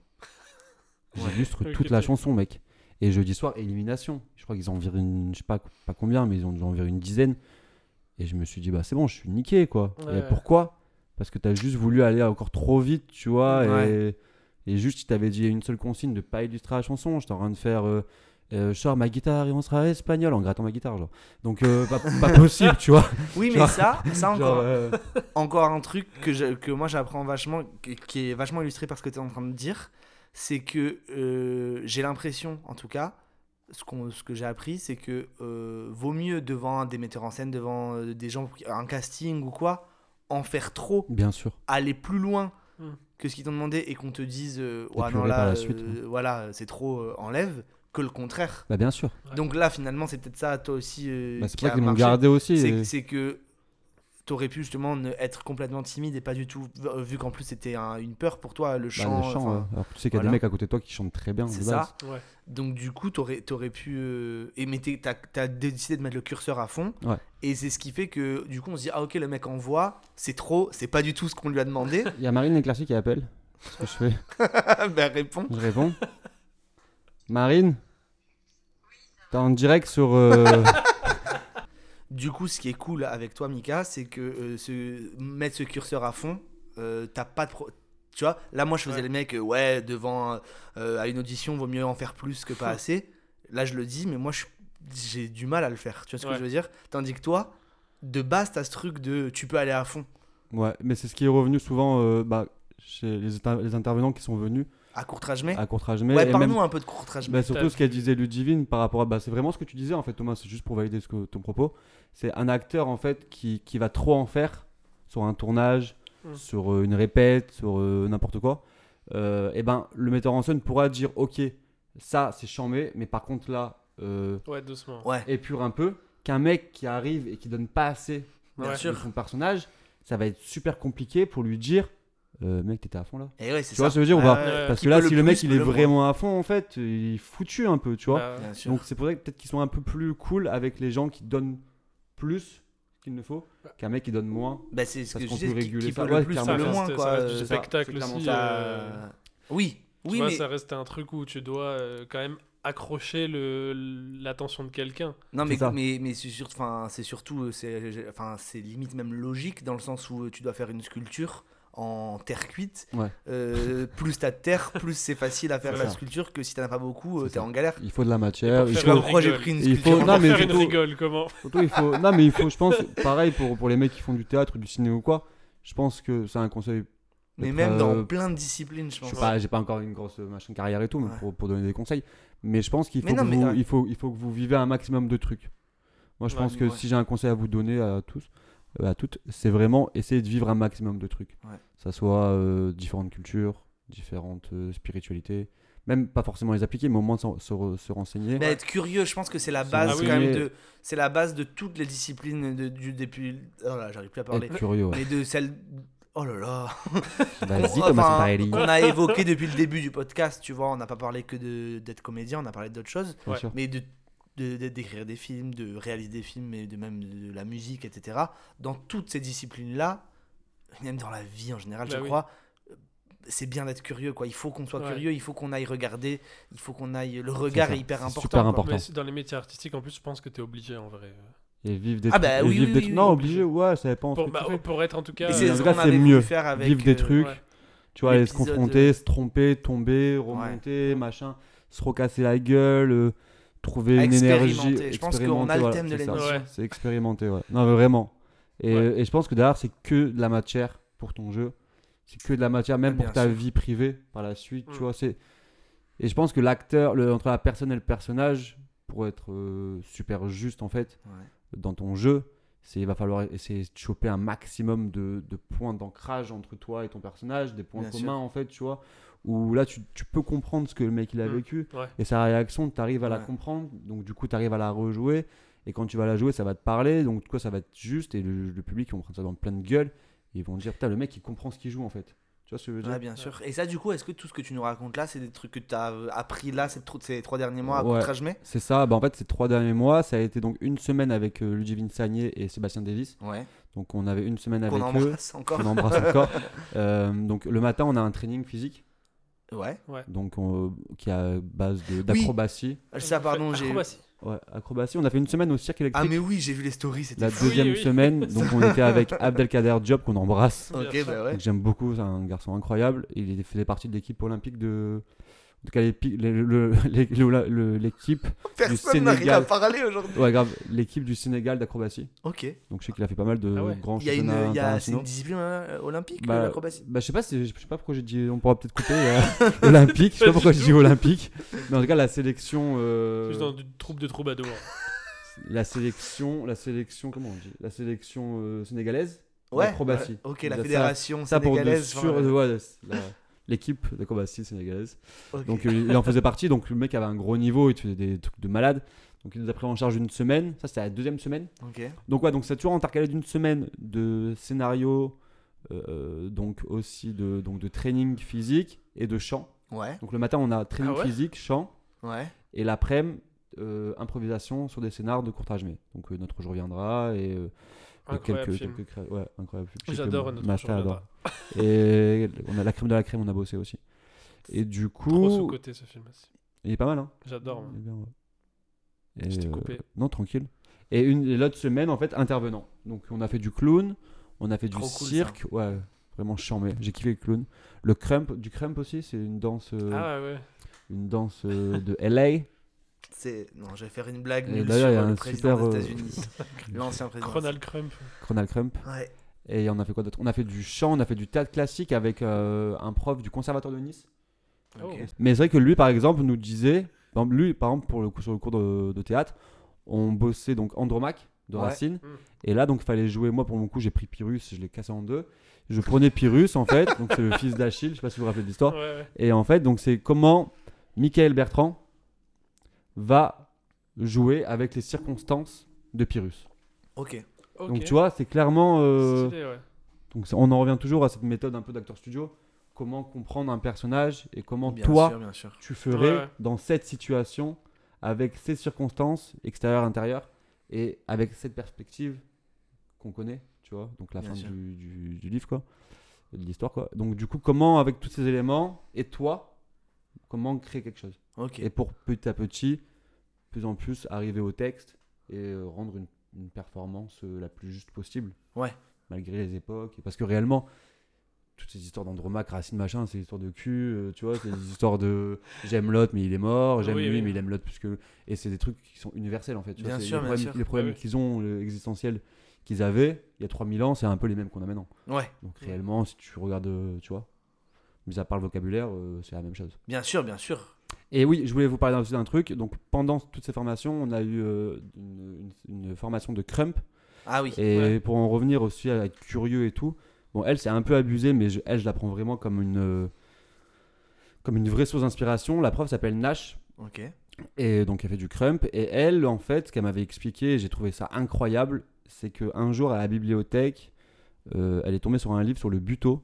J'illustre toute la chanson, mec. Et jeudi soir, élimination. Je crois qu'ils en virent une, je sais pas, pas combien, mais ils ont dû en virer une dizaine. Et je me suis dit, bah, c'est bon, je suis niqué, quoi. Ouais. Et pourquoi? Parce que t'as juste voulu aller encore trop vite, tu vois. Ouais. Et, et juste, si t'avais dit une seule consigne de pas illustrer la chanson, j'étais en train de faire. Euh, euh, je sors ma guitare et on sera espagnol en grattant ma guitare, genre. Donc, euh, pas, [LAUGHS] pas possible, tu vois. Oui, mais ça, ça encore, Genre, euh, encore un truc que, je- que moi j'apprends vachement, qui est vachement illustré par ce que tu es en train de dire, c'est que euh, j'ai l'impression, en tout cas, ce, qu'on- ce que j'ai appris, c'est que euh, vaut mieux devant des metteurs en scène, devant euh, des gens, un casting ou quoi, en faire trop, bien sûr. aller plus loin Hmm. que ce qu'ils t'ont demandé et qu'on te dise, euh, ouais, non, Épurer là, par la euh, suite, ouais. voilà, c'est trop, euh, enlève, que le contraire. Bah, bien sûr. Donc là, finalement, c'est peut-être ça, toi aussi, euh, Bah, c'est pour ça qu'ils m'ont gardé aussi. c'est et- c'est que t'aurais pu justement ne- être complètement timide et pas du tout vu- vu qu'en plus c'était un- une peur pour toi le bah, chant, le chant, enfin, ouais. Alors tu sais qu'il y a voilà. des mecs à côté de toi qui chantent très bien. c'est ça. Ouais. donc du coup t'aurais aurais pu euh, et mais t'as as décidé de mettre le curseur à fond Ouais. et c'est ce qui fait que du coup on se dit ah ok le mec envoie c'est trop c'est pas du tout ce qu'on lui a demandé [LAUGHS] Il y a Marine Leclerc qui appelle. Qu'est-ce que je fais? [LAUGHS] Ben réponds Je réponds. Marine? T'es en direct sur. euh, [LAUGHS] du coup ce qui est cool avec toi Mika c'est que euh, ce- mettre ce curseur à fond euh, t'as pas de pro- tu vois là moi je faisais Ouais. le mec euh, ouais devant euh, à une audition vaut mieux en faire plus que pas [LAUGHS] assez. Là je le dis mais moi j'ai du mal à le faire tu vois ce que je veux dire? Tandis que toi de base t'as ce truc de tu peux aller à fond. Ouais, mais c'est ce qui est revenu souvent euh, bah, chez les, les intervenants qui sont venus à courtrage mais à Courtrajmé. ouais parle-nous un peu de courtrage bah, surtout ce qu'elle disait Ludivine par rapport à. Bah, c'est vraiment ce que tu disais en fait, Thomas, c'est juste pour valider ce que, ton propos. C'est un acteur en fait qui, qui va trop en faire sur un tournage, Mm. sur euh, une répète, sur euh, n'importe quoi. Euh, et ben, le metteur en scène pourra dire Ok, ça c'est chambé, mais par contre là, euh, Ouais, doucement. ouais épure un peu. Qu'un mec qui arrive et qui donne pas assez Ouais. de son personnage, ça va être super compliqué pour lui dire euh, Mec, t'étais à fond là. et ouais c'est Tu ça vois ce que je veux dire ou Ah pas ouais, Parce que là, si le mec il est moins. vraiment à fond, en fait, il est foutu un peu, tu vois. Bah, Donc c'est pour ça que peut-être qu'ils sont un peu plus cool avec les gens qui donnent plus qu'il ne faut qu'un mec qui donne moins. bah, c'est ce parce que qu'on peut réguler qui ça. peut Ouais, le plus peut le Ça moins quoi ça reste euh, ça, spectacle aussi. ça. euh, ça- oui Tu oui vois, mais ça reste un truc où tu dois euh, quand même accrocher le- l'attention de quelqu'un. Non, C'est mais, ça. mais, mais c'est sur- enfin, c'est surtout, euh, c'est enfin, c'est limite même logique dans le sens où tu dois faire une sculpture en terre cuite. Ouais. Euh, plus t'as de terre, plus c'est facile à faire la ça. sculpture que si t'en as pas beaucoup, euh, t'es en galère. Il faut de la matière. Je sais pas pourquoi j'ai pris une Il faut- sculpture. non, mais faire une rigole, comment [LAUGHS] surtout, il faut. Non, mais il faut, je pense, pareil pour, pour les mecs qui font du théâtre, du ciné ou quoi. Je pense que c'est un conseil. Mais même euh, dans plein de disciplines, je Je pense. sais pas, j'ai pas encore une grosse machin carrière et tout, mais Ouais. pour, pour donner des conseils. Mais je pense qu'il faut, non, vous- ouais. il faut, il faut que vous vivez un maximum de trucs. Moi, je Ouais, pense que ouais. si j'ai un conseil à vous donner à tous, euh, à toutes, c'est vraiment essayer de vivre un maximum de trucs. Ouais. Ça soit euh, différentes cultures, différentes euh, spiritualités, même pas forcément les appliquer, mais au moins se, se- se renseigner. Mais être curieux, je pense que c'est la Se base renseigner. quand même de, c'est la base de toutes les disciplines de, du depuis. Oh là, j'arrive plus à parler. Être curieux, ouais. Mais de celle. Oh là là. [LAUGHS] Vas-y, Thomas qu'on a évoqué depuis le début du podcast, tu vois, on n'a pas parlé que de- d'être comédien, on a parlé d'autres choses, Ouais. mais de de- d'écrire des films, de réaliser des films, et de même de la musique, etc. Dans toutes ces disciplines-là, même dans la vie en général, Bah je oui. crois, euh, c'est bien d'être curieux, quoi. Il faut qu'on soit Ouais. curieux, il faut qu'on aille regarder, il faut qu'on aille. Le regard est hyper important. super important. Mais dans les métiers artistiques, en plus, je pense que t'es obligé en vrai. Et vivre des Ah trucs. bah et oui, oui, des oui, trucs- oui, non, obligé. ouais, ça dépend. Pour, bah, tu pour être en tout cas. Euh, c'est ce mieux. faire avec. Vivre des euh, trucs. ouais. Tu vois, aller se confronter, se tromper, tomber, remonter, machin, se recasser la gueule, euh, trouver une énergie. Je pense qu'on a le expérimenter, thème de voilà, c'est. Ouais. Expérimenter, ouais. Non, mais vraiment. Et, Ouais. et je pense que derrière, c'est que de la matière pour ton jeu. C'est que de la matière, même pour ta sûr. vie privée par la suite. Mm. Tu vois, c'est. Et je pense que l'acteur, le- entre la personne et le personnage, pour être euh, super juste en fait, Ouais. dans ton jeu, c'est il va falloir essayer de choper un maximum de, de points d'ancrage entre toi et ton personnage, des points Bien communs sûr. en fait, tu vois, où là tu, tu peux comprendre ce que le mec il a Mm. vécu Ouais. et sa réaction, tu arrives à la Ouais. comprendre, donc du coup tu arrives à la rejouer et quand tu vas la jouer, ça va te parler, donc du coup ça va être juste et le, le public ils vont prendre ça dans plein de gueule et ils vont dire putain le mec il comprend ce qu'il joue en fait. Tu vois ce que je veux dire? Ouais, bien sûr. Et ça, du coup, est-ce que tout ce que tu nous racontes là, c'est des trucs que tu as appris là ces, tro- ces trois derniers mois à. Contrajmé C'est ça, bah en fait ces trois derniers mois, ça a été donc une semaine avec euh, Ludivine Sagné et Sébastien Davis, Ouais. donc on avait une semaine Qu'on avec eux. embrasse encore. On embrasse encore. Euh, donc le matin, on a un training physique, Ouais. donc on- qui a base d'acrobatie. Ça, pardon, j'ai. Acrobatie. Ouais, acrobatie. On a fait une semaine au cirque électrique. Ah, mais oui, j'ai vu les stories, c'était la fou. deuxième Oui, oui. semaine, [LAUGHS] donc on était avec Abdelkader Diop qu'on embrasse. Ok, bah ouais. Donc, J'aime beaucoup, c'est un garçon incroyable. Il faisait partie de l'équipe olympique de. En tout cas, l'équipe. Personne n'a rien à Sénégal. parler aujourd'hui. Ouais, grave. L'équipe du Sénégal d'acrobatie. Ok. Donc je sais qu'il a fait pas mal de Ah ouais. grands Il y a une, championnats il y a, c'est une discipline euh, olympique, Bah, l'acrobatie. Bah, je sais pas, si- je sais pas pourquoi j'ai dit, on pourra peut-être couper euh, [LAUGHS] olympique. Je sais pas pourquoi j'ai dit olympique, mais en tout cas la sélection, euh, Plus dans une troupe de troubadours. [LAUGHS] la sélection, la sélection, comment on dit, la sélection euh, sénégalaise Ouais. d'acrobatie. ouais. Ok, Ça- la fédération Ça pour de sénégalaise. sur, enfin, ouais, la- [LAUGHS] l'équipe d'acrobatie sénégalaise. ok. Donc euh, il en faisait partie. Donc le mec avait un gros niveau, il faisait des trucs de malade. Donc il nous a pris en charge une semaine. Ça c'était la deuxième semaine. Ok. Donc ouais, donc c'est toujours intercalé d'une semaine de scénario, euh, donc aussi de, donc de training physique et de chant. Ouais. Donc le matin on a training Ah ouais physique, chant, Ouais. et l'après-midi euh, improvisation sur des scénars de courtage mais Donc euh, notre jour viendra et, euh, et Incroyable quelques, film. quelques cré- ouais, incroyable film. J'adore notre master jour adore. Et [LAUGHS] on a la crème de la crème, on a bossé aussi. Et du Trop coup, sous-côté ce film aussi. il est pas mal hein. J'adore. moi. Il est bien, ouais. Je t'ai Et, coupé. euh, non, tranquille. Et une l'autre semaine, en fait, intervenant. Donc, on a fait du clown, on a fait du Trop cool, cirque. Ouais, vraiment charmé. J'ai kiffé le clown. Le crump, du crump aussi, c'est une danse, euh, Ah ouais. une danse euh, de LA. C'est non, je vais faire une blague Et sur il y a le un président super, des euh, États-Unis, [LAUGHS] l'ancien président. Ronald Crump. Ronald Crump. Ouais. Et on a fait quoi d'autre? On a fait du chant, on a fait du théâtre classique avec euh, un prof du conservatoire de Nice. Oh. Mais c'est vrai que lui, par exemple, nous disait, par exemple, lui, par exemple, pour le coup, sur le cours de, de théâtre, on bossait donc Andromaque de Ouais. Racine. Mm. Et là, donc, fallait jouer. Moi, pour mon coup, j'ai pris Pyrrhus, je l'ai cassé en deux. Je prenais Pyrrhus, en fait, donc c'est le fils d'Achille, je sais pas si vous vous rappelez de l'histoire. Ouais, ouais. Et en fait, donc, c'est comment Michael Bertrand va jouer avec les circonstances de Pyrrhus. Ok. Ok. Donc, tu vois, c'est clairement. euh, Stylé, ouais. donc, on en revient toujours à cette méthode un peu d'acteur studio. Comment comprendre un personnage et comment Bien toi, sûr, bien sûr. tu ferais Ouais, ouais. dans cette situation avec ces circonstances extérieures intérieures et avec cette perspective qu'on connaît tu vois donc la Bien fin du, du- du livre quoi de l'histoire quoi donc du coup comment avec tous ces éléments et toi comment créer quelque chose? Et pour petit à petit plus en plus arriver au texte et euh, rendre une, une performance euh, la plus juste possible Ouais. malgré les époques parce que réellement toutes ces histoires d'Andromaque, Racine, machin, c'est des histoires de cul, euh, tu vois, c'est des histoires de [LAUGHS] j'aime l'autre mais il est mort, j'aime Oui, lui oui. mais il aime l'autre plus que. Et c'est des trucs qui sont universels en fait. tu Bien sûr, les bien problèmes, sûr. les problèmes Ah oui. qu'ils ont, existentiels qu'ils avaient il y a 3000 ans, c'est un peu les mêmes qu'on a maintenant. Ouais. Donc réellement, si tu regardes, tu vois, mis à part le vocabulaire, euh, c'est la même chose. Bien sûr, bien sûr. Et oui, je voulais vous parler aussi d'un truc. Donc pendant toutes ces formations, on a eu euh, une, formation de Crump. Ah oui. Et Ouais. pour en revenir aussi à être curieux et tout, bon, elle, c'est un peu abusé, mais je- elle, je la prends vraiment comme une, euh, comme une vraie source d'inspiration. La prof s'appelle Nash, Ok. et donc elle fait du crump. Et elle, en fait, ce qu'elle m'avait expliqué, j'ai trouvé ça incroyable, c'est qu'un jour à la bibliothèque, euh, elle est tombée sur un livre sur le buto.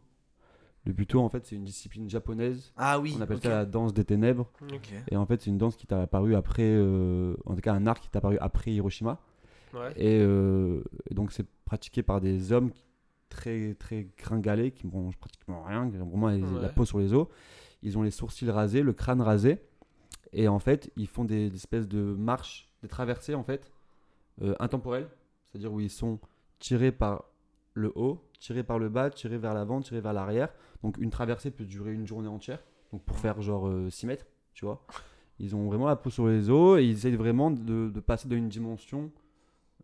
Le buto, en fait, c'est une discipline japonaise. Ah oui. On appelle ça la danse des ténèbres. Et en fait, c'est une danse qui t'a apparu après, euh, en tout cas, un art qui t'a apparu après Hiroshima. Ouais. Et, euh, et donc, c'est pratiqué par des hommes très très gringalés, qui mangent pratiquement rien, qui ont vraiment les- la peau sur les os. Ils ont les sourcils rasés, le crâne rasé, et en fait, ils font des, des espèces de marches, des traversées en fait, euh, intemporelles, c'est-à-dire où ils sont tirés par le haut, tirés par le bas, tirés vers l'avant, tirés vers l'arrière. Donc une traversée peut durer une journée entière, donc pour faire genre 6 mètres, tu vois. Ils ont vraiment la peau sur les os et ils essayent vraiment de, de passer dans une dimension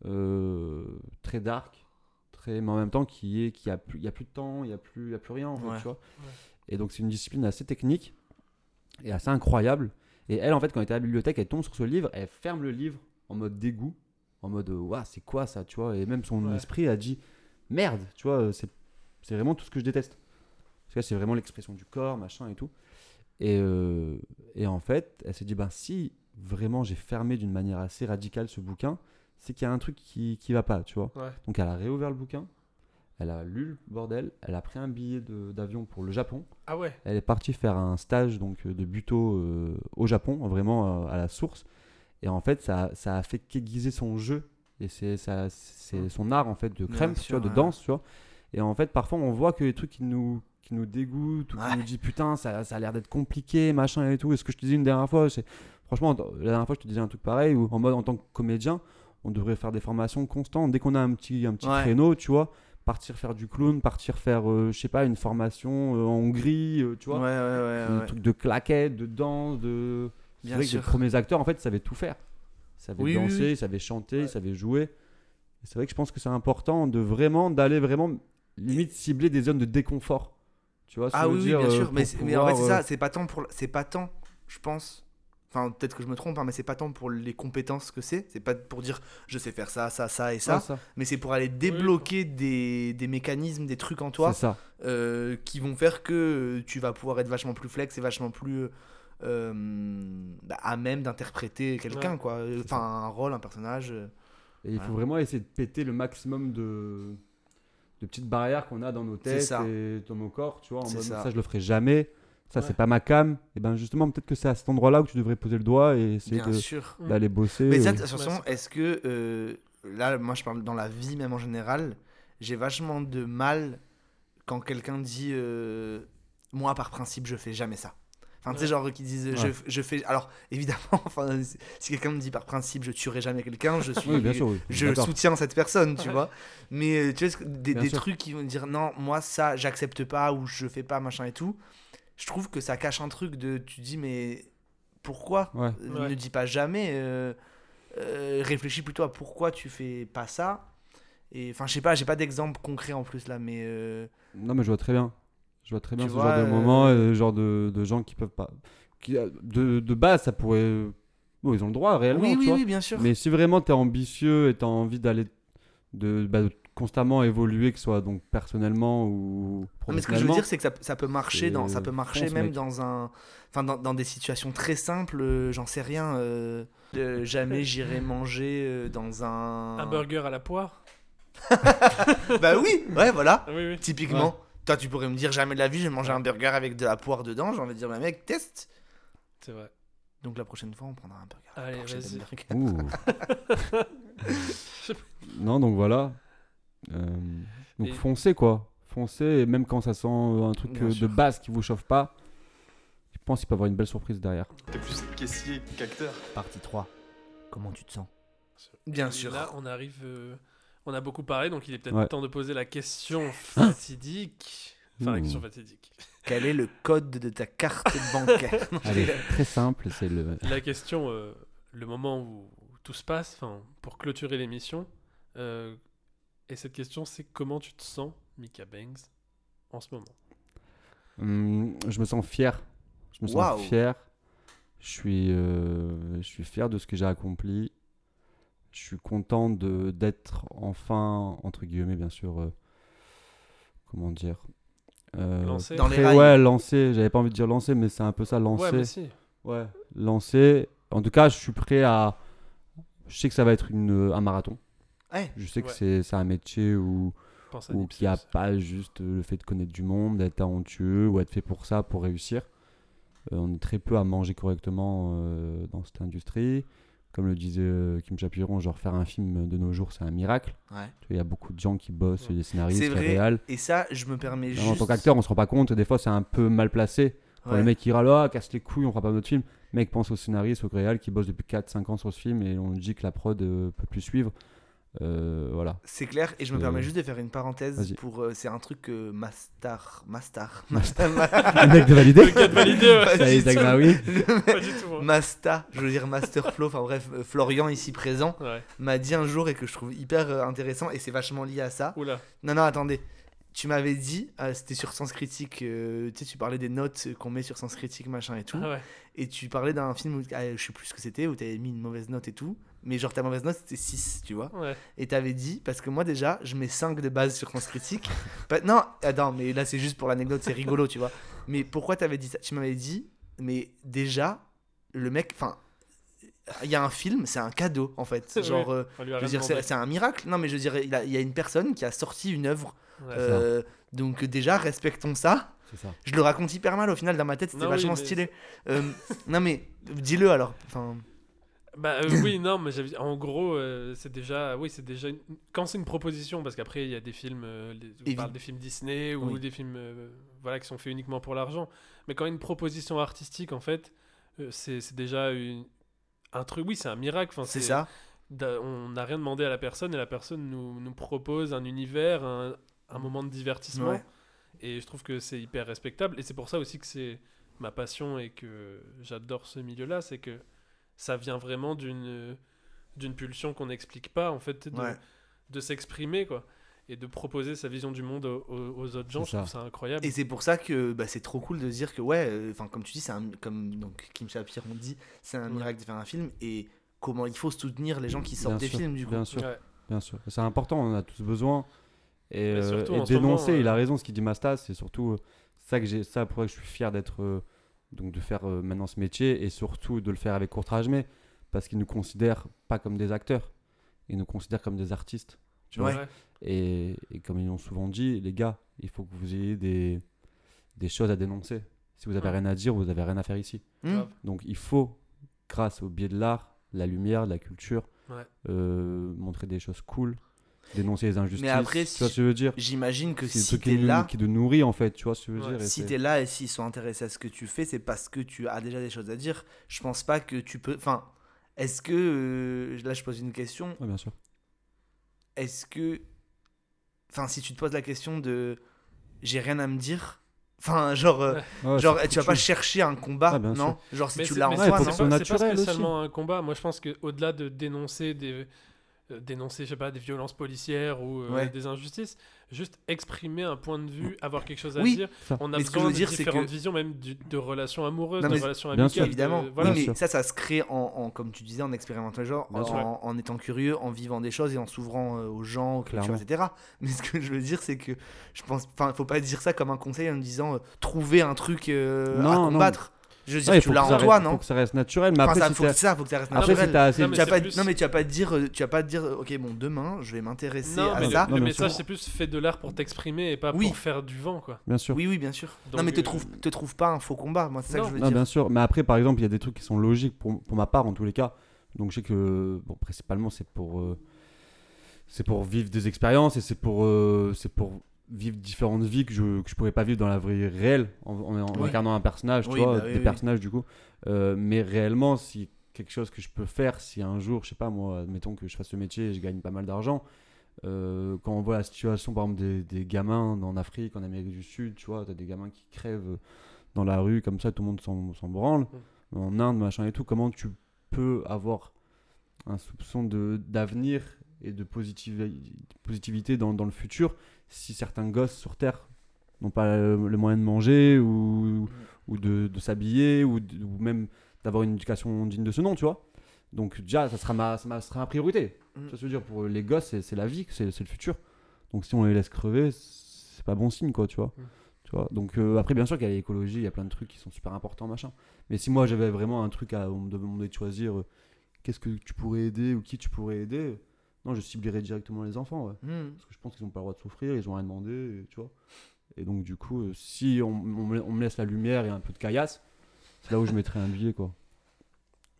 euh, très dark, très, mais en même temps qui est qui a plus, il y a plus de temps, il y a plus, il y a plus rien en fait, Ouais. tu vois. Et donc c'est une discipline assez technique et assez incroyable. Et elle en fait quand elle était à la bibliothèque, elle tombe sur ce livre, elle ferme le livre en mode dégoût, en mode waouh c'est quoi ça, tu vois. Et même son esprit a dit merde, tu vois, c'est c'est vraiment tout ce que je déteste. Parce que là, c'est vraiment l'expression du corps, machin et tout. Et, euh, et en fait, elle s'est dit, ben si vraiment j'ai fermé d'une manière assez radicale ce bouquin, c'est qu'il y a un truc qui, qui va pas, tu vois. Ouais. Donc elle a réouvert le bouquin, elle a lu le bordel, elle a pris un billet de- d'avion pour le Japon, Ah ouais. elle est partie faire un stage donc de buto euh, au Japon, vraiment euh, à la source. Et en fait, ça, ça a fait qu'aiguiser son jeu et c'est ça- c'est son art en fait de crème, tu vois, de danse, tu vois. Et en fait, parfois, on voit que les trucs qui nous qui nous dégoûtent ou qui nous disent putain, ça, ça a l'air d'être compliqué, machin et tout. Et ce que je te disais une dernière fois, c'est franchement, la dernière fois, je te disais un truc pareil où en mode en tant que comédien, on devrait faire des formations constantes. Dès qu'on a un petit un petit Ouais. créneau, tu vois, partir faire du clown, partir faire, euh, je sais pas, une formation euh, en Hongrie, euh, tu vois, ouais, ouais. un truc de claquettes, de danse, de. C'est vrai que les premiers acteurs, en fait, ils savaient tout faire. Oui, oui, danser, oui. ils savaient chanter, Ouais. ils savaient jouer. C'est vrai que je pense que c'est important de vraiment, d'aller vraiment, limite, cibler des zones de déconfort. Tu vois ce que Ah je veux oui, dire, bien euh, sûr. Mais, en fait, c'est ça. C'est pas tant pour. C'est pas tant, je pense. Enfin, peut-être que je me trompe, hein, mais c'est pas tant pour les compétences que c'est. C'est pas pour dire je sais faire ça, ça, ça et euh, ça. ça. Mais c'est pour aller débloquer des, des mécanismes, des trucs en toi ça. euh, qui vont faire que euh, tu vas pouvoir être vachement plus flex et vachement plus euh, bah, à même d'interpréter quelqu'un, Ouais. quoi. Enfin, un rôle, un personnage. euh. Et il faut vraiment essayer de péter le maximum de, de petites barrières qu'on a dans nos têtes ça. et dans nos corps, tu vois. En mode, ça. ça. je le ferai jamais. Ça, Ouais. c'est pas ma cam. Et ben justement, peut-être que c'est à cet endroit-là où tu devrais poser le doigt et essayer Bien de- sûr. d'aller bosser. Mais ça, de toute façon, est-ce que. euh, là, moi, je parle dans la vie, même en général. J'ai vachement de mal quand quelqu'un dit. euh, moi, par principe, je fais jamais ça. Enfin, tu sais, genre, qui disent. je, Ouais. je fais. Alors, évidemment, [LAUGHS] enfin, si quelqu'un me dit par principe, je tuerai jamais quelqu'un, je suis. Oui, bien sûr. oui. Je soutiens cette personne, tu Ouais. vois. Mais euh, tu vois, des, des trucs qui vont dire non, moi ça, j'accepte pas ou je fais pas, machin et tout. Je trouve que ça cache un truc de. Tu dis, mais pourquoi? Ouais. Euh, Ouais. Ne dis pas jamais. euh, euh, réfléchis plutôt à pourquoi tu fais pas ça. Et enfin, je sais pas, j'ai pas d'exemple concret en plus là, mais. euh, Non, mais je vois très bien. Je vois très bien Tu ce vois, genre de euh, moments, et genre de, de gens qui peuvent pas. Qui, euh, de, de base, ça pourrait. Bon, ils ont le droit réellement, oui, tu oui, vois. oui, bien sûr. Mais si vraiment tu es ambitieux et tu as envie d'aller. De, bah, de constamment évoluer, que ce soit donc personnellement ou Non, mais ce que je veux professionnellement. dire, c'est que ça, ça peut marcher dans, ça peut marcher même mec. dans un, enfin dans, dans des situations très simples. euh, J'en sais rien. euh, euh, jamais j'irai manger euh, dans un. Un burger à la poire. [LAUGHS] bah oui, ouais, voilà. Ah oui, oui. Typiquement. Toi, tu pourrais me dire jamais de la vie, je vais manger un burger avec de la poire dedans. J'ai envie de dire, bah mec, teste. C'est vrai. Donc la prochaine fois, on prendra un burger. Allez, vas-y. [LAUGHS] non, donc voilà. Euh, donc Et- foncez quoi. Foncez, et même quand ça sent euh, un truc Bien euh, de sûr. base qui vous chauffe pas, je pense qu'il peut y avoir une belle surprise derrière. T'es plus caissier qu'acteur. Partie 3. Comment tu te sens? Bien Et sûr. Là, on arrive. euh, on a beaucoup parlé, donc il est peut-être Ouais. temps de poser la question fatidique. Enfin, la Ouh. question fatidique. Quel est le code de ta carte bancaire [LAUGHS] Allez, très simple, c'est le. La question, euh, le moment où tout se passe, enfin, pour clôturer l'émission. euh, et cette question, c'est comment tu te sens, Mika Banks, en ce moment? Hum, je me sens fier. Je me sens fier. Je suis, euh, je suis fier de ce que j'ai accompli. Je suis content de d'être enfin entre guillemets bien sûr. euh, comment dire euh, Lancé Dans les rails. Ouais, lancé. J'avais pas envie de dire lancé, mais c'est un peu ça, lancé. Ouais, mais si. Ouais, lancé. En tout cas, je suis prêt à. Je sais que ça va être une, un marathon. Ouais. Je sais que Ouais. c'est c'est un métier où, Nipsey qu'il n'y a pas juste le fait de connaître du monde, d'être talentueux ou être fait pour ça, pour réussir. Euh, on est très peu à manger correctement euh, dans cette industrie. Comme le disait euh, Kim Chapiron, genre faire un film de nos jours, c'est un miracle. Ouais. Il y a beaucoup de gens qui bossent, Ouais. des scénaristes, des réals. Et ça, je me permets juste. En tant qu'acteur, on se rend pas compte. Des fois, c'est un peu mal placé. Quand Ouais. le mec il râle, ah, casse les couilles, on fera pas notre film. Le mec pense au scénariste, au réal qui bosse depuis 4-5 ans sur ce film et on dit que la prod euh, peut plus suivre. Euh, voilà. C'est clair, et je me Euh, permets juste de faire une parenthèse pour. euh, c'est un truc que Mastar. Mastar. [LAUGHS] [LAUGHS] Le mec de validé Le gars de validé, ouais. Pas Ça y est, du Zach tout. Maui. [LAUGHS] Pas du tout. hein. Masta, je veux dire Masterflow, enfin bref, euh, Florian ici présent Ouais. m'a dit un jour et que je trouve hyper euh, intéressant et c'est vachement lié à ça. Oula. Non, non, attendez. Tu m'avais dit, euh, c'était sur Sens Critique, euh, tu sais, tu parlais des notes qu'on met sur Sens Critique, machin et tout. Ah ouais. Et tu parlais d'un film où, ah, je sais plus ce que c'était, où t'avais mis une mauvaise note et tout. Mais genre ta mauvaise note c'était 6, tu vois. Ouais. Et t'avais dit, parce que moi déjà, je mets 5 de base sur Sens Critique. [LAUGHS] Non, attends, mais là c'est juste pour l'anecdote, c'est rigolo, tu vois. Mais pourquoi t'avais dit ça? Tu m'avais dit, mais déjà, le mec, enfin, il y a un film, c'est un cadeau en fait. [LAUGHS] Genre, euh, je a veux dire, c'est un miracle. Non, mais je veux dire, il, a- il y a une personne qui a sorti une œuvre. Ouais. euh, donc déjà, respectons ça. Je le raconte hyper mal au final dans ma tête, c'était oui, vachement mais- stylé. Euh, non mais dis-le alors. Enfin, Bah euh, oui, non, mais en gros, euh, c'est déjà, oui, c'est déjà une- quand c'est une proposition, parce qu'après il y a des films, euh, les- on Évi- parle des films Disney ou Oui. des films, euh, voilà, qui sont faits uniquement pour l'argent. Mais quand une proposition artistique, en fait, euh, c'est déjà une- un truc. Oui, c'est un miracle. Enfin, c'est ça. On n'a rien demandé à la personne et la personne nous, nous propose un univers, un, un moment de divertissement. Ouais. Et je trouve que c'est hyper respectable. Et c'est pour ça aussi que c'est ma passion et que j'adore ce milieu-là, c'est que ça vient vraiment d'une d'une pulsion qu'on n'explique pas, en fait, de, Ouais. de s'exprimer, quoi. Et de proposer sa vision du monde aux, autres gens, C'est je trouve ça. incroyable. Et c'est pour ça que bah, c'est trop cool de dire que ouais, euh, enfin comme tu dis, c'est un comme donc Kim Shapir on dit, c'est un Ouais. miracle de faire un film et comment il faut soutenir les gens qui sortent Bien des sûr, films du coup. Bien sûr, Ouais. bien sûr. C'est important, on en a tous besoin. Et, euh, et moment, dénoncer, il a euh, raison, ce qu'il dit Mastas, c'est surtout euh, ça que j'ai, ça pour que je suis fier d'être, euh, donc de faire euh, maintenant ce métier et surtout de le faire avec Courtrage mais parce qu'il nous considère pas comme des acteurs, il nous considère comme des artistes. Tu Ouais. Et, et comme ils l'ont souvent dit, les gars, il faut que vous ayez des, des choses à dénoncer. Si vous avez Ouais. rien à dire, vous avez rien à faire ici. Grave. Donc il faut, grâce au biais de l'art, la lumière, la culture, Ouais. euh, montrer des choses cool, dénoncer les injustices. après, tu si- vois ce que je veux dire? J'imagine que C'est si t'es nous- là, qui te nourrit en fait, tu vois ce que je veux Ouais. dire si t'es là et s'ils sont intéressés à ce que tu fais, c'est parce que tu as déjà des choses à dire. Je pense pas que tu peux. Enfin, est-ce que euh, là je pose une question. Ouais, bien sûr. Est-ce que, enfin, si tu te poses la question de, j'ai rien à me dire. Enfin, genre, euh, Ouais. Genre, tu vas pas chercher un combat, Ah, non? Genre si Mais tu l'as en mais toi, c'est- pas- pas naturel aussi. spécialement un combat. Moi, je pense qu'au-delà de dénoncer des, dénoncer, je sais pas, des violences policières ou euh, Ouais. des injustices, juste exprimer un point de vue, avoir quelque chose à Oui. dire. On a Mais ce que je besoin veux de dire, c'est différentes que- visions, même du- de relations amoureuses, Non, de relations Bien amicales. sûr. de- Évidemment. voilà. oui, Bien mais sûr. ça, ça se crée en, en- comme tu disais, en expérimentant les genres, Bien en, étant curieux, en vivant des choses et en s'ouvrant euh, aux gens, aux cultures, etc. Mais ce que je veux dire, c'est que je pense, enfin, faut pas dire ça comme un conseil en me disant euh, trouver un truc euh, Non, à non. Je veux dire, Ouais, tu faut l'as que ça en toi, reste- non faut que ça reste naturel. Mais Enfin, après, ça, si faut que ça, faut que ça reste après, naturel. si assez Non, mais Tu vas pas, plus- non mais tu vas pas te dire, euh, tu vas pas te dire, ok bon demain je vais m'intéresser à mais ça. le, Non, le bien message, c'est plus fait de l'art pour t'exprimer et pas Oui. pour faire du vent, quoi. Bien sûr. Oui oui bien sûr. non mais te euh, trouve, te trouve pas un faux combat. Moi c'est ça que je veux Non, dire. bien sûr. Mais après, par exemple, il y a des trucs qui sont logiques pour, pour ma part, en tous les cas. Donc, je sais que, bon, principalement, c'est pour, euh, c'est pour vivre des expériences et c'est pour, euh, c'est pour vivre différentes vies que je, que je pourrais pas vivre dans la vraie réelle en, en- incarnant un personnage, tu vois, bah oui, des oui. personnages du coup. Euh, mais réellement, si quelque chose que je peux faire, si un jour, je sais pas moi, admettons que je fasse ce métier et je gagne pas mal d'argent. euh, quand on voit la situation par exemple des, des gamins en Afrique, en Amérique du Sud, tu vois, t'as des gamins qui crèvent dans la rue comme ça, tout le monde s'en s'en branle, en Inde, machin et tout, comment tu peux avoir un soupçon de d'avenir et de positiv- positivité dans, dans le futur si certains gosses sur Terre n'ont pas le, le moyen de manger ou, ou de, de s'habiller ou, ou même d'avoir une éducation digne de ce nom, tu vois. Donc déjà, ça sera ma, ça sera ma priorité. Mm. Que je veux dire, pour les gosses, c'est la vie, c'est c'est le futur. Donc si on les laisse crever, c'est pas bon signe, quoi, tu vois. Mm. Tu vois? Donc euh, après, bien sûr qu'il y a l'écologie, il y a plein de trucs qui sont super importants, machin. Mais si moi j'avais vraiment un truc à on me demandait de choisir, euh, qu'est-ce que tu pourrais aider ou qui tu pourrais aider, non, je ciblerais directement les enfants, ouais. Hmm. Parce que je pense qu'ils n'ont pas le droit de souffrir, ils ont rien demandé, et, tu vois. Et donc, du coup, euh, si on, on me, on me laisse la lumière et un peu de caillasse, c'est là où je mettrais un billet, quoi.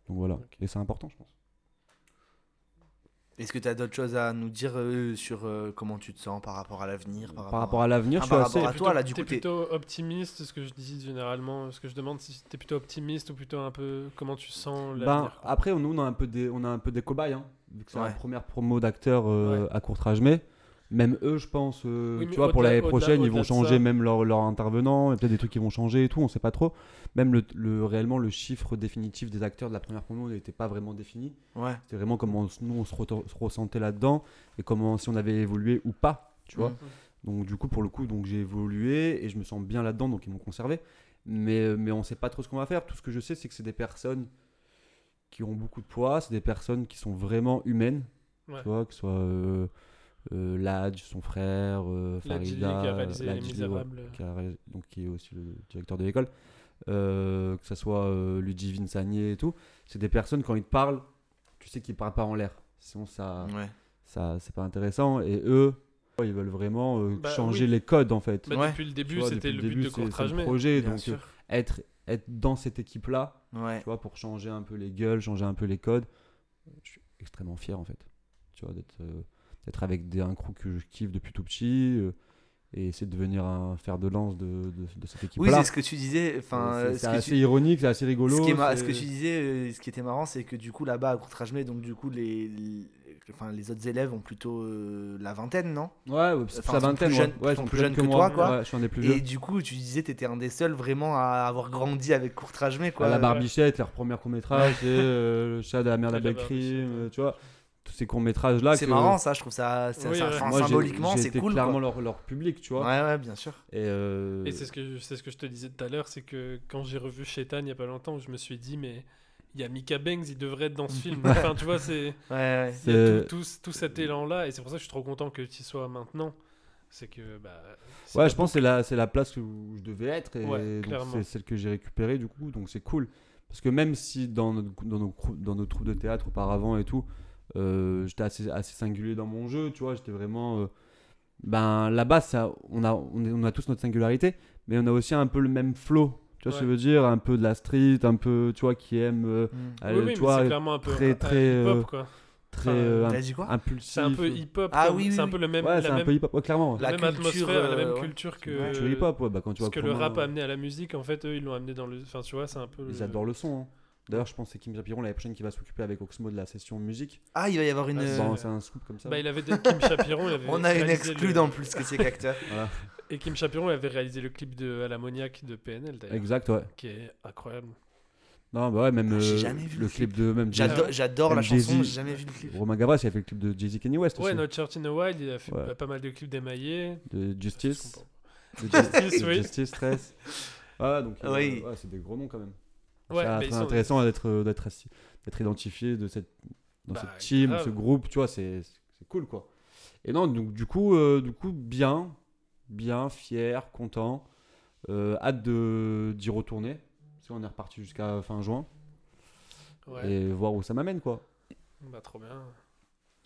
Donc voilà. Et c'est important, je pense. Est-ce que tu as d'autres choses à nous dire euh, sur euh, comment tu te sens par rapport à l'avenir Par rapport à l'avenir, Ah, je suis par assez. rapport à toi, là, du t'es coup, t'es- plutôt optimiste, ce que je dis généralement, ce que je demande, si t'es plutôt optimiste ou plutôt un peu comment tu sens Ben, l'avenir. quoi. après, nous, on a un peu des, on a un peu des cobayes, hein, vu que c'est Ouais. la première promo d'acteurs euh, à courtrage mais Même eux, je pense, euh, Oui, tu vois, pour l'année prochaine, ils vont changer ça- même leur, leur intervenant, et peut-être des trucs qui vont changer et tout, on sait pas trop. Même le, le- réellement, le chiffre définitif des acteurs de la première promo n'était pas vraiment défini. Ouais. C'était vraiment comment on nous, on se, re- se ressentait là-dedans, et comment si on avait évolué ou pas, tu vois. Donc du coup, pour le coup, donc j'ai évolué et je me sens bien là-dedans, donc ils m'ont conservé. Mais, euh, mais on sait pas trop ce qu'on va faire. Tout ce que je sais, c'est que c'est des personnes qui ont beaucoup de poids, c'est des personnes qui sont vraiment humaines, Ouais. tu vois, que ce soit euh, euh, Ladj, son frère, euh, Farida, qui a réalisé Les Ladji, ouais, Misérables. qui, a réalisé- donc, qui est aussi le directeur de l'école, euh, que ce soit euh, Ludivine Sagné et tout. C'est des personnes, quand ils te parlent, tu sais qu'ils parlent pas en l'air. Sinon, ça, Ouais. ça c'est pas intéressant et eux ils veulent vraiment euh, Bah, changer oui. les codes en fait Bah, Ouais. Depuis le début, c'était le but de Courtrage projet donc sûr. être être dans cette équipe là Ouais. tu vois pour changer un peu les gueules changer un peu les codes je suis extrêmement fier en fait tu vois d'être euh, d'être avec des, un crew que je kiffe depuis tout petit euh, et essayer de devenir un fer de lance de, de, de cette équipe Oui, là c'est ce que tu disais. Enfin, c'est ce assez tu- ironique c'est assez rigolo Ce, qui est ce que tu disais, euh, ce qui était marrant, c'est que du coup là-bas à Courtrage-May, donc du coup les- enfin, les autres élèves ont plutôt euh, la vingtaine, non? Ouais, ouais c'est Enfin, la vingtaine plus ouais. jeunes- Ouais, sont sont plus jeunes jeunes que que toi, moi quoi. ouais, je suis un des plus vieux Et du coup, tu disais t'étais un des seuls vraiment à avoir grandi avec Courtrage-May, quoi. à la barbichette, leur premier court métrage, euh, le chat de la mère de la crime, euh, tu vois, tous ces courts métrages là. C'est que- marrant, ça, je trouve ça, Oui, ça- ouais. enfin, Moi, symboliquement, c'est cool. clairement quoi. leur, leur public, tu vois. Ouais, ouais, bien sûr. Et, euh, Et c'est ce que je- c'est ce que je te disais tout à l'heure, c'est que quand j'ai revu Shetan il y a pas longtemps, je me suis dit mais il y a Mika Banks, il devrait être dans ce [LAUGHS] film. enfin, tu vois, c'est Ouais, ouais. il y a c'est- tout, tout, tout cet élan là et c'est pour ça que je suis trop content que tu y sois maintenant. C'est que bah Ouais, je pense que c'est la, c'est la place où je devais être et Ouais, c'est celle que j'ai récupérée du coup, donc c'est cool. Parce que même si dans, notre, dans, nos, dans nos troupes de théâtre auparavant et tout, euh, j'étais assez, assez singulier dans mon jeu, tu vois, j'étais vraiment... euh, ben là-bas, ça, on, a, on, est- on a tous notre singularité, mais on a aussi un peu le même flow, tu vois ce que je veux dire, un peu de la street, un peu, tu vois, qui aime... euh, Mm. aller, Oui, oui, tu mais vois, c'est clairement un peu très, euh, très, hip-hop euh, quoi. très Enfin, euh, T'as dit quoi? impulsif. C'est un peu hip-hop. Ah oui, oui, c'est un peu le même, Ouais, la c'est un même, peu hip-hop, ouais, clairement. La même culture, atmosphère, la euh, même ouais. culture que Culture hip-hop, ouais, bah quand tu ce vois que le rap a amené à la musique. En fait, eux, ils l'ont amené dans le. Enfin, tu vois, c'est un peu. Ils le- adorent le son. D'ailleurs, je pense que c'est Kim Chapiron l'année prochaine qui va s'occuper avec Oxmo de la session musique. Ah, il va y avoir une. Ah, euh, Bon, ouais. c'est un scoop comme ça. Bah, il avait Kim Chapiron. il avait On a une exclue le- dans plus que c'est qu'acteur. [LAUGHS] Voilà. Et Kim Chapiron il avait réalisé le clip de À de PNL d'ailleurs, Exact, ouais. qui est incroyable. Non, bah ouais, même Ah, j'ai euh, jamais vu le le clip de même J'adore, j'adore la chanson, j'ai jamais vu le clip. Romain Gavras, il a fait le clip de Jay-Z Kanye West Ouais, aussi. No Church in the Wild, il a fait Ouais. pas- mal de clips d'émaillés. De Justice. De Ju- Justice, de oui. Justice, Stress. Ouais, donc euh, Oui. ouais, c'est des gros noms quand même. Ouais, c'est mais ils très sont- intéressant d'être euh, d'être identifié de cette dans Bah, cette team, grave. ce groupe, tu vois, c'est c'est cool quoi. Et non, donc du coup, euh, du coup, bien, bien, fier, content, euh, hâte de d'y retourner. Parce qu'on est reparti jusqu'à fin juin Ouais, et voir où ça m'amène quoi. bah trop bien.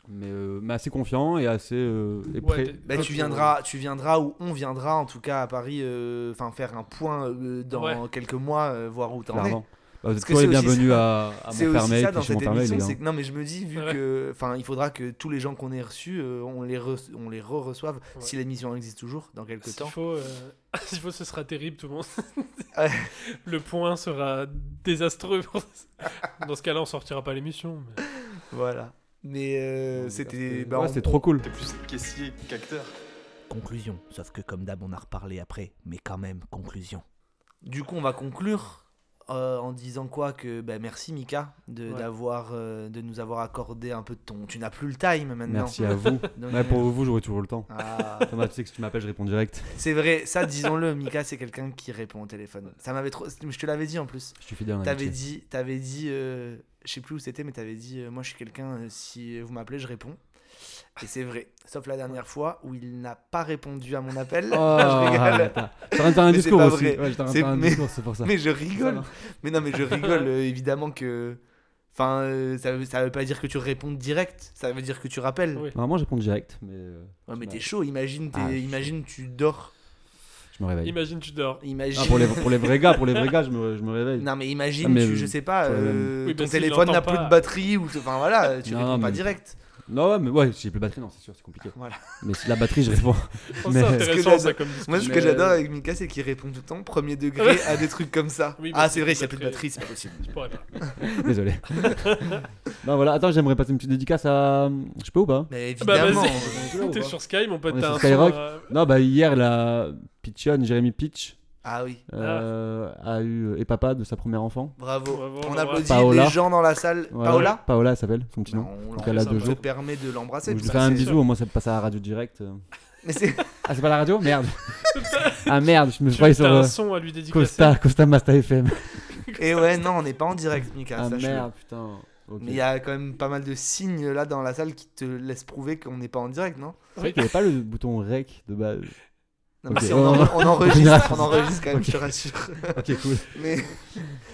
Mais, euh, mais assez confiant et assez euh, et Ouais, prêt. t'es- Bah, tu viendras, tu viendras ou on viendra en tout cas à Paris, euh, enfin faire un point euh, dans Ouais. quelques mois, euh, voir où t'en es. Bah, vous êtes Parce que toujours les c'est bienvenus ça- à, à C'est Montfermeil, aussi ça puis dans cette émission, c'est que non mais je me dis vu Ouais. que, enfin il faudra que tous les gens qu'on ait reçus, euh, on les re- on les re-reçoive Ouais. si l'émission existe toujours dans quelques S'il temps. faut, euh, [LAUGHS] s'il faut, ce sera terrible, tout le monde. [LAUGHS] Ouais. Le point sera désastreux. [LAUGHS] Dans ce cas-là, on sortira pas l'émission. mais- Voilà. Mais euh, c'était, bah, ouais, c'était trop cool. T'es plus caissier qu'acteur. Conclusion, sauf que comme d'hab on a reparlé après, mais quand même, conclusion. Du coup, on va conclure euh, en disant quoi que bah, merci Mika de Ouais. d'avoir euh, de nous avoir accordé un peu de ton. Tu n'as plus le time maintenant. Merci à [LAUGHS] vous. Donc, Ouais, pour vous, j'aurai toujours le temps. ah, [LAUGHS] Thomas, tu sais que si tu m'appelles, je réponds direct. c'est vrai, ça disons-le, Mika c'est quelqu'un qui répond au téléphone. Ça m'avait trop, je te l'avais dit en plus. Je suis fidèle T'avais dit, t'avais dit, euh, je sais plus où c'était, mais t'avais dit, euh, moi je suis quelqu'un, euh, si vous m'appelez, je réponds. Et c'est vrai, sauf la dernière fois où il n'a pas répondu à mon appel. Oh, [LAUGHS] je rigole. attends. J'étais en train de faire un Mais discours aussi. Ouais, j'étais en train de C'est- faire un mais- discours, c'est pour ça. Mais je rigole. Mais non, mais je rigole, euh, évidemment que. Enfin, euh, ça, veut, ça veut pas dire que tu réponds direct, ça veut dire que tu rappelles. Oui. Normalement, je réponds direct, mais euh, Ouais, mais t'es chaud, imagine, t'es- Ah, imagine tu dors. je me réveille. Imagine, tu dors. Imagine. Ah, pour, les, pour les vrais gars, pour les vrais [LAUGHS] gars, je me, je me réveille. Non, mais imagine, Ah, mais tu, euh, je sais pas, euh, Oui, ton téléphone n'a plus de batterie, ou. Enfin voilà, tu Non, réponds pas direct. Non, mais ouais, si j'ai plus de batterie, non, c'est sûr, c'est compliqué. Voilà. Mais si la batterie, je réponds. [LAUGHS] Mais- C'est intéressant ça comme discussion. Moi, ce que Mais- j'adore avec Mika, c'est qu'il répond tout le temps premier degré à des trucs comme ça. Oui, ah, c'est vrai, s'il n'y a plus de batterie. c'est pas possible. Je pourrais pas. [LAUGHS] Désolé. [LAUGHS] non, voilà, attends, j'aimerais passer une petite dédicace à. Je peux ou pas Mais Bah, évidemment. vas-y. T'es sur Sky, mon pote, Skyrock. euh, Non, bah hier, la Pitchon, Jérémy Pitch, ah oui, euh, a eu et papa de sa première enfant. bravo. Bravo, on applaudit Paola. les gens dans la salle. Paola Paola, elle s'appelle, son petit nom. on Donc elle a deux jours. permet de l'embrasser. Je lui fais un bisou, au moins ça passe à la radio direct. euh. [LAUGHS] Mais c'est. Ah, c'est pas la radio Merde. [LAUGHS] ah merde, je me Tu croyais as sur un euh, son à lui dédicacer. Costa, Costa Masta FM. [LAUGHS] Et ouais, non, on n'est pas en direct, Mika. Ah merde, putain. Mais il y a quand même pas mal de signes là dans la salle qui te laissent prouver qu'on n'est pas en direct, non? C'est vrai qu'il n'y avait pas le bouton rec de base. Non, on, en- on enregistre, [LAUGHS] on enregistre quand même, Ok. je te rassure. ok, cool. [LAUGHS] Mais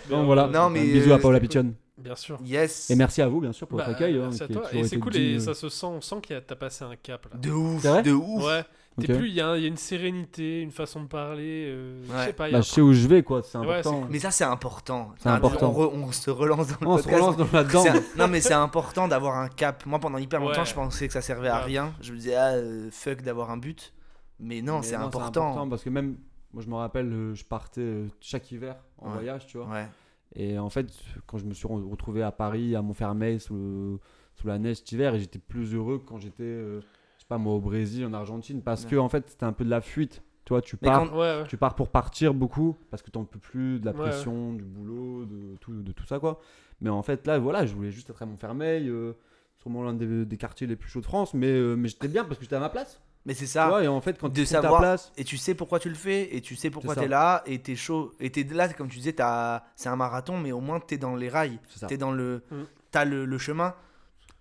Donc voilà. Non, mais, Un bisou à euh, Paola Pichon. Bien sûr. yes. Et merci à vous, bien sûr, pour Bah, votre accueil. hein, merci à toi. Et c'est cool, et ça se sent, on sent a- t'as passé un cap là. De ouf, de ouf. Ouais, t'es Ok. plus, il y, a y une sérénité, une façon de parler. euh, Je sais pas, Bah, je sais où je vais, quoi. C'est Ouais, important. Mais ça, c'est important. C'est important. On, re- on se relance dans le on se relance dans. C'est un- Non, mais c'est important d'avoir un cap. Moi, pendant hyper longtemps, Ouais. je pensais que ça servait à rien. Je me disais, ah, euh, fuck d'avoir un but. Mais non, c'est important. parce que même, moi je me rappelle, euh, je partais euh, chaque hiver en Ouais. voyage, tu vois. Ouais. Et en fait, quand je me suis re- retrouvé à Paris, à Montfermeil, sous, le- sous la neige cet hiver, j'étais plus heureux que quand j'étais, euh, je sais pas moi, au Brésil, en Argentine, parce Ouais. que en fait, c'était un peu de la fuite. Tu vois, tu pars, quand- Ouais, ouais. tu pars pour partir beaucoup, parce que t'en peux plus de la pression, du boulot, de tout, de tout ça, quoi. Mais en fait, là, voilà, je voulais juste être à Montfermeil, euh, sûrement l'un des, des quartiers les plus chauds de France, mais, euh, mais j'étais bien parce que j'étais à ma place. Mais c'est Tu ça. vois, et en fait, quand de tu ta savoir- place, Et tu sais pourquoi tu le fais, et tu sais pourquoi ça. t'es là, et t'es chaud. Et t'es là, comme tu disais, t'as- c'est un marathon, mais au moins t'es dans les rails. T'es dans le. Mm. T'as le, le chemin.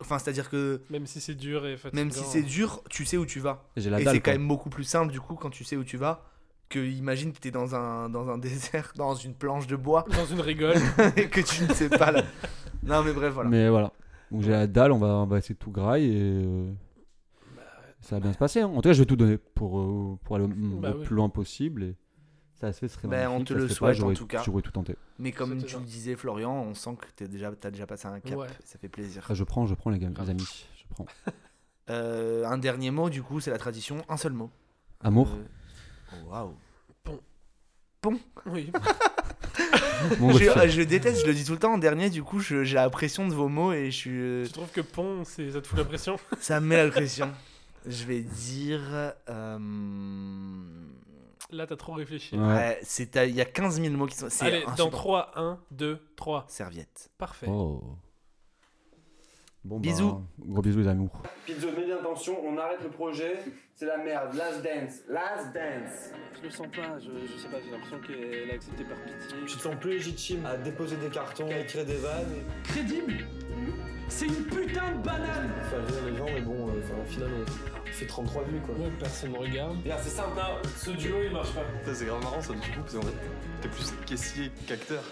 Enfin, c'est-à-dire que Même si c'est dur et fatigant. même si c'est dur, tu sais où tu vas. Et c'est quand même beaucoup plus simple, du coup, quand tu sais où tu vas, que imagine que t'es dans un, dans un [LAUGHS] désert, dans une planche de bois, Dans une rigole. [LAUGHS] et que tu ne sais pas là. Non, mais bref, voilà. Mais voilà. Donc j'ai la dalle, on va, on va essayer de tout graille et euh, ça va bien se passer. hein. En tout cas, je vais tout donner pour, euh, pour aller Bah oui. plus loin possible. Et ça se fait, ce serait Ben, on te ça le souhaite, en j'aurais- tout cas. J'aurais tout tenté. Mais comme tu le disais, Florian, on sent que t'es déjà, t'as déjà passé un cap. Ouais. Ça fait plaisir. Ah, je prends, je prends les gars, les amis. Je prends. [LAUGHS] Euh, un dernier mot, du coup, c'est la tradition. Un seul mot. Amour. Euh, oh, Waouh. Oui. [LAUGHS] Mon Je, gosse. euh, je déteste, je le dis tout le temps en dernier, du coup je- j'ai la pression de vos mots et je suis, Tu trouves que pont, ça te fout la pression? [LAUGHS] Ça me met la pression. Je vais dire. euh, Là, t'as trop réfléchi. Ouais. ouais, c'est il y a 15 000 mots qui sont. c'est Allez, dans insupportable. 3, 1, 2, 3. Serviette. Parfait. Oh. Bon, Bisous. bah, gros bisous, les amours. Pizzo, mets bien attention, on arrête le projet. C'est la merde. Last dance. Last dance. Je le sens pas, je, je sais pas, j'ai l'impression qu'elle a accepté par pitié. Tu te sens plus légitime à déposer des cartons, à écrire des vannes, Crédible C'est une putain de banane faire rire les gens, mais bon, euh, enfin, au final, on fait 33 vues quoi. Ouais, personne me regarde. Regarde, c'est simple. Non, ce duo il marche pas. Ça, c'est grave marrant ça, du coup, parce qu'en fait, t'es plus caissier qu'acteur.